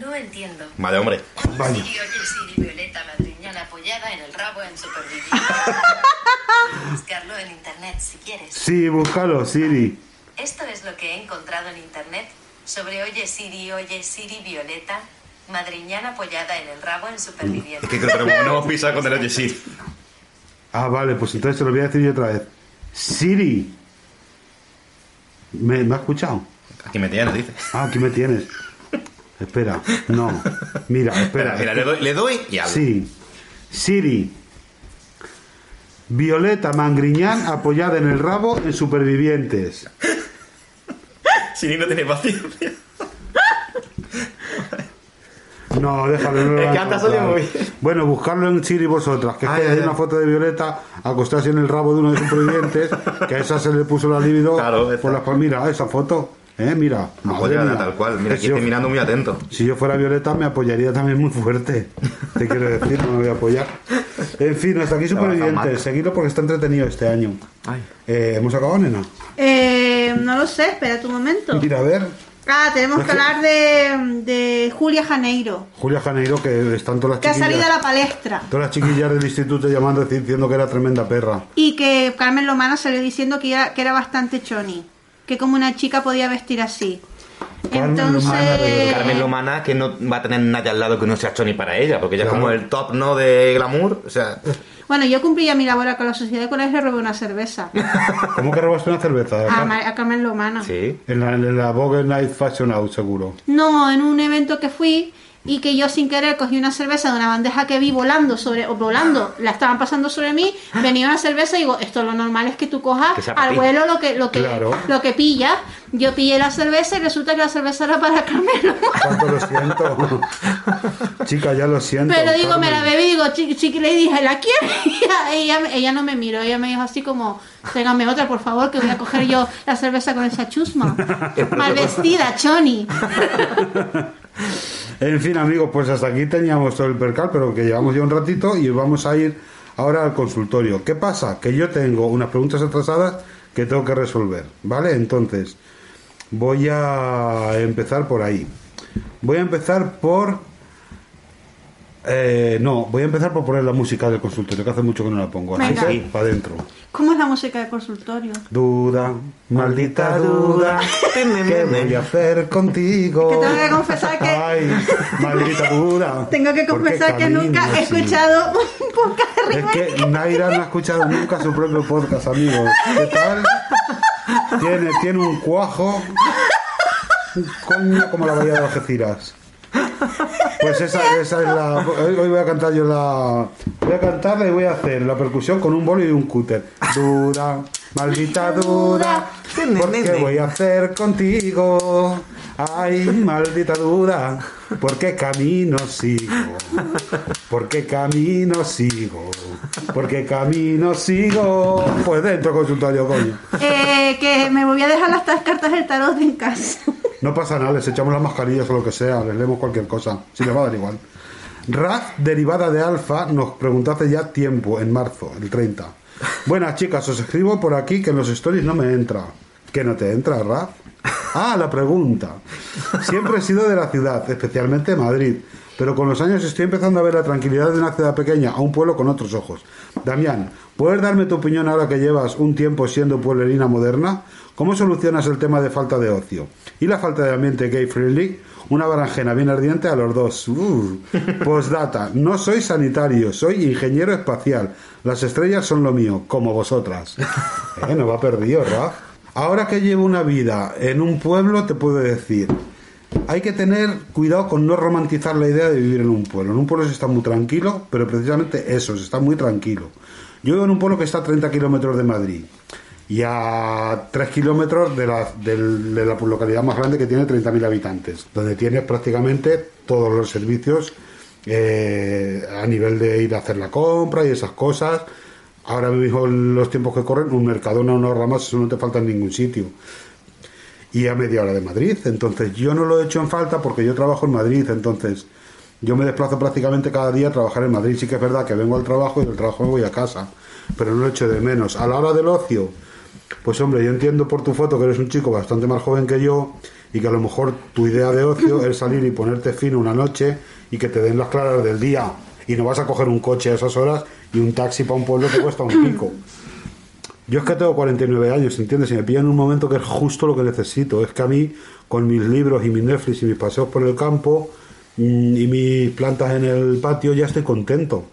No entiendo. Vale, hombre. Vaya. Siri, oye, Siri, Violeta Madriñana apoyada en el rabo en superviviente. Buscarlo en internet si quieres. Sí, búscalo, Siri. Esto es lo que he encontrado en internet sobre Oye Siri, Oye Siri, Violeta Madriñana apoyada en el rabo en superviviente. Es que creo que no hemos pisado con el Oye, Siri. Ah, vale, pues entonces te lo voy a decir yo otra vez. Siri. ¿Me, ¿me ha escuchado? Aquí me tienes, dice. Ah, aquí me tienes. Espera, no. Mira, espera. Espera, mira, le doy, le doy y hablo. Sí. Siri. Violeta Mangriñán apoyada en el rabo en Supervivientes. Siri no tiene paciencia. No, déjalo. No Es que anda muy- Bueno, buscarlo en Siri vosotras. Que es Ay, que ay, hay ay. una foto de Violeta acostarse en el rabo de uno de sus supervivientes. que a esa se le puso la libido Claro, por las Mira, esa foto. ¿Eh? Mira. madre mía. tal cual. Mira, Que aquí si yo- estoy mirando muy atento. Si yo fuera Violeta me apoyaría también muy fuerte. Te quiero decir, no me voy a apoyar. En fin, hasta aquí Supervivientes. Seguidlo porque está entretenido este año. Ay. Eh, ¿Hemos acabado, nena? Eh, no lo sé, espera un momento. Mira, a ver. Ah, tenemos que hablar de, de Julia Janeiro, Julia Janeiro, que están todas las que ha chiquillas. salido a la palestra. Todas las chiquillas del instituto llamando diciendo que era tremenda perra. Y que Carmen Lomana salió diciendo que era, que era bastante choni. Que como una chica podía vestir así. Carmen Entonces. Carmen Lomana que no va a tener nadie al lado que no sea Choni para ella, porque ella Claro. es como el top, ¿no? De glamour. O sea, Bueno, yo cumplía mi labor con la sociedad de colegio y robé una cerveza. ¿Cómo que robaste una cerveza? A, Carmen Lomana. sí. En la, en la Vogue Night Fashion Out, seguro. No, en un evento que fui y que yo sin querer cogí una cerveza de una bandeja que vi volando sobre o volando, la estaban pasando sobre mí, venía una cerveza y digo, esto lo normal es que tú cojas Que al vuelo lo que lo que Claro. lo que pillas. Yo pillé la cerveza y resulta que la cerveza era para. Cuánto lo siento. Chica, ya lo siento. Pero digo, me la bebí, digo, chiqui, chiqui, le dije, ¿la ella, ella, ella no me miró, ella me dijo así como, tráigame otra, por favor, que voy a coger yo la cerveza con esa chusma. Mal vestida, Choni. En fin, amigos, pues hasta aquí teníamos todo el percal, pero que llevamos ya un ratito y vamos a ir ahora al consultorio. ¿Qué pasa? Que yo tengo unas preguntas atrasadas que tengo que resolver, ¿vale? Entonces, voy a empezar por ahí. Voy a empezar por... eh, no, voy a empezar por poner la música del consultorio, que hace mucho que no la pongo. Así Venga. que, para adentro. ¿Cómo es la música de consultorio? Duda, maldita duda, ¿qué voy a hacer contigo? Que tengo que confesar que- Ay, maldita duda. Tengo que ¿Por qué confesar que nunca he así? escuchado un podcast de Es que Naira no ha escuchado nunca su propio podcast, amigos. ¿Qué tal? Tiene, tiene un cuajo. Un coño como la bahía de Algeciras. Pues esa, esa es la. Hoy voy a cantar yo la. Voy a cantarla y voy a hacer la percusión con un bolo y un cúter. Duda, maldita duda. ¿Por qué voy a hacer contigo? Ay, maldita duda. ¿Por qué camino sigo? ¿Por qué camino sigo? ¿Por qué camino sigo? Pues dentro consultorio, coño. Eh, que me voy a dejar las tres cartas del tarot en casa. No pasa nada, les echamos las mascarillas o lo que sea, les leemos cualquier cosa, si les va a dar igual. Raz, derivada de alfa, nos preguntó hace ya tiempo, en marzo, el 30. Buenas chicas, os escribo por aquí que en los stories no me entra. ¿Que no te entra, Raz? Ah, la pregunta. Siempre he sido de la ciudad, especialmente Madrid, pero con los años estoy empezando a ver la tranquilidad de una ciudad pequeña a un pueblo con otros ojos. Damián, ¿puedes darme tu opinión ahora que llevas un tiempo siendo pueblerina moderna? ¿Cómo solucionas el tema de falta de ocio? ¿Y la falta de ambiente gay friendly? Una berenjena bien ardiente a los dos. Uh. Postdata, no soy sanitario, soy ingeniero espacial. Las estrellas son lo mío, como vosotras. Eh, no va perdido, Raf. Ahora que llevo una vida en un pueblo, te puedo decir, hay que tener cuidado con no romantizar la idea de vivir en un pueblo. En un pueblo se está muy tranquilo, pero precisamente eso, se está muy tranquilo. Yo vivo en un pueblo que está a 30 kilómetros de Madrid. Y a 3 kilómetros de la, del- de la localidad más grande que tiene 30.000 habitantes, donde tienes prácticamente todos los servicios eh, a nivel de ir a hacer la compra y esas cosas. Ahora mismo, los tiempos que corren, un Mercadona una ramas, eso no te falta en ningún sitio y a media hora de Madrid. Entonces yo no lo he hecho en falta porque yo trabajo en Madrid, entonces yo me desplazo prácticamente cada día a trabajar en Madrid. Sí que es verdad que vengo al trabajo y del trabajo me voy a casa, pero no lo echo de menos. A la hora del ocio, pues hombre, yo entiendo por tu foto que eres un chico bastante más joven que yo y que a lo mejor tu idea de ocio es salir y ponerte fino una noche y que te den las claras del día y no vas a coger un coche a esas horas y un taxi para un pueblo te cuesta un pico. Yo es que tengo 49 años, ¿entiendes? Y me pillan en un momento que es justo lo que necesito. Es que a mí, con mis libros y mi Netflix y mis paseos por el campo mm, y mis plantas en el patio, ya estoy contento.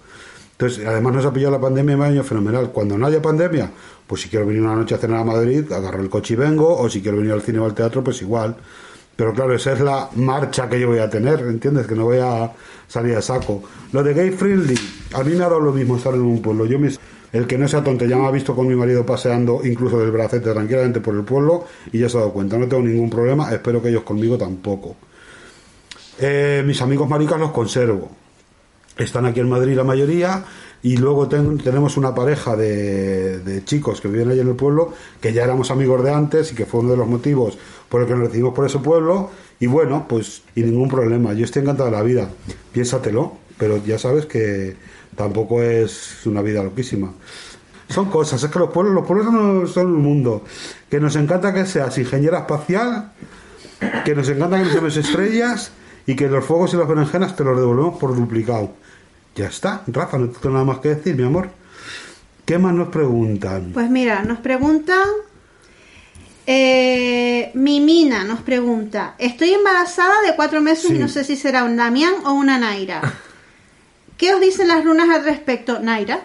Entonces, además nos ha pillado la pandemia me ha ido fenomenal. Cuando no haya pandemia, pues si quiero venir una noche a cenar a Madrid, agarro el coche y vengo, o si quiero venir al cine o al teatro, pues igual. Pero claro, esa es la marcha que yo voy a tener, ¿entiendes? Que no voy a salir a saco. Lo de gay friendly, a mí me ha dado lo mismo estar en un pueblo. Yo mis, el que no sea tonto ya me ha visto con mi marido paseando incluso del bracete tranquilamente por el pueblo y ya se ha dado cuenta. No tengo ningún problema, espero que ellos conmigo tampoco. Eh, mis amigos maricas los conservo. Están aquí en Madrid la mayoría y luego ten- tenemos una pareja de, chicos que viven allí en el pueblo que ya éramos amigos de antes y que fue uno de los motivos por el que nos decidimos por ese pueblo y bueno, pues y ningún problema. Yo estoy encantado de la vida. Piénsatelo, pero ya sabes que tampoco es una vida loquísima. Son cosas, es que los pueblos, los pueblos son, son un mundo. Que nos encanta que seas ingeniera espacial, que nos encanta que nos estrellas y que los fuegos y las berenjenas te los devolvemos por duplicado. Ya está, Rafa, no tengo nada más que decir, mi amor. ¿Qué más nos preguntan? Pues mira, nos preguntan. Eh, Mimina nos pregunta: Estoy embarazada de cuatro meses y no sé si será un Damián o una Naira. ¿Qué os dicen las runas al respecto? ¿Naira?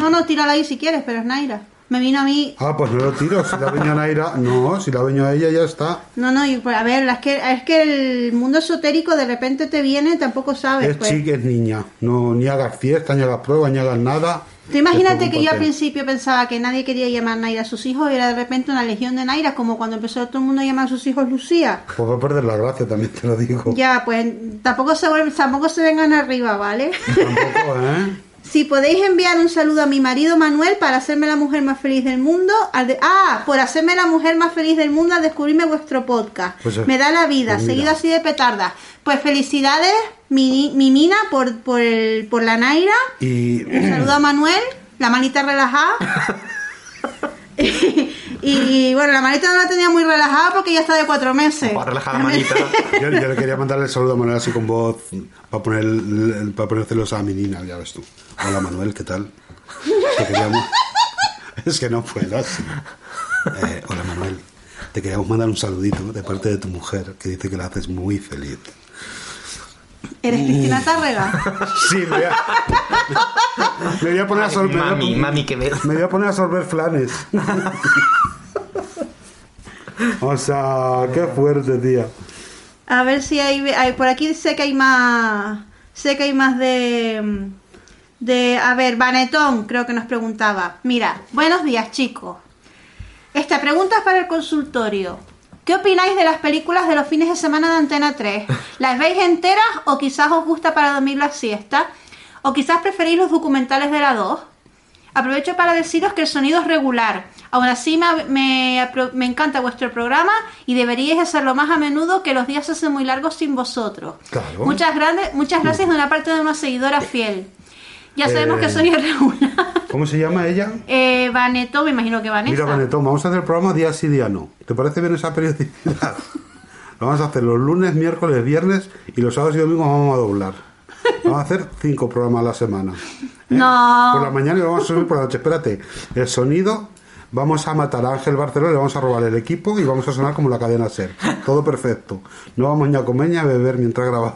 No, no, tírala ahí si quieres, pero es Naira. Me vino a mí. Ah, pues no lo tiro. Si la veño a Naira, no, si la veño a ella ya está. No, no, y, pues, a ver, es que, es que el mundo esotérico de repente te viene, tampoco sabes. Es pues. chica, es niña. No, ni hagas fiesta, ni hagas pruebas, ni hagas nada. Tú imagínate que yo al principio pensaba que nadie quería llamar Naira a sus hijos y era de repente una legión de Naira, como cuando empezó todo el mundo a llamar a sus hijos Lucía. Pues va a perder la gracia, también te lo digo. Ya, pues tampoco se, tampoco se vengan arriba, ¿vale? Tampoco, ¿eh? si podéis enviar un saludo a mi marido Manuel para hacerme la mujer más feliz del mundo. al de- ah, por hacerme la mujer más feliz del mundo al descubrirme vuestro podcast. Pues, eh, Me da la vida, pues seguido así de petarda. Pues felicidades, mi, mi mina, por, por, el, por la Naira. Y Un saludo a Manuel, la manita relajada. y, y, bueno, la manita no la tenía muy relajada porque ya está de cuatro meses. Para relajar la manita. yo, yo le quería mandarle el saludo a Manuel así con voz para poner, para poner celosa a mi nina, ya ves tú. Hola Manuel, ¿qué tal? Te queríamos... Es que no puedo así. Eh, hola Manuel, te queríamos mandar un saludito de parte de tu mujer que dice que la haces muy feliz. ¿Eres Cristina Tárrega? Sí, me voy a, me voy a poner a sorber. Mami, mami, que ver. Me voy a poner a sorber flanes. O sea, qué fuerte, tía. A ver si hay, hay- por aquí sé que hay más sé que hay más de de a ver, Vanetón creo que nos preguntaba. Mira, buenos días, chicos. Esta pregunta es para el consultorio. ¿Qué opináis de las películas de los fines de semana de Antena 3? ¿Las veis enteras o quizás os gusta para dormir la siesta? ¿O quizás preferís los documentales de la 2? Aprovecho para deciros que el sonido es regular. Aún así me, me me encanta vuestro programa y deberíais hacerlo más a menudo que los días se hacen muy largos sin vosotros. Claro. Muchas, grandes, muchas gracias de una parte de una seguidora fiel. Ya sabemos Eh, que soy irregular. ¿Cómo se llama ella? Eh, Vaneto, me imagino que Vanessa. Mira, Vanetón, vamos a hacer el programa día sí, día no. ¿Te parece bien esa periodicidad? Lo vamos a hacer los lunes, miércoles, viernes y los sábados y domingos vamos a doblar. Vamos a hacer cinco programas a la semana. ¿eh? No. Por la mañana y lo vamos a subir por la noche. Espérate, el sonido, vamos a matar a Ángel Barcelona, le vamos a robar el equipo y vamos a sonar como la cadena Ser. Todo perfecto. No vamos ni a comer ni a beber mientras grabamos.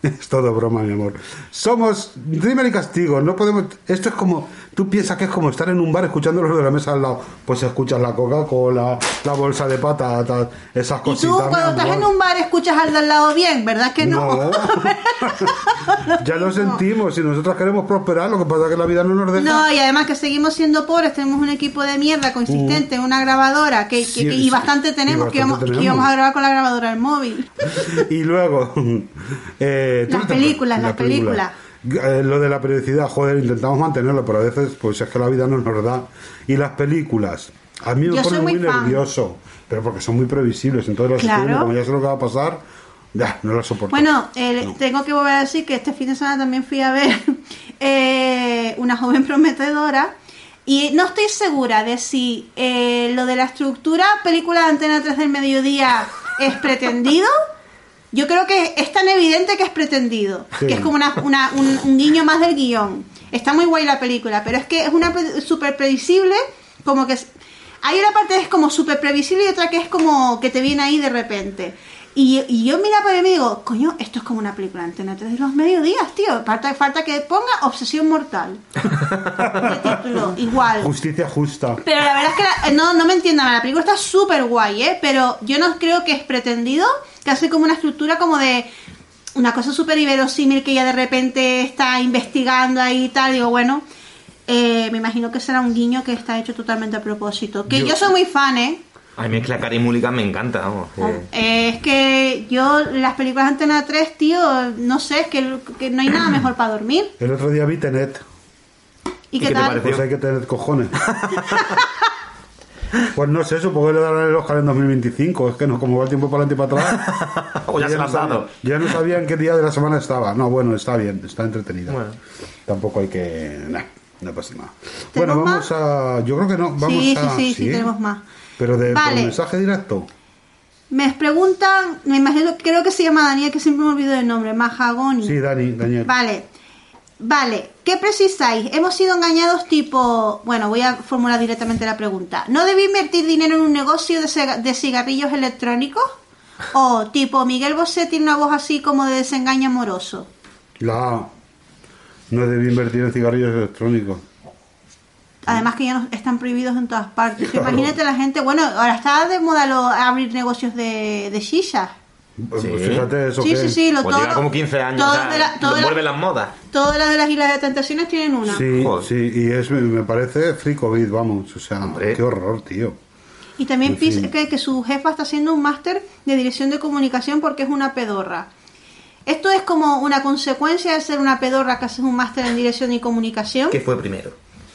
Es todo broma, mi amor. Somos Rimmer y Castigo, no podemos... Esto es como... Tú piensas que es como estar en un bar escuchando los de la mesa al lado. Pues escuchas la Coca-Cola, la bolsa de patatas, esas Y cositas. tú cuando estás en un bar escuchas al de al lado bien, ¿verdad que no? No. ya lo sentimos. Si nosotros queremos prosperar, lo que pasa es que la vida no nos deja. No, y además que seguimos siendo pobres, tenemos un equipo de mierda consistente, una grabadora, que, que- Sí, que- y bastante tenemos, y que, íbamos, bastante que íbamos a grabar con la grabadora del móvil. Y luego. eh, ¿tú Las películas, las películas. Eh, lo de la periodicidad, joder, intentamos mantenerlo, pero a veces, pues es que la vida no nos da. Y las películas. A mí me Yo pone muy, muy nervioso, pero porque son muy previsibles. Entonces, las Claro. como ya sé lo que va a pasar, ya, no las soporto. Bueno, eh, No. tengo que volver a decir que este fin de semana también fui a ver eh, una joven prometedora y no estoy segura de si eh, lo de la estructura película de Antena 3 del mediodía es pretendido. Yo creo que es tan evidente que es pretendido, Sí. que es como una, una- un, un guiño más del guion. Está muy guay la película, pero es que es una pre- súper previsible, como que... es- hay una parte que es como súper previsible y otra que es como que te viene ahí de repente. Y, y yo mira para mí y me digo, coño, esto es como una película Antena 3 de los mediodías, tío. Falta, falta que ponga Obsesión Mortal. Título, igual. Justicia justa. Pero la verdad es que la- eh, no, no me entiendan, la película está súper guay, ¿eh? Pero yo no creo que es pretendido, que hace como una estructura como de una cosa súper inverosímil que ella de repente está investigando ahí y tal. Digo, bueno, eh, me imagino que será un guiño que está hecho totalmente a propósito. Que yo, Yo- soy muy fan, ¿eh? A mí es que la Mulligan me encanta, vamos. Eh, es que yo, las películas de Antena 3, tío, no sé, es que, que no hay nada mejor para dormir. El otro día vi Tenet. ¿Y, ¿Y qué qué te tal? parece? Pues hay que tener cojones. Pues no sé, supongo que le darán el Oscar en 2025. Es que no, como va el tiempo para adelante y para atrás. O ya se lo no han sabía- dado. ya no sabía en qué día de la semana estaba. No, bueno, está bien, está entretenida. Bueno. Tampoco hay que. nah, no pasa nada. ¿Tenemos Bueno, vamos más? a. Yo creo que no. Vamos Sí, sí, a. sí, sí, tenemos más. Pero de por mensaje directo. Me preguntan, me imagino, creo que se llama Daniel, que siempre me olvido del nombre, Mahagoni. Sí, Dani, Daniel. Vale, vale, ¿qué precisáis? Hemos sido engañados tipo, bueno, voy a formular directamente la pregunta. ¿No debí invertir dinero en un negocio de, de cigarrillos electrónicos? O tipo, Miguel Bosé tiene una voz así como de desengaño amoroso. La. No debí invertir en cigarrillos electrónicos. Además que ya no están prohibidos en todas partes. Claro. Imagínate la gente, bueno, ahora está de moda lo- abrir negocios de, de shisha. Pues Sí. fíjate eso Sí, que. sí, sí, lo Pues todo. lleva como 15 años, todo o sea, de la- lo las modas. Todas las de las Islas de Tentaciones tienen una. Sí, Joder. sí, y es, me- parece free COVID, vamos. O sea, Hombre. qué horror, tío. Y también que, que su jefa está haciendo un máster de dirección de comunicación porque es una pedorra. Esto es como una consecuencia de ser una pedorra que haces un máster en dirección y comunicación. ¿Qué fue primero?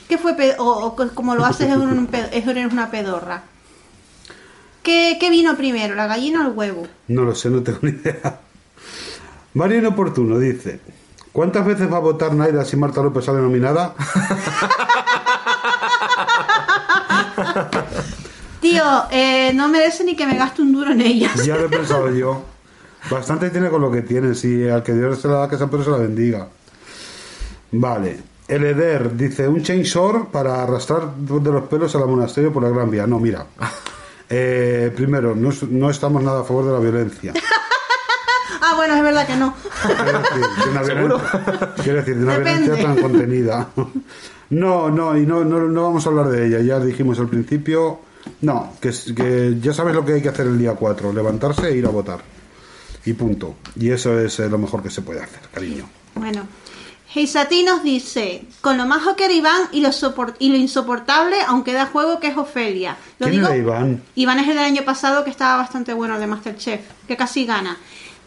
¿Qué fue pe- o, o co- como lo haces es, un una pedorra? ¿Qué, ¿Qué vino primero, la gallina o el huevo? No lo sé, no tengo ni idea. Mario Inoportuno dice: ¿Cuántas veces va a votar Naira si Marta López sale nominada? Tío, eh, no merece ni que me gaste un duro en ellas. ya lo he pensado yo. Bastante tiene con lo que tiene. Si al que Dios se la da, que San Pedro se la bendiga. Vale. El Eder dice: Un chainsaw para arrastrar de los pelos a la monasterio por la Gran Vía. No, mira. Eh, primero, no, no estamos nada a favor de la violencia. Ah, bueno, es verdad que no. Quiero decir, de una violencia, quiero decir, de una Depende. violencia tan contenida. No, no, y no, no, no vamos a hablar de ella. Ya dijimos al principio. No, que, que ya sabes lo que hay que hacer el día 4: levantarse e ir a votar. Y punto. Y eso es eh, lo mejor que se puede hacer, cariño. Bueno, Heisati nos dice, con lo majo que era Iván y lo, sopor- y lo insoportable, aunque da juego, que es Ofelia. Lo ¿Quién era Iván? Iván es el del año pasado que estaba bastante bueno, el de Masterchef, que casi gana.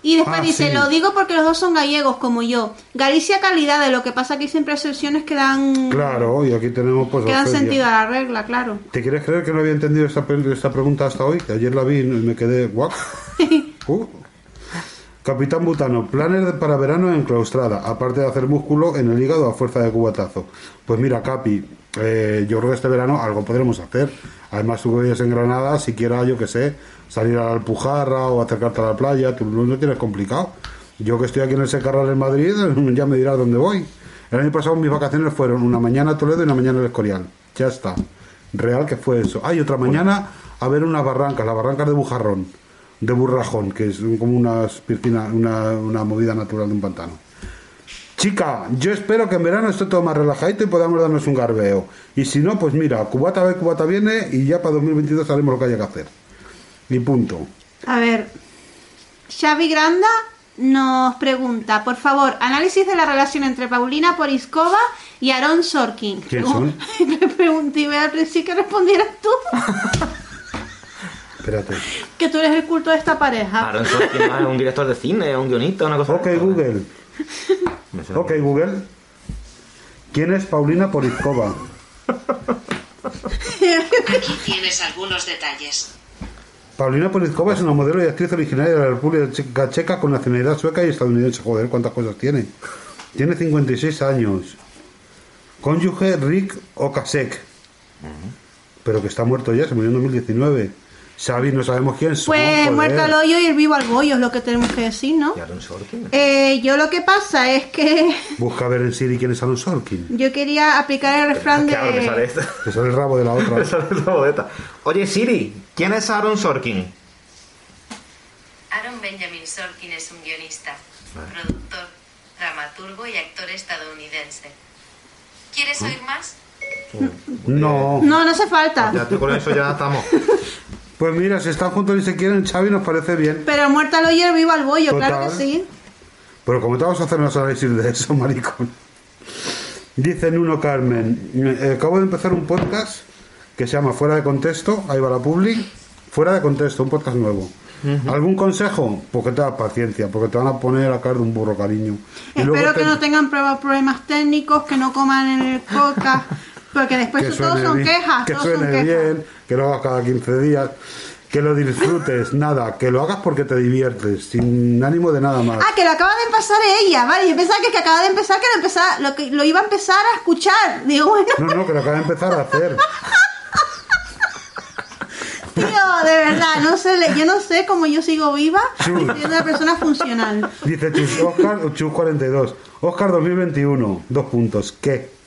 Y después Ah, dice, sí. lo digo porque los dos son gallegos, como yo. Galicia calidad, de lo que pasa que hay siempre excepciones que dan, Claro, y aquí tenemos pues que dan sentido a la regla, claro. ¿Te quieres creer que no había entendido esta, esta pregunta hasta hoy? Que ayer la vi y me quedé guap. Uh. Capitán Butano, planes para verano enclaustrada, aparte de hacer músculo en el hígado a fuerza de cubatazo. Pues mira, Capi, eh, yo creo que este verano algo podremos hacer. Además, tú vives en Granada, siquiera, yo que sé, salir a la Alpujarra o acercarte a la playa, tú no no tienes complicado. Yo que estoy aquí en el Secarral en Madrid, ya me dirás dónde voy. El año pasado mis vacaciones fueron una mañana a Toledo y una mañana al Escorial. Ya está. Real que fue eso. Hay otra mañana a ver unas barrancas, las barrancas de Bujarrón, de Burrajón, que es como unas piscinas, una, una movida natural de un pantano. Chica, yo espero que en verano esté todo más relajadito y podamos darnos un garbeo. Y si no, pues mira, cubata y cubata viene y ya para 2022 haremos lo que haya que hacer. Y punto. A ver, Xavi Granda nos pregunta, por favor, análisis de la relación entre Paulina Poriskova y Aaron Sorkin. ¿Quién son? Le pregunté principio que respondieras tú, Espérate. que tú eres el culto de esta pareja. Aaron Sorkin es un director de cine, un guionista, una cosa Ok, de- Google. Ok, Google. ¿Quién es Paulina Poriskova? Aquí tienes algunos detalles. Paulina Poriskova es una modelo y actriz originaria de la República Checa, Checa con nacionalidad sueca y estadounidense. Joder, cuántas cosas tiene. Tiene 56 años. Cónyuge Rick Okasek. Pero que está muerto ya, se murió en 2019. Xavi, no sabemos quién son. Pues joder. muerto al hoyo y el vivo al bollo es lo que tenemos que decir, ¿no? ¿Y Aaron Sorkin? Eh, yo lo que pasa es que Busca ver en Siri quién es Aaron Sorkin. yo quería aplicar el refrán Claro, me sale de... esto. Que sale el rabo de la otra. Me sale la boleta. Oye, Siri, ¿quién es Aaron Sorkin? Aaron Benjamin Sorkin es un guionista, productor, dramaturgo y actor estadounidense. ¿Quieres oír más? No. No, no hace falta. Ya tú con eso ya estamos. Pues mira, si están juntos y se quieren, Xavi nos parece bien. Pero muerto al hoyo y el vivo al bollo, Total. claro que sí. Pero como te vamos a hacer unos análisis de eso, maricón. Dice Nuno Carmen, eh, acabo de empezar un podcast que se llama Fuera de Contexto, ahí va la public, Fuera de Contexto, un podcast nuevo. ¿Algún consejo? Pues que te das paciencia, porque te van a poner a caer de un burro, cariño. Y luego Espero que te- no tengan pro- problemas técnicos, que no coman en el podcast, porque después que todos son bien, quejas, que todos son suene quejas. bien, que lo hagas cada 15 días, que lo disfrutes, nada, que lo hagas porque te diviertes, sin ánimo de nada más. Ah, que lo acaba de empezar ella, vale. Yo pensaba que, que acaba de empezar, que lo, empezaba, lo, que lo iba a empezar a escuchar. Digo, bueno, No, no, que lo acaba de empezar a hacer. tío, de verdad, no sé, yo no sé cómo yo sigo viva soy una persona funcional. Dice Chus, Oscar, Chus 42. Oscar 2021. Dos puntos. ¿Qué?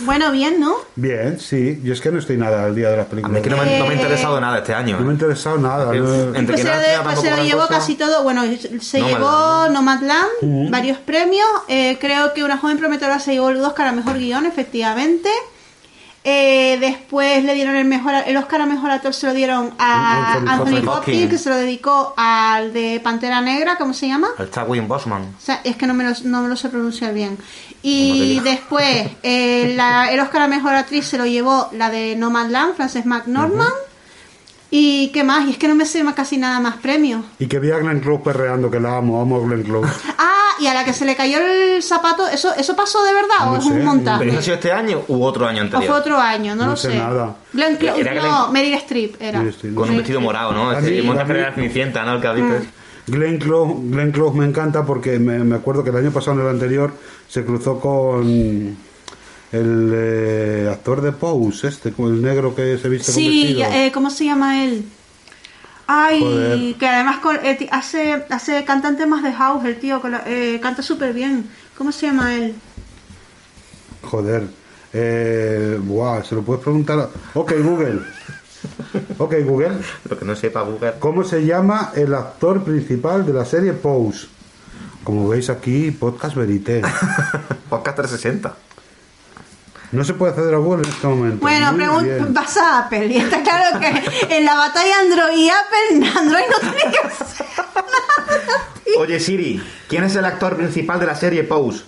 Bueno, bien, ¿no? Bien, sí. Yo es que no estoy nada al día de las A mí películas. es que no me, no me ha interesado nada este año. No me ha ¿eh? interesado nada. No- entre Pues que se, lo, de- pues se lo llevó cosa. casi todo. Bueno, se llevó ¿no? Nomadland, varios premios. Eh, creo que Una joven prometedora se llevó el Oscar a mejor guion, efectivamente. Eh, después le dieron el mejor el Oscar a mejor actor se lo dieron a Anthony Anthony Hopkins. Que se lo dedicó al de Pantera Negra ¿cómo se llama? El Chad William Bosman. O sea, es que no me lo, no me lo sé pronunciar bien y después eh, la- el Oscar a mejor actriz se lo llevó la de Nomadland Frances McNorman y qué más y es que no me sé más- casi nada más premios Y que vi a Glenn Close perreando, que la amo, amo a Glenn Close. Ah, y a la que se le cayó el zapato, ¿eso, eso pasó de verdad No o es sé, un ¿Pero montaje? eso ha sido este año u otro año ¿O anterior? fue otro año? No, No lo sé sé. nada. Glenn Close, Era Glenn- no, Meryl Streep era. Meryl Streep. Con un vestido morado, ¿no? A Ese mí- montaje a mí- de la Cenicienta, ¿no? El que ha visto. Glenn Close, Glenn Close me encanta porque me, me acuerdo que el año pasado, en el anterior, se cruzó con el eh, actor de Pose, este, con el negro que se viste con Sí, ya, eh, ¿cómo se llama él? Ay, Joder. que además con- eh, hace, hace canta temas de house, el tío, que la- eh, canta súper bien. ¿Cómo se llama él? Joder. Eh, buah, se lo puedes preguntar. a- Ok, Google. Ok, Google. Lo que no sepa Google. ¿Cómo se llama el actor principal de la serie Pose? Como veis aquí, podcast verité. Podcast 360. No se puede acceder a Google en este momento. Bueno, Muy pregun- bien. vas a Apple. Y está claro que en la batalla Android y Apple, Android no tiene que hacer. Oye, Siri, ¿quién es el actor principal de la serie Pose?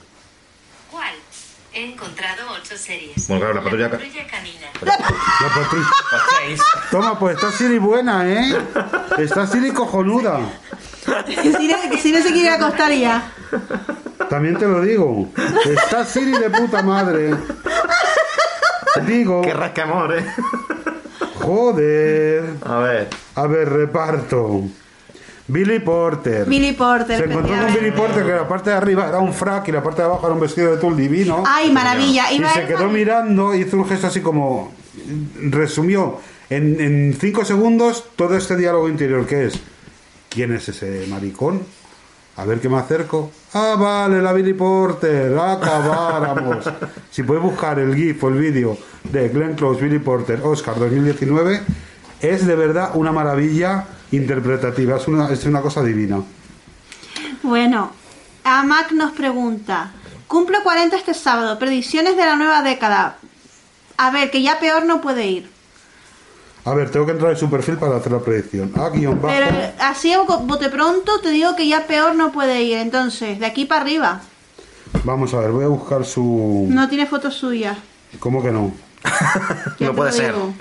¿Cuál? He encontrado ocho series. Bueno, claro, la patrulla ca- canina. La patrulla. Toma, pues está Siri buena, ¿eh? Está Siri cojonuda. Si no, si no se quiere acostar ya. También te lo digo. Está Siri de puta madre. Digo, Qué rascamor, ¿eh? joder. A ver. A ver, reparto. Billy Porter. Billy Porter. Se encontró con. Billy Porter que la parte de arriba era un frac y la parte de abajo era un vestido de tul divino. Ay, maravilla. y Iba se quedó mirando, hizo un gesto así como. Resumió en, en cinco segundos todo este diálogo interior que es: ¿Quién es ese maricón? A ver que me acerco. Ah, vale, la Billy Porter. Acabáramos. si puedes buscar el GIF o el vídeo de Glenn Close, Billy Porter, Oscar 2019, es de verdad una maravilla interpretativa. Es una, es una cosa divina. Bueno, Amac nos pregunta, cumplo 40 este sábado, predicciones de la nueva década. A ver, que ya peor no puede ir. A ver, tengo que entrar en su perfil para hacer la predicción. A guion bajo. Pero así a bote pronto te digo que ya peor no puede ir. Entonces, de aquí para arriba. Vamos a ver, voy a buscar su. No tiene fotos suyas. ¿Cómo que no? No puede ser. digo.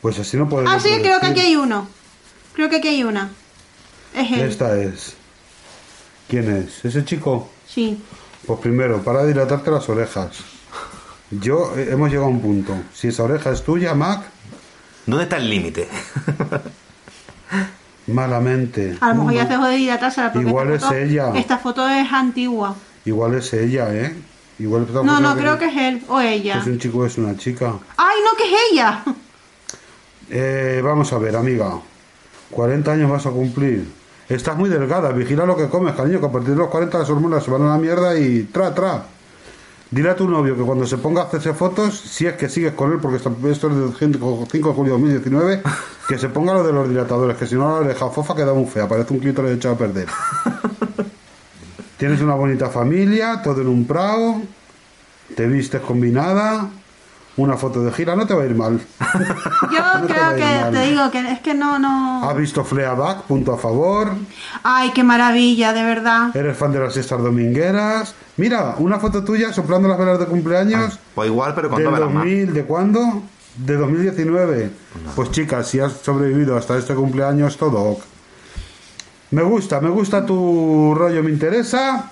Pues así no podemos. Ah, sí, creo que aquí hay uno. Creo que aquí hay una. Es él. Esta es. ¿Quién es? ¿Ese chico? Sí. Pues primero, para dilatarte las orejas. Yo eh, hemos llegado a un punto. Si esa oreja es tuya, Mac, ¿Dónde está el límite? malamente. A lo mejor ya se dejó de dilatársela porque Igual esta es ella. Esta foto es antigua. Igual es ella, ¿eh? Igual No, no, creo que es él o ella. Es un chico o es una chica. ¡Ay, no, que es ella! Eh, vamos a ver, amiga. 40 años vas a cumplir. Estás muy delgada, vigila lo que comes, cariño, que a partir de los 40 las hormonas se van a la mierda y tra, tra. Dile a tu novio que cuando se ponga a hacerse fotos, si es que sigues con él, porque esto es del 5 de julio de 2019, que se ponga lo de los dilatadores, que si no la oreja fofa queda muy fea, parece un clítoris echado a perder. Tienes una bonita familia, todo en un prado, te vistes combinada, una foto de gira, no te va a ir mal. Yo No creo que mal. te digo que es que no, no. ¿Has visto Fleabag? Punto a favor. Ay, qué maravilla, de verdad. ¿Eres fan de las siestas domingueras? Mira, una foto tuya soplando las velas de cumpleaños. Pues igual, pero con ¿Del dos velas más. 2000? ¿De cuándo? De 2019. Pues chicas, si has sobrevivido hasta este cumpleaños, todo. Me gusta, me gusta tu rollo, me interesa.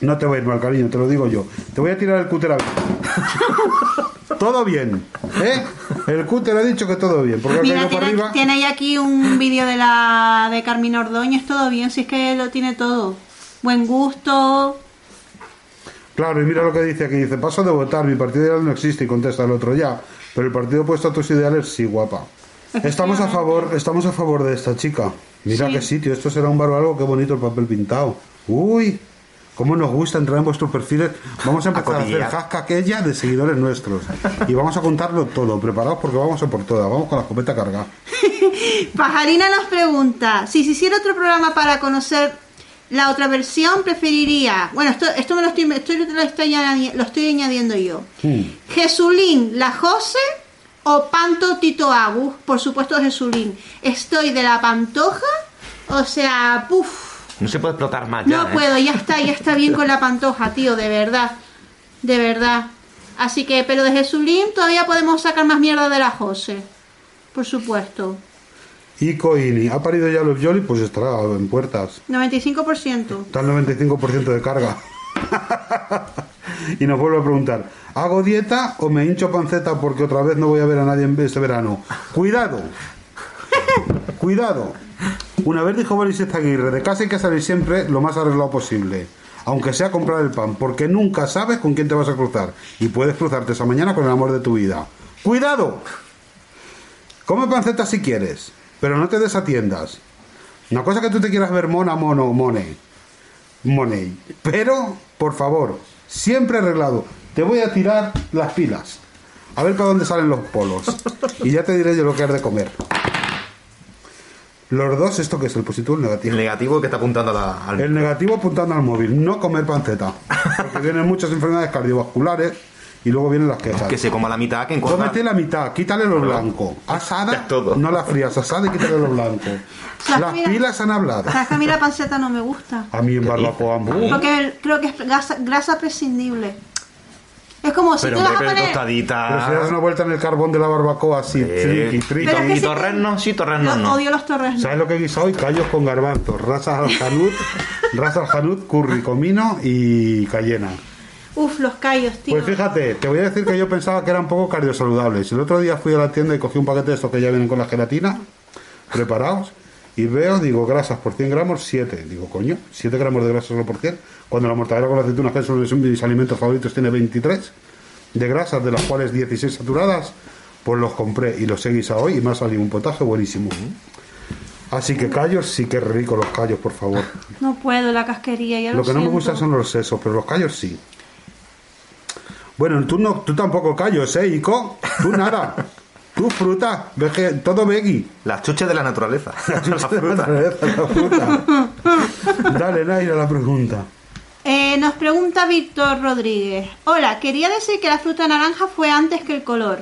No te va a ir mal, cariño, te lo digo yo. Te voy a tirar el cúter a Todo bien, ¿eh? El cúter ha dicho que todo bien, porque Mira, para tiene, arriba. tiene ya aquí un vídeo de la de Carmina Ordóñez, todo bien, si es que lo tiene todo. Buen gusto. Claro, y mira lo que dice aquí. Dice, paso de votar, mi partido ideal no existe. Y contesta el otro, ya. Pero el partido opuesto a tus ideales, sí, guapa. Estamos a favor, estamos a favor de esta chica. Mira Sí. qué sitio, esto será un bar o algo, qué bonito el papel pintado. Uy, cómo nos gusta entrar en vuestros perfiles. Vamos a empezar a, hacer cotillear. hashtag aquella de seguidores nuestros. Y vamos a contarlo todo, preparados porque vamos a por todas. Vamos con la escopeta cargada. Pajarina nos pregunta, si se hiciera otro programa para conocer la otra versión, preferiría... Bueno, esto, esto me lo estoy, lo, estoy añadi- lo estoy añadiendo yo. Hmm. Jesulín, la Jose o Panto Tito Agus, por supuesto Jesulín. Estoy de la Pantoja, o sea, puf. No se puede explotar más ya. No ¿eh? puedo, ya está, ya está bien con la pantoja, tío, de verdad. De verdad. Así que, pero de Jesulín todavía podemos sacar más mierda de la Jose. Por supuesto. Y Coini, ¿ha parido ya los Yoli? Pues estará en puertas. 95%. Está el 95% de carga. y nos vuelve a preguntar, ¿hago dieta o me hincho panceta porque otra vez no voy a ver a nadie en este verano? Cuidado, cuidado. Una vez dijo Boris Aguirre, de casa hay que salir siempre lo más arreglado posible. Aunque sea comprar el pan, porque nunca sabes con quién te vas a cruzar. Y puedes cruzarte esa mañana con el amor de tu vida. ¡Cuidado! Come panceta si quieres, pero no te desatiendas. Una cosa que tú te quieras ver mona, mono, mone. Money. Pero, por favor, siempre arreglado. Te voy a tirar las pilas. A ver para dónde salen los polos. Y ya te diré yo lo que has de comer. Los dos, ¿esto que es? ¿El positivo o el El negativo? negativo que está apuntando a la- al... El negativo apuntando al móvil. No comer panceta. Porque vienen muchas enfermedades cardiovasculares y luego vienen las quejas. Que se coma la mitad, que encuentra... Cómete la mitad, quítale lo blanco. Asada, todo. no la frías, asada y quítale lo blanco. Las Las pilas- pilas han hablado. O sea, es que a mí la panceta no me gusta. A mí en barbacoa. Porque creo que es grasa, grasa prescindible. Es como si Pero tú vas a pero poner... Pero si das tostadita... una vuelta en el carbón de la barbacoa así, triqui, triqui. Pero es que ¿Y si torreznos? Sí, torreznos Yo no. odio los torres. ¿Sabes lo que he guisado hoy? Callos con garbanzos, rasas al janut, rasas al janut, curry, comino y cayena. Uf, los callos, tío. Pues fíjate, te voy a decir que yo pensaba que eran un poco cardiosaludables. El otro día fui a la tienda y cogí un paquete de estos que ya vienen con la gelatina, preparados, y veo, digo, grasas por 100 gramos, 7. Digo, coño, 7 gramos de grasa solo por 100. Cuando la mortadela con las aceitunas, que son mis alimentos favoritos, tiene 23 de grasas, de las cuales 16 saturadas, pues los compré y los he guisado hoy y me ha salido un potaje buenísimo. Así que callos, sí que rico los callos, por favor. No puedo, la casquería, ya lo, Lo que no me gusta son los sesos, pero los callos sí. Bueno, tú no, tú tampoco callos, ¿eh, Ico? Tú nada. Tú fruta, vege- todo veggie. Las chuches de la naturaleza. La La fruta. fruta. Dale, Naira, la pregunta. Eh, nos pregunta Víctor Rodríguez. Hola, quería decir que la fruta naranja fue antes que el color.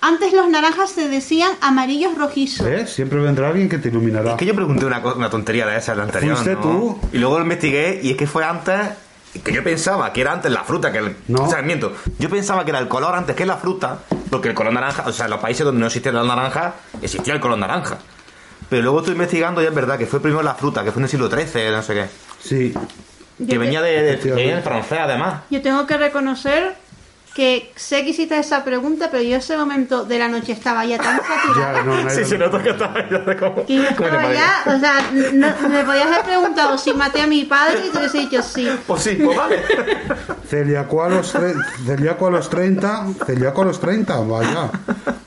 Antes los naranjas se decían amarillos rojizos. ¿Ves? Siempre vendrá alguien que te iluminará. Es que yo pregunté una, una tontería de esa, la anterior. Fuiste ¿no? tú. Y luego lo investigué y es que fue antes. Que yo pensaba que era antes la fruta que el. No. O sea, miento. Yo pensaba que era el color antes que la fruta, porque el color naranja, o sea, en los países donde no existía la naranja, existía el color naranja. Pero luego estoy investigando y es verdad que fue primero la fruta, que fue en el siglo XIII, no sé qué. Sí. Yo Que te- venía de, de, venía en francés, además. Yo tengo que reconocer que sé que hiciste esa pregunta, pero yo ese momento de la noche estaba ya tan saturada. Ya, no, no, Sí, no. se nota que estaba ya de como. Que yo estaba ya, o sea, no- me podías haber preguntado si maté a mi padre y te hubiese dicho sí. Pues sí, pues vale. Celíaco a los, celíaco a los 30, celíaco a los 30, vaya.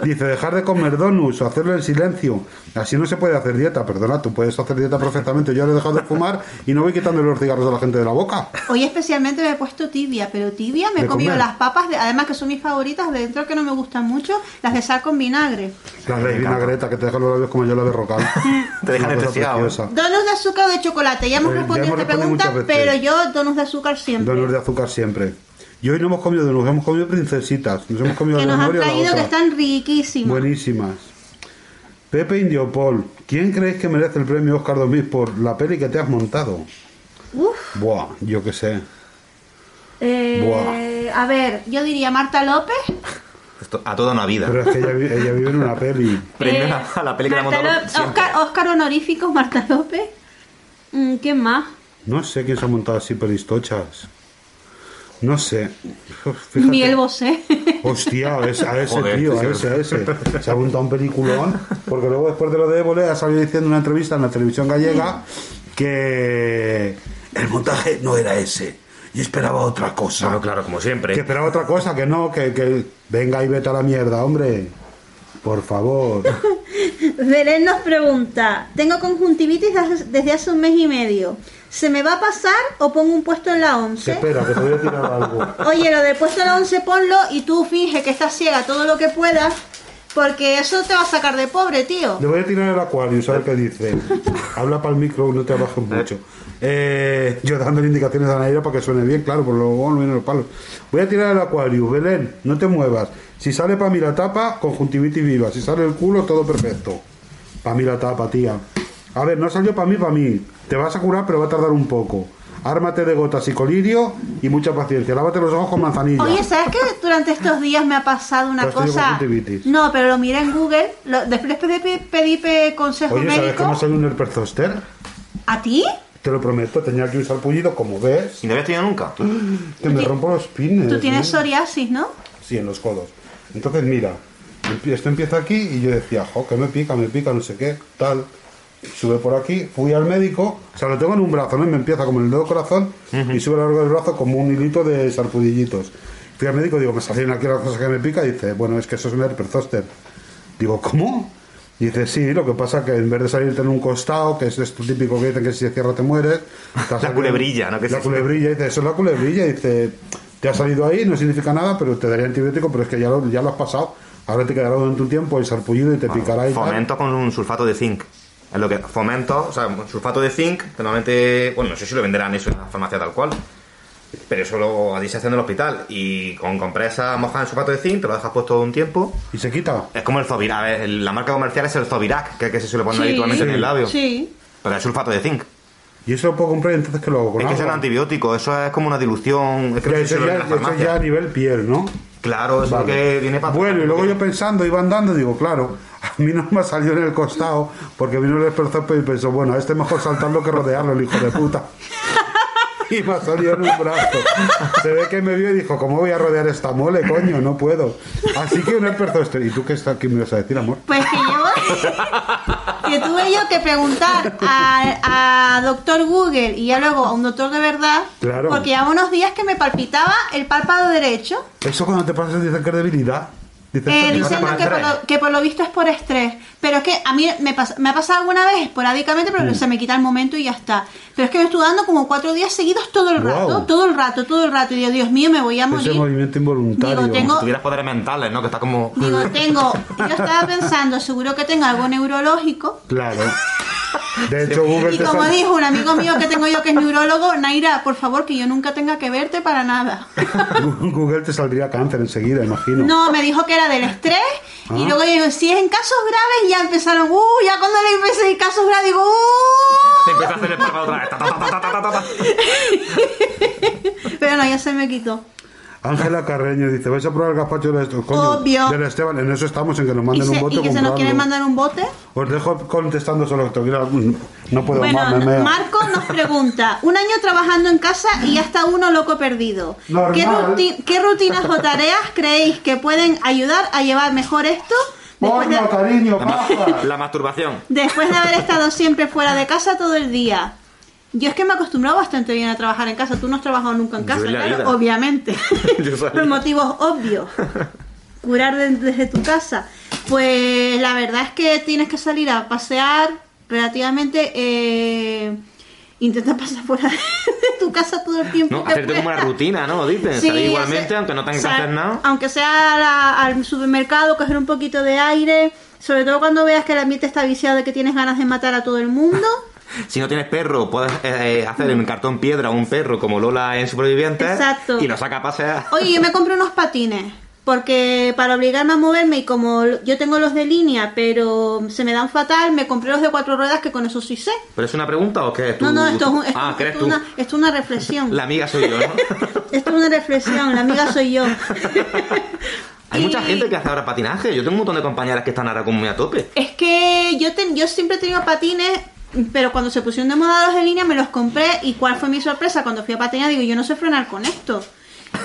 Dice, dejar de comer donuts o hacerlo en silencio. Así no se puede hacer dieta, perdona, tú puedes hacer dieta perfectamente. Yo ahora he dejado de fumar y no voy quitándole los cigarros a la gente de la boca. Hoy especialmente me he puesto tibia, pero tibia me he comido comer. las papas, de- además que son mis favoritas, de dentro que no me gustan mucho, las de sal con vinagre. La ley vinagreta que te deja los labios como yo la de rocal. Te deja Una cosa anestesiado, ¿eh? preciosa. Donuts de azúcar o de chocolate, ya hemos Eh, respondido esta pregunta, pero yo donuts de azúcar siempre. Donuts de azúcar siempre. Y hoy no hemos comido donuts, hemos comido princesitas. Nos hemos comido que nos han traído que están riquísimos. Buenísimas. Pepe Indiopol, ¿quién creéis que merece el premio Oscar 2000 por la peli que te has montado? Uf. Buah, yo qué sé. Eh, a ver, yo diría Marta López. Esto- a toda una vida. Pero es que ella, vi- ella vive en una peli. Premio Eh, a la montado siempre. Oscar, Oscar honorífico, Marta López. Mm, ¿Quién más? No sé quién se ha montado así pelistochas. No sé. Fíjate. Miguel Bosé. Hostia, a ese, a ese Joder, tío, a ese, a ese. Se ha montado un peliculón. Porque luego, después de lo de Évole, ha salido diciendo en una entrevista en la televisión gallega que el montaje no era ese. Y esperaba otra cosa. Bueno, claro, como siempre. Que esperaba otra cosa, que no, que, que venga y vete a la mierda, hombre. Por favor. Belén nos pregunta, tengo conjuntivitis desde- hace un mes y medio. ¿Se me va a pasar o pongo un puesto en la 11? Espera, que te voy a tirar algo. Oye, lo del puesto en la 11 ponlo y tú finge que estás ciega todo lo que puedas, porque eso te va a sacar de pobre, tío. Le voy a tirar el acuario, ver qué dice. Habla para el micro, no te abajes mucho. Eh, yo dándole indicaciones a Naira para que suene bien, claro, por luego no vienen los palos. Voy a tirar el acuario, Belén, no te muevas. Si sale para mí la tapa, conjuntivitis viva. Si sale el culo, todo perfecto. Para mí la tapa, tía. A ver, no salió para mí, para mí. Te vas a curar, pero va a tardar un poco. Ármate de gotas y colirio y mucha paciencia. Lávate los ojos con manzanilla. Oye, ¿sabes que durante estos días me ha pasado una cosa? No, pero lo miré en Google, lo- después pedí, pedí pe- consejo Oye, ¿sabes médico. cómo salió un herpes? ¿A ti? Te lo prometo, tenía que usar pullido, como ves. ¿Y no habías tenido nunca? Que me rompo los pines. Tú tienes ¿eh? psoriasis, ¿no? Sí, en los codos. Entonces, mira, esto empieza aquí y yo decía, jo, que me pica, me pica, no sé qué, tal. Sube por aquí, fui al médico, o sea, lo tengo en un brazo, ¿no? Y me empieza como en el dedo corazón y sube a lo largo del brazo como un hilito de sarpudillitos. Fui al médico, digo, me salieron aquí las cosas que me pica, y dice, bueno, es que eso es un herpes zóster. Digo, ¿cómo? Y dice, sí, lo que pasa que en vez de salirte en un costado, que es esto típico que dicen que si se cierra te mueres. te salido- culebrilla, ¿no? Que la se- culebrilla, dice, eso es la culebrilla, dice, te ha salido ahí, no significa nada, pero te daría antibiótico, pero es que ya lo, ya lo has pasado. Ahora te quedará durante un tiempo el sarpullido y te picará y tal. Fomento con un sulfato de zinc. Es lo que fomento, o sea, un sulfato de zinc, que normalmente, bueno, no sé si lo venderán eso en la farmacia tal cual. Pero eso lo allí se hace en el hospital. Y con compresa mojada en sulfato de zinc, te lo dejas puesto un tiempo. Y se quita. Es como el Zovirac. a ver, el- La marca comercial es el Zovirac, que es que se suele poner Sí. habitualmente en el labio. Sí. Pero es sulfato de zinc. Y eso lo puedo comprar y entonces que lo hago con es que es un antibiótico, eso es como una dilución. Es que Ya, no sé eso, ya, eso ya a nivel piel, ¿no? Claro, eso es lo Vale. que viene para. Bueno, y luego yo pensando, iba andando, digo, claro, a mí no me salió en el costado, porque vino el experto y pensó, bueno, a este mejor saltarlo que rodearlo, el hijo de puta. Y me ha salido en un brazo. Se ve que me vio y dijo, ¿cómo voy a rodear esta mole, coño? No puedo. Así que un experto este. ¿Y tú qué, está, qué me ibas a decir, amor? Pues que yo que tuve yo que preguntar a, a doctor Google y ya luego a un doctor de verdad, Claro. porque llevaba unos días que me palpitaba el párpado derecho, Eso cuando te pasas dicen que es debilidad. Dices, eh, "Esto te diciendo que por, lo, que por lo visto es por estrés. Pero es que a mí me, pas- me ha pasado alguna vez esporádicamente, Mm. pero se me quita el momento y ya está. Pero es que me estuve dando como cuatro días seguidos todo el rato, todo el rato, todo el rato. Y digo, Dios mío, me voy a Ese morir. movimiento involuntario. Digo, tengo- Si tuvieras poderes mentales, ¿no? Que está como. Digo, tengo, yo estaba pensando, seguro que tengo algo neurológico. Claro. De hecho, Google Y te como dijo un amigo mío que tengo yo que es neurólogo, Naira, por favor, que yo nunca tenga que verte para nada. Google te saldría cáncer enseguida, imagino. No, me dijo que era del estrés. Y Ah. luego digo, si es en casos graves, ya empezaron, uh, ya cuando le empecé en casos graves, digo, uh. Se empieza a hacer el otra vez. Ta, ta, ta, ta, ta, ta, ta, ta. Pero no, ya se me quitó. Ángela Carreño dice, ¿vais a probar el gazpacho del, coño, Obvio. del Esteban? En eso estamos, en que nos Y, manden se- un bote y que se nos comprarlo. quieren mandar un bote. Os dejo contestando solo esto. mira, No puedo Bueno, más, me. Marco nos pregunta, un año trabajando en casa y ya está uno loco perdido. ¿Qué, ruti- qué rutinas o tareas creéis que pueden ayudar a llevar mejor esto? Después de, cariño, La, la masturbación. después de haber estado siempre fuera de casa todo el día. Yo es que me he acostumbrado bastante bien a trabajar en casa. Tú no has trabajado nunca en casa, la claro, vida. obviamente. Por motivos obvios. Curar de- desde tu casa. Pues la verdad es que tienes que salir a pasear relativamente. Eh, intenta pasar fuera de tu casa todo el tiempo. ¿No? que Hacerte como una puedas. rutina, ¿no? Dicen. Sí, Salir igualmente, aunque no tengas que hacer nada. Aunque sea la- al supermercado, coger un poquito de aire. Sobre todo cuando veas que el ambiente está viciado de que tienes ganas de matar a todo el mundo. Si no tienes perro, puedes eh, hacer en cartón piedra un perro como Lola en Supervivientes. Exacto. Y lo saca a pasear. Oye, yo me compré unos patines. Porque para obligarme a moverme y como yo tengo los de línea, pero se me dan fatal, me compré los de cuatro ruedas que con eso sí sé. ¿Pero es una pregunta o qué es? Tú- No, no, esto es, un- esto- Ah, ¿qué eres esto una, esto una reflexión. La amiga soy yo, ¿no? Esto es una reflexión, la amiga soy yo. Hay mucha gente que hace ahora patinaje. Yo tengo un montón de compañeras que están ahora como muy a tope. Es que yo, ten- yo siempre he tenido patines, pero cuando se pusieron de moda los de línea me los compré y cuál fue mi sorpresa cuando fui a patinar, digo, yo no sé frenar con esto.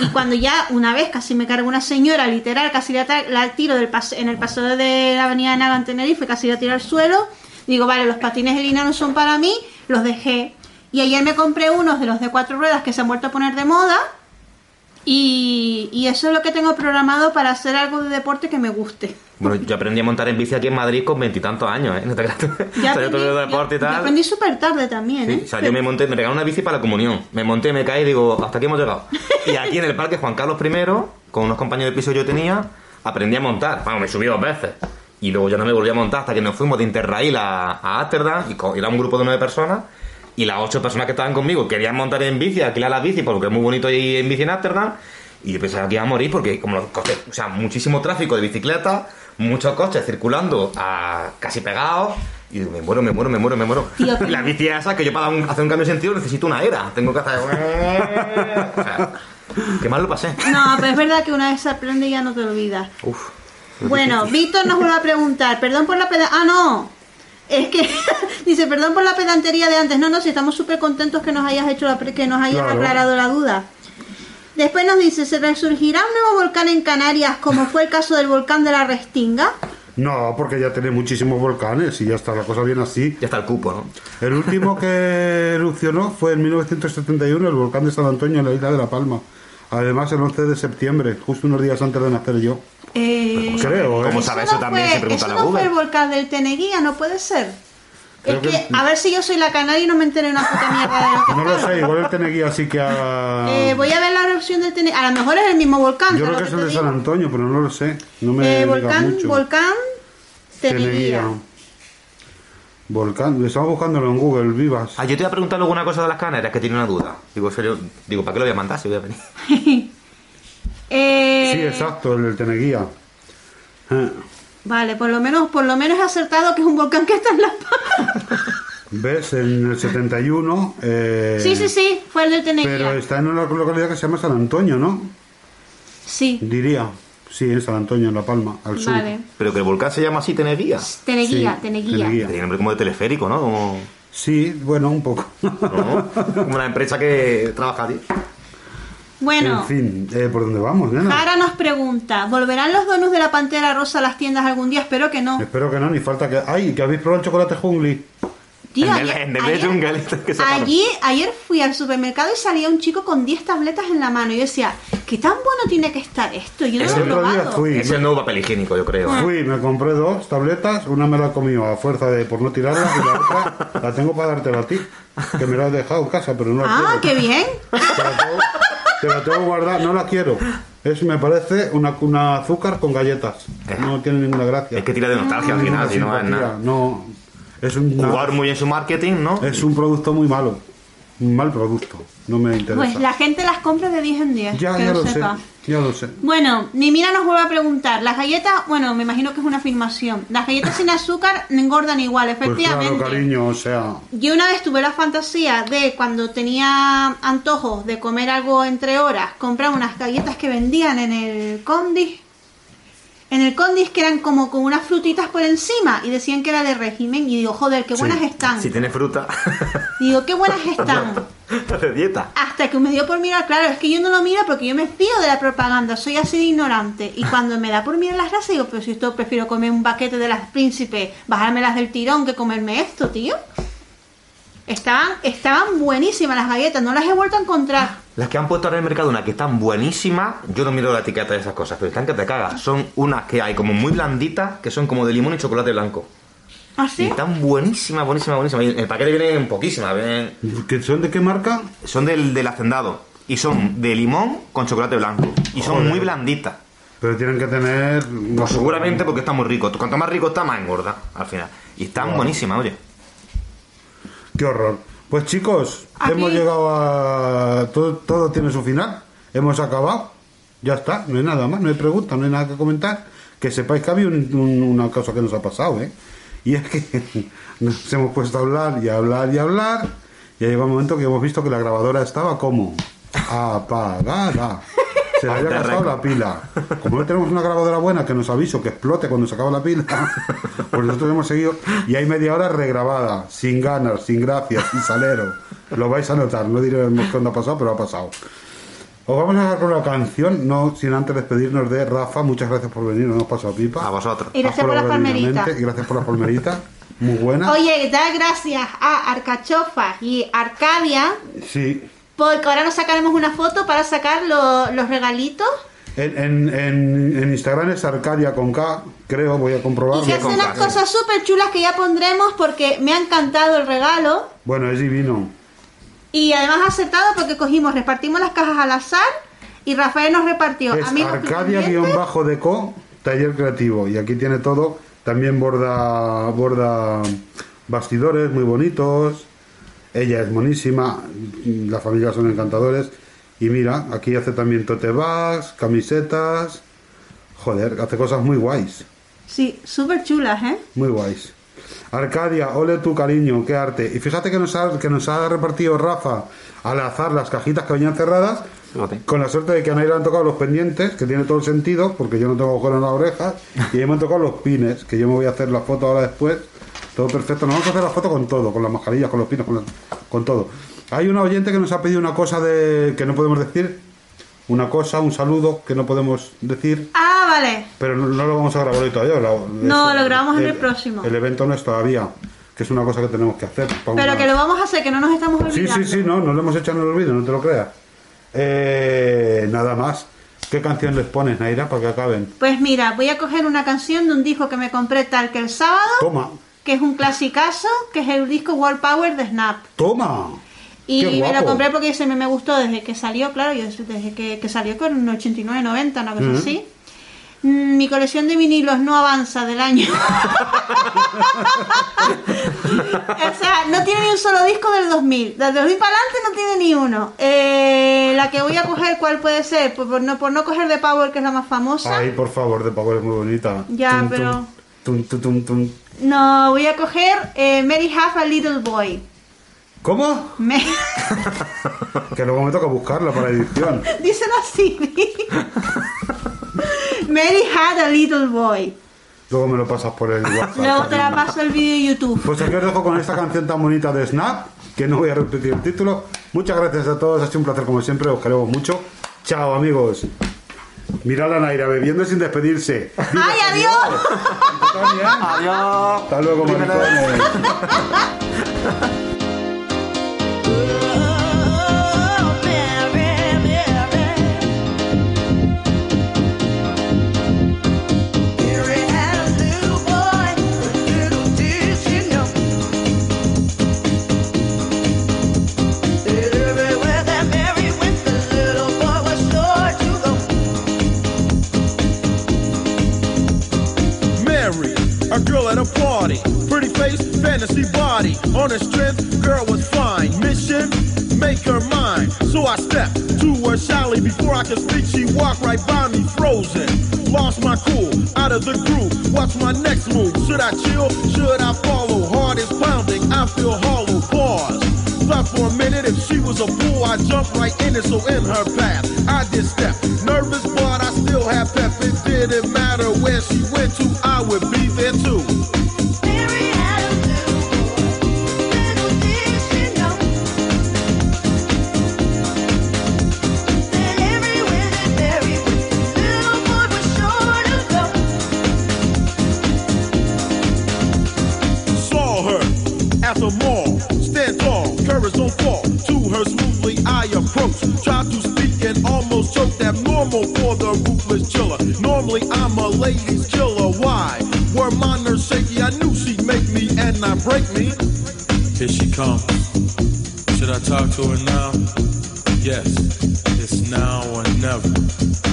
Y cuando ya una vez casi me cargó una señora, literal, casi la, la tiro del pase- en el paseo de la avenida de Naga en Tenerife, casi la tiro al suelo, digo, vale, los patines de línea no son para mí, los dejé. Y ayer me compré unos de los de cuatro ruedas que se han vuelto a poner de moda. Y, y eso es lo que tengo programado para hacer algo de deporte que me guste. Bueno, yo aprendí a montar en bici aquí en Madrid con veintitantos años, ¿eh? No te creas. Todo aprendí, el deporte y yo- yo tal. aprendí súper tarde también, ¿eh? Sí, o sea, yo me monté, me regalaron una bici para la comunión. Me monté, me caí y digo, hasta aquí hemos llegado. Y aquí en el parque Juan Carlos I, con unos compañeros de piso que yo tenía, aprendí a montar. Bueno, me subí dos veces. Y luego ya no me volví a montar hasta que nos fuimos de Interrail a, a Ámsterdam y co- era un grupo de nueve personas. Y las ocho personas que estaban conmigo querían montar en bici, alquilar la bici porque es muy bonito ir en bici en Ámsterdam. Y yo pensaba que iba a morir porque como los coches, o sea, muchísimo tráfico de bicicletas, muchos coches circulando a casi pegados. Y digo, me muero, me muero, me muero, me muero. Tío, la bici esa que yo para un- hacer un cambio de sentido necesito una era. Tengo que hacer... o sea, qué mal lo pasé. No, pero es verdad que una vez se aprende ya no te olvidas. Uf. Bueno, Víctor nos vuelve a preguntar, perdón por la peda... Ah, no. Es que dice, perdón por la pedantería de antes. No, no, si estamos súper contentos que nos hayas hecho la pre- que nos hayas Claro. aclarado la duda. Después nos dice, ¿se resurgirá un nuevo volcán en Canarias como fue el caso del volcán de la Restinga? No, porque ya tiene muchísimos volcanes y ya está la cosa bien así. Ya está el cupo, ¿no? El último que erupcionó fue en 1971 el volcán de San Antonio en la isla de La Palma. Además, el 11 de septiembre, justo unos días antes de nacer yo. Eh, Creo, ¿eh? ¿Cómo eso sabe no eso también? fue- Si pregunta eso a no fue el volcán del Teneguía, no puede ser. Creo es que, que- a ver si yo soy la canaria y no me enteré una puta mierda de lo que No lo sé, igual el Teneguía sí que ha... Eh, voy a ver la erupción del Teneguía. A lo mejor es el mismo volcán. Yo ¿sabes creo que es el de San? Antonio, pero no lo sé. No me Eh, volcán, mucho. volcán Teneguía. Volcán, estamos buscándolo en Google, vivas. Ah, yo te iba a preguntar luego una cosa de las Canarias que tiene una duda. Digo, serio, digo, ¿para qué lo voy a mandar si voy a venir? Eh, Sí, exacto, el del Teneguía. Eh, Vale, por lo menos, por lo menos he acertado que es un volcán que está en La. ¿Ves? En el 71... eh, Sí, sí, sí, fue el del Teneguía. Pero está en una localidad que se llama San Antonio, ¿no? Sí, Diría. Sí, en San Antonio, en La Palma, al sur. vale. Pero que el volcán se llama así, Teneguía. Teneguía, Sí, Teneguía. Teneguía. Tiene nombre como de teleférico, ¿no? Como, Sí, bueno, un poco. ¿no? como una empresa que trabaja allí. Bueno, En fin, eh, ¿por dónde vamos, nena? Jara nos pregunta, ¿volverán los donuts de la Pantera Rosa a las tiendas algún día? Espero que no. Espero que no, ni falta que... ¡Ay, que habéis probado el chocolate jungli! Tío, en el, ayer- en el ayer- Jungle, que. Allí, ayer fui al supermercado y salía un chico con 10 tabletas en la mano. Y yo decía, ¿qué tan bueno tiene que estar esto? Yo no Ese lo he otro día probado. fui. Es el nuevo papel higiénico, yo creo. ¿eh? Fui, me compré dos tabletas, una me la he comido a fuerza de por no tirarla y la otra la tengo para dártela a ti, que me la has dejado en casa, pero no la Ah, qué quiero. bien. Te la tengo, te la tengo guardada, no la quiero. Es, me parece, una, una azúcar con galletas. No tiene ninguna gracia. Es que tira de nostalgia al final, si no nada. no. Es un, jugar muy en su marketing, ¿no? es un producto muy malo. Un mal producto. No me interesa. Pues la gente las compra de 10 en 10. ya, que ya lo lo sepa. sé. Ya lo sé. Bueno, Mimira nos vuelve a preguntar. Las galletas, bueno, me imagino que es una afirmación. Las galletas sin azúcar engordan igual, Pues efectivamente. claro, cariño, o sea. Yo una vez tuve la fantasía de cuando tenía antojos de comer algo entre horas, comprar unas galletas que vendían en el Condis. En el Condis que eran como con unas frutitas por encima y decían que era de régimen y digo, joder, qué buenas están. Si tiene fruta. Digo, qué buenas están. de dieta. Hasta que me dio por mirar, claro, es que yo no lo miro porque yo me fío de la propaganda, soy así de ignorante. Y cuando me da por mirar las grasas, digo, pero si esto prefiero comer un paquete de las príncipes, bajármelas del tirón que comerme esto, tío. Estaban, estaban buenísimas las galletas, no las he vuelto a encontrar. Las que han puesto ahora en el mercado, una que están buenísimas, yo no miro la etiqueta de esas cosas, pero están que te cagas. Son unas que hay como muy blanditas, que son como de limón y chocolate blanco. Y ¿Así? están buenísimas, buenísimas, buenísimas. Y en el paquete vienen poquísimas, vienen- ¿Que ¿Son de qué marca? son del, del hacendado. Y son de limón con chocolate blanco. Y son Joder. muy blanditas. Pero tienen que tener. no Pues seguramente porque está muy rico. Cuanto más rico está, más engorda, al final. Y están buenísimas, oye. Qué horror. Pues chicos, Aquí- hemos llegado a. Todo, todo tiene su final. Hemos acabado. Ya está, no hay nada más, no hay preguntas, no hay nada que comentar. Que sepáis que había un- un- una cosa que nos ha pasado, ¿eh? Y es que nos hemos puesto a hablar y a hablar y a hablar. Y ha llegado un momento que hemos visto que la grabadora estaba como apagada. Se le había record. la pila. Como no tenemos una grabadora buena que nos aviso que explote cuando se acaba la pila, pues nosotros hemos seguido. Y hay media hora regrabada, sin ganas, sin gracias, sin salero. Lo vais a notar, no diremos onda ha pasado, pero ha pasado. Os vamos a dejar con una canción, no sin antes despedirnos de Rafa. Muchas gracias por venir, nos hemos pasado pipa. A vosotros. Y gracias por las palmeritas. Y gracias por las palmeritas. Muy buena. Oye, da gracias a Arcachofa y Arcadia, Sí. Porque ahora nos sacaremos una foto para sacar lo- los regalitos. En, en, en, en Instagram es Arcadia con K, creo, voy a comprobarlo. Y que hace con unas cosas súper chulas que ya pondremos porque me ha encantado el regalo. Bueno, es divino. Y además ha acertado porque cogimos, repartimos las cajas al azar y Rafael nos repartió Es. Arcadia-Deco, taller creativo. Y aquí tiene todo. También borda, borda bastidores muy bonitos. Ella es monísima. La familia son encantadores. Y mira, aquí hace también tote bags, camisetas. Joder, hace cosas muy guays. Sí, súper chulas, ¿eh? Muy guays. Arcadia, ole tu cariño, qué arte. Y fíjate que nos ha, que nos ha repartido Rafa al azar las cajitas que venían cerradas, Fíjate. con la suerte de que a Naira le han tocado los pendientes, que tiene todo el sentido, porque yo no tengo agujero en las orejas, y a mí me han tocado los pines, que yo me voy a hacer la foto ahora después. Todo perfecto, nos vamos a hacer la foto con todo, con las mascarillas, con los pines, con, las- con todo. Hay una oyente que nos ha pedido una cosa de que no podemos decir, una cosa, un saludo que no podemos decir. Ah, vale. Pero no, no lo vamos a grabar hoy todavía. lo- No, lo grabamos en el próximo. El evento no es todavía, que es una cosa que tenemos que hacer. Pero que lo vamos a hacer, que no nos estamos Sí, olvidando. sí, sí, no, no lo hemos hecho en el olvido, no te lo creas. Eh, nada más. ¿Qué canción les pones, Naira, para que acaben? Pues mira, voy a coger una canción de un disco que me compré tal que el sábado, Toma, que es un clasicazo, que es el disco World Power de Snap. toma. Y me lo compré porque se me, me gustó desde que salió, claro, yo desde que, que salió con un 89, 90, una cosa así. Mm, Mi colección de vinilos no avanza del año. o sea, no tiene ni un solo disco del 2000. Del 2000 para adelante no tiene ni uno. Eh, la que voy a coger, ¿cuál puede ser? Pues por no, por no coger de Power, que es la más famosa. Ay, por favor, de Power es muy bonita. Ya, pero- tum, tum, tum, tum. No, voy a coger eh, Mary Have a Little Boy. ¿Cómo? Me... Que luego me toca buscarla para edición. Dicen así. Mary had a little boy. Luego me lo pasas por el WhatsApp. Luego te la paso el vídeo de YouTube. Pues aquí os dejo con esta canción tan bonita de Snap, que no voy a repetir el título. Muchas gracias a todos, ha sido un placer como siempre, os queremos mucho. Chao amigos. Mirad a Naira bebiendo sin despedirse. ¡Ay, adiós! También. Adiós. Hasta luego, maricones. girl at a party, pretty face, fantasy body. On her strength, girl was fine. Mission, make her mine. So I stepped to her shyly. Before I could speak, she walked right by me, frozen. Lost my cool, out of the groove. What's my next move? Should I chill? Should I follow? Heart is pounding, I feel hollow. Pause. For a minute if she was a fool, I jumped right in it, so in her path, I did step. Nervous, but I still have pep. It didn't matter where she went to, I would be there too. Tried to speak and almost choked. Abnormal for the ruthless chiller. Normally I'm a ladies killer. Why? Were my nerves shaky? I knew she'd make me and not break me. Here she comes. Should I talk to her now? Yes, it's now or never.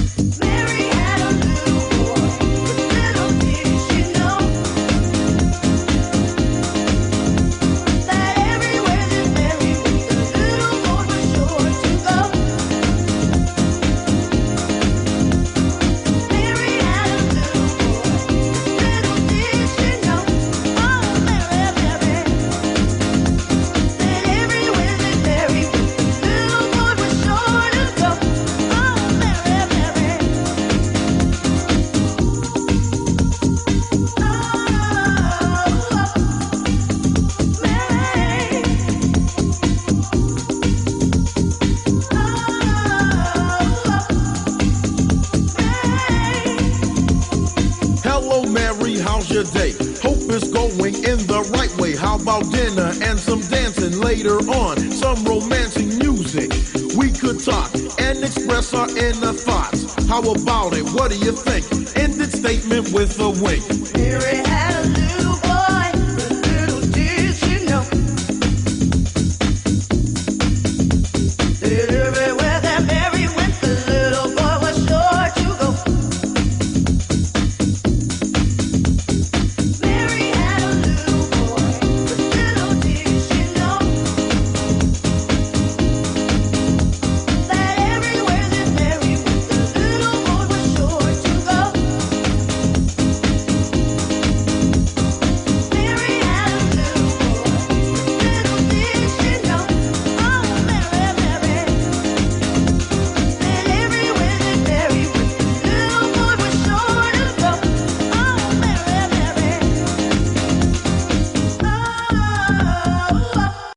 Later on? Some romancing music. We could talk and express our inner thoughts. How about it? What do you think? End Ended statement with a wink. Had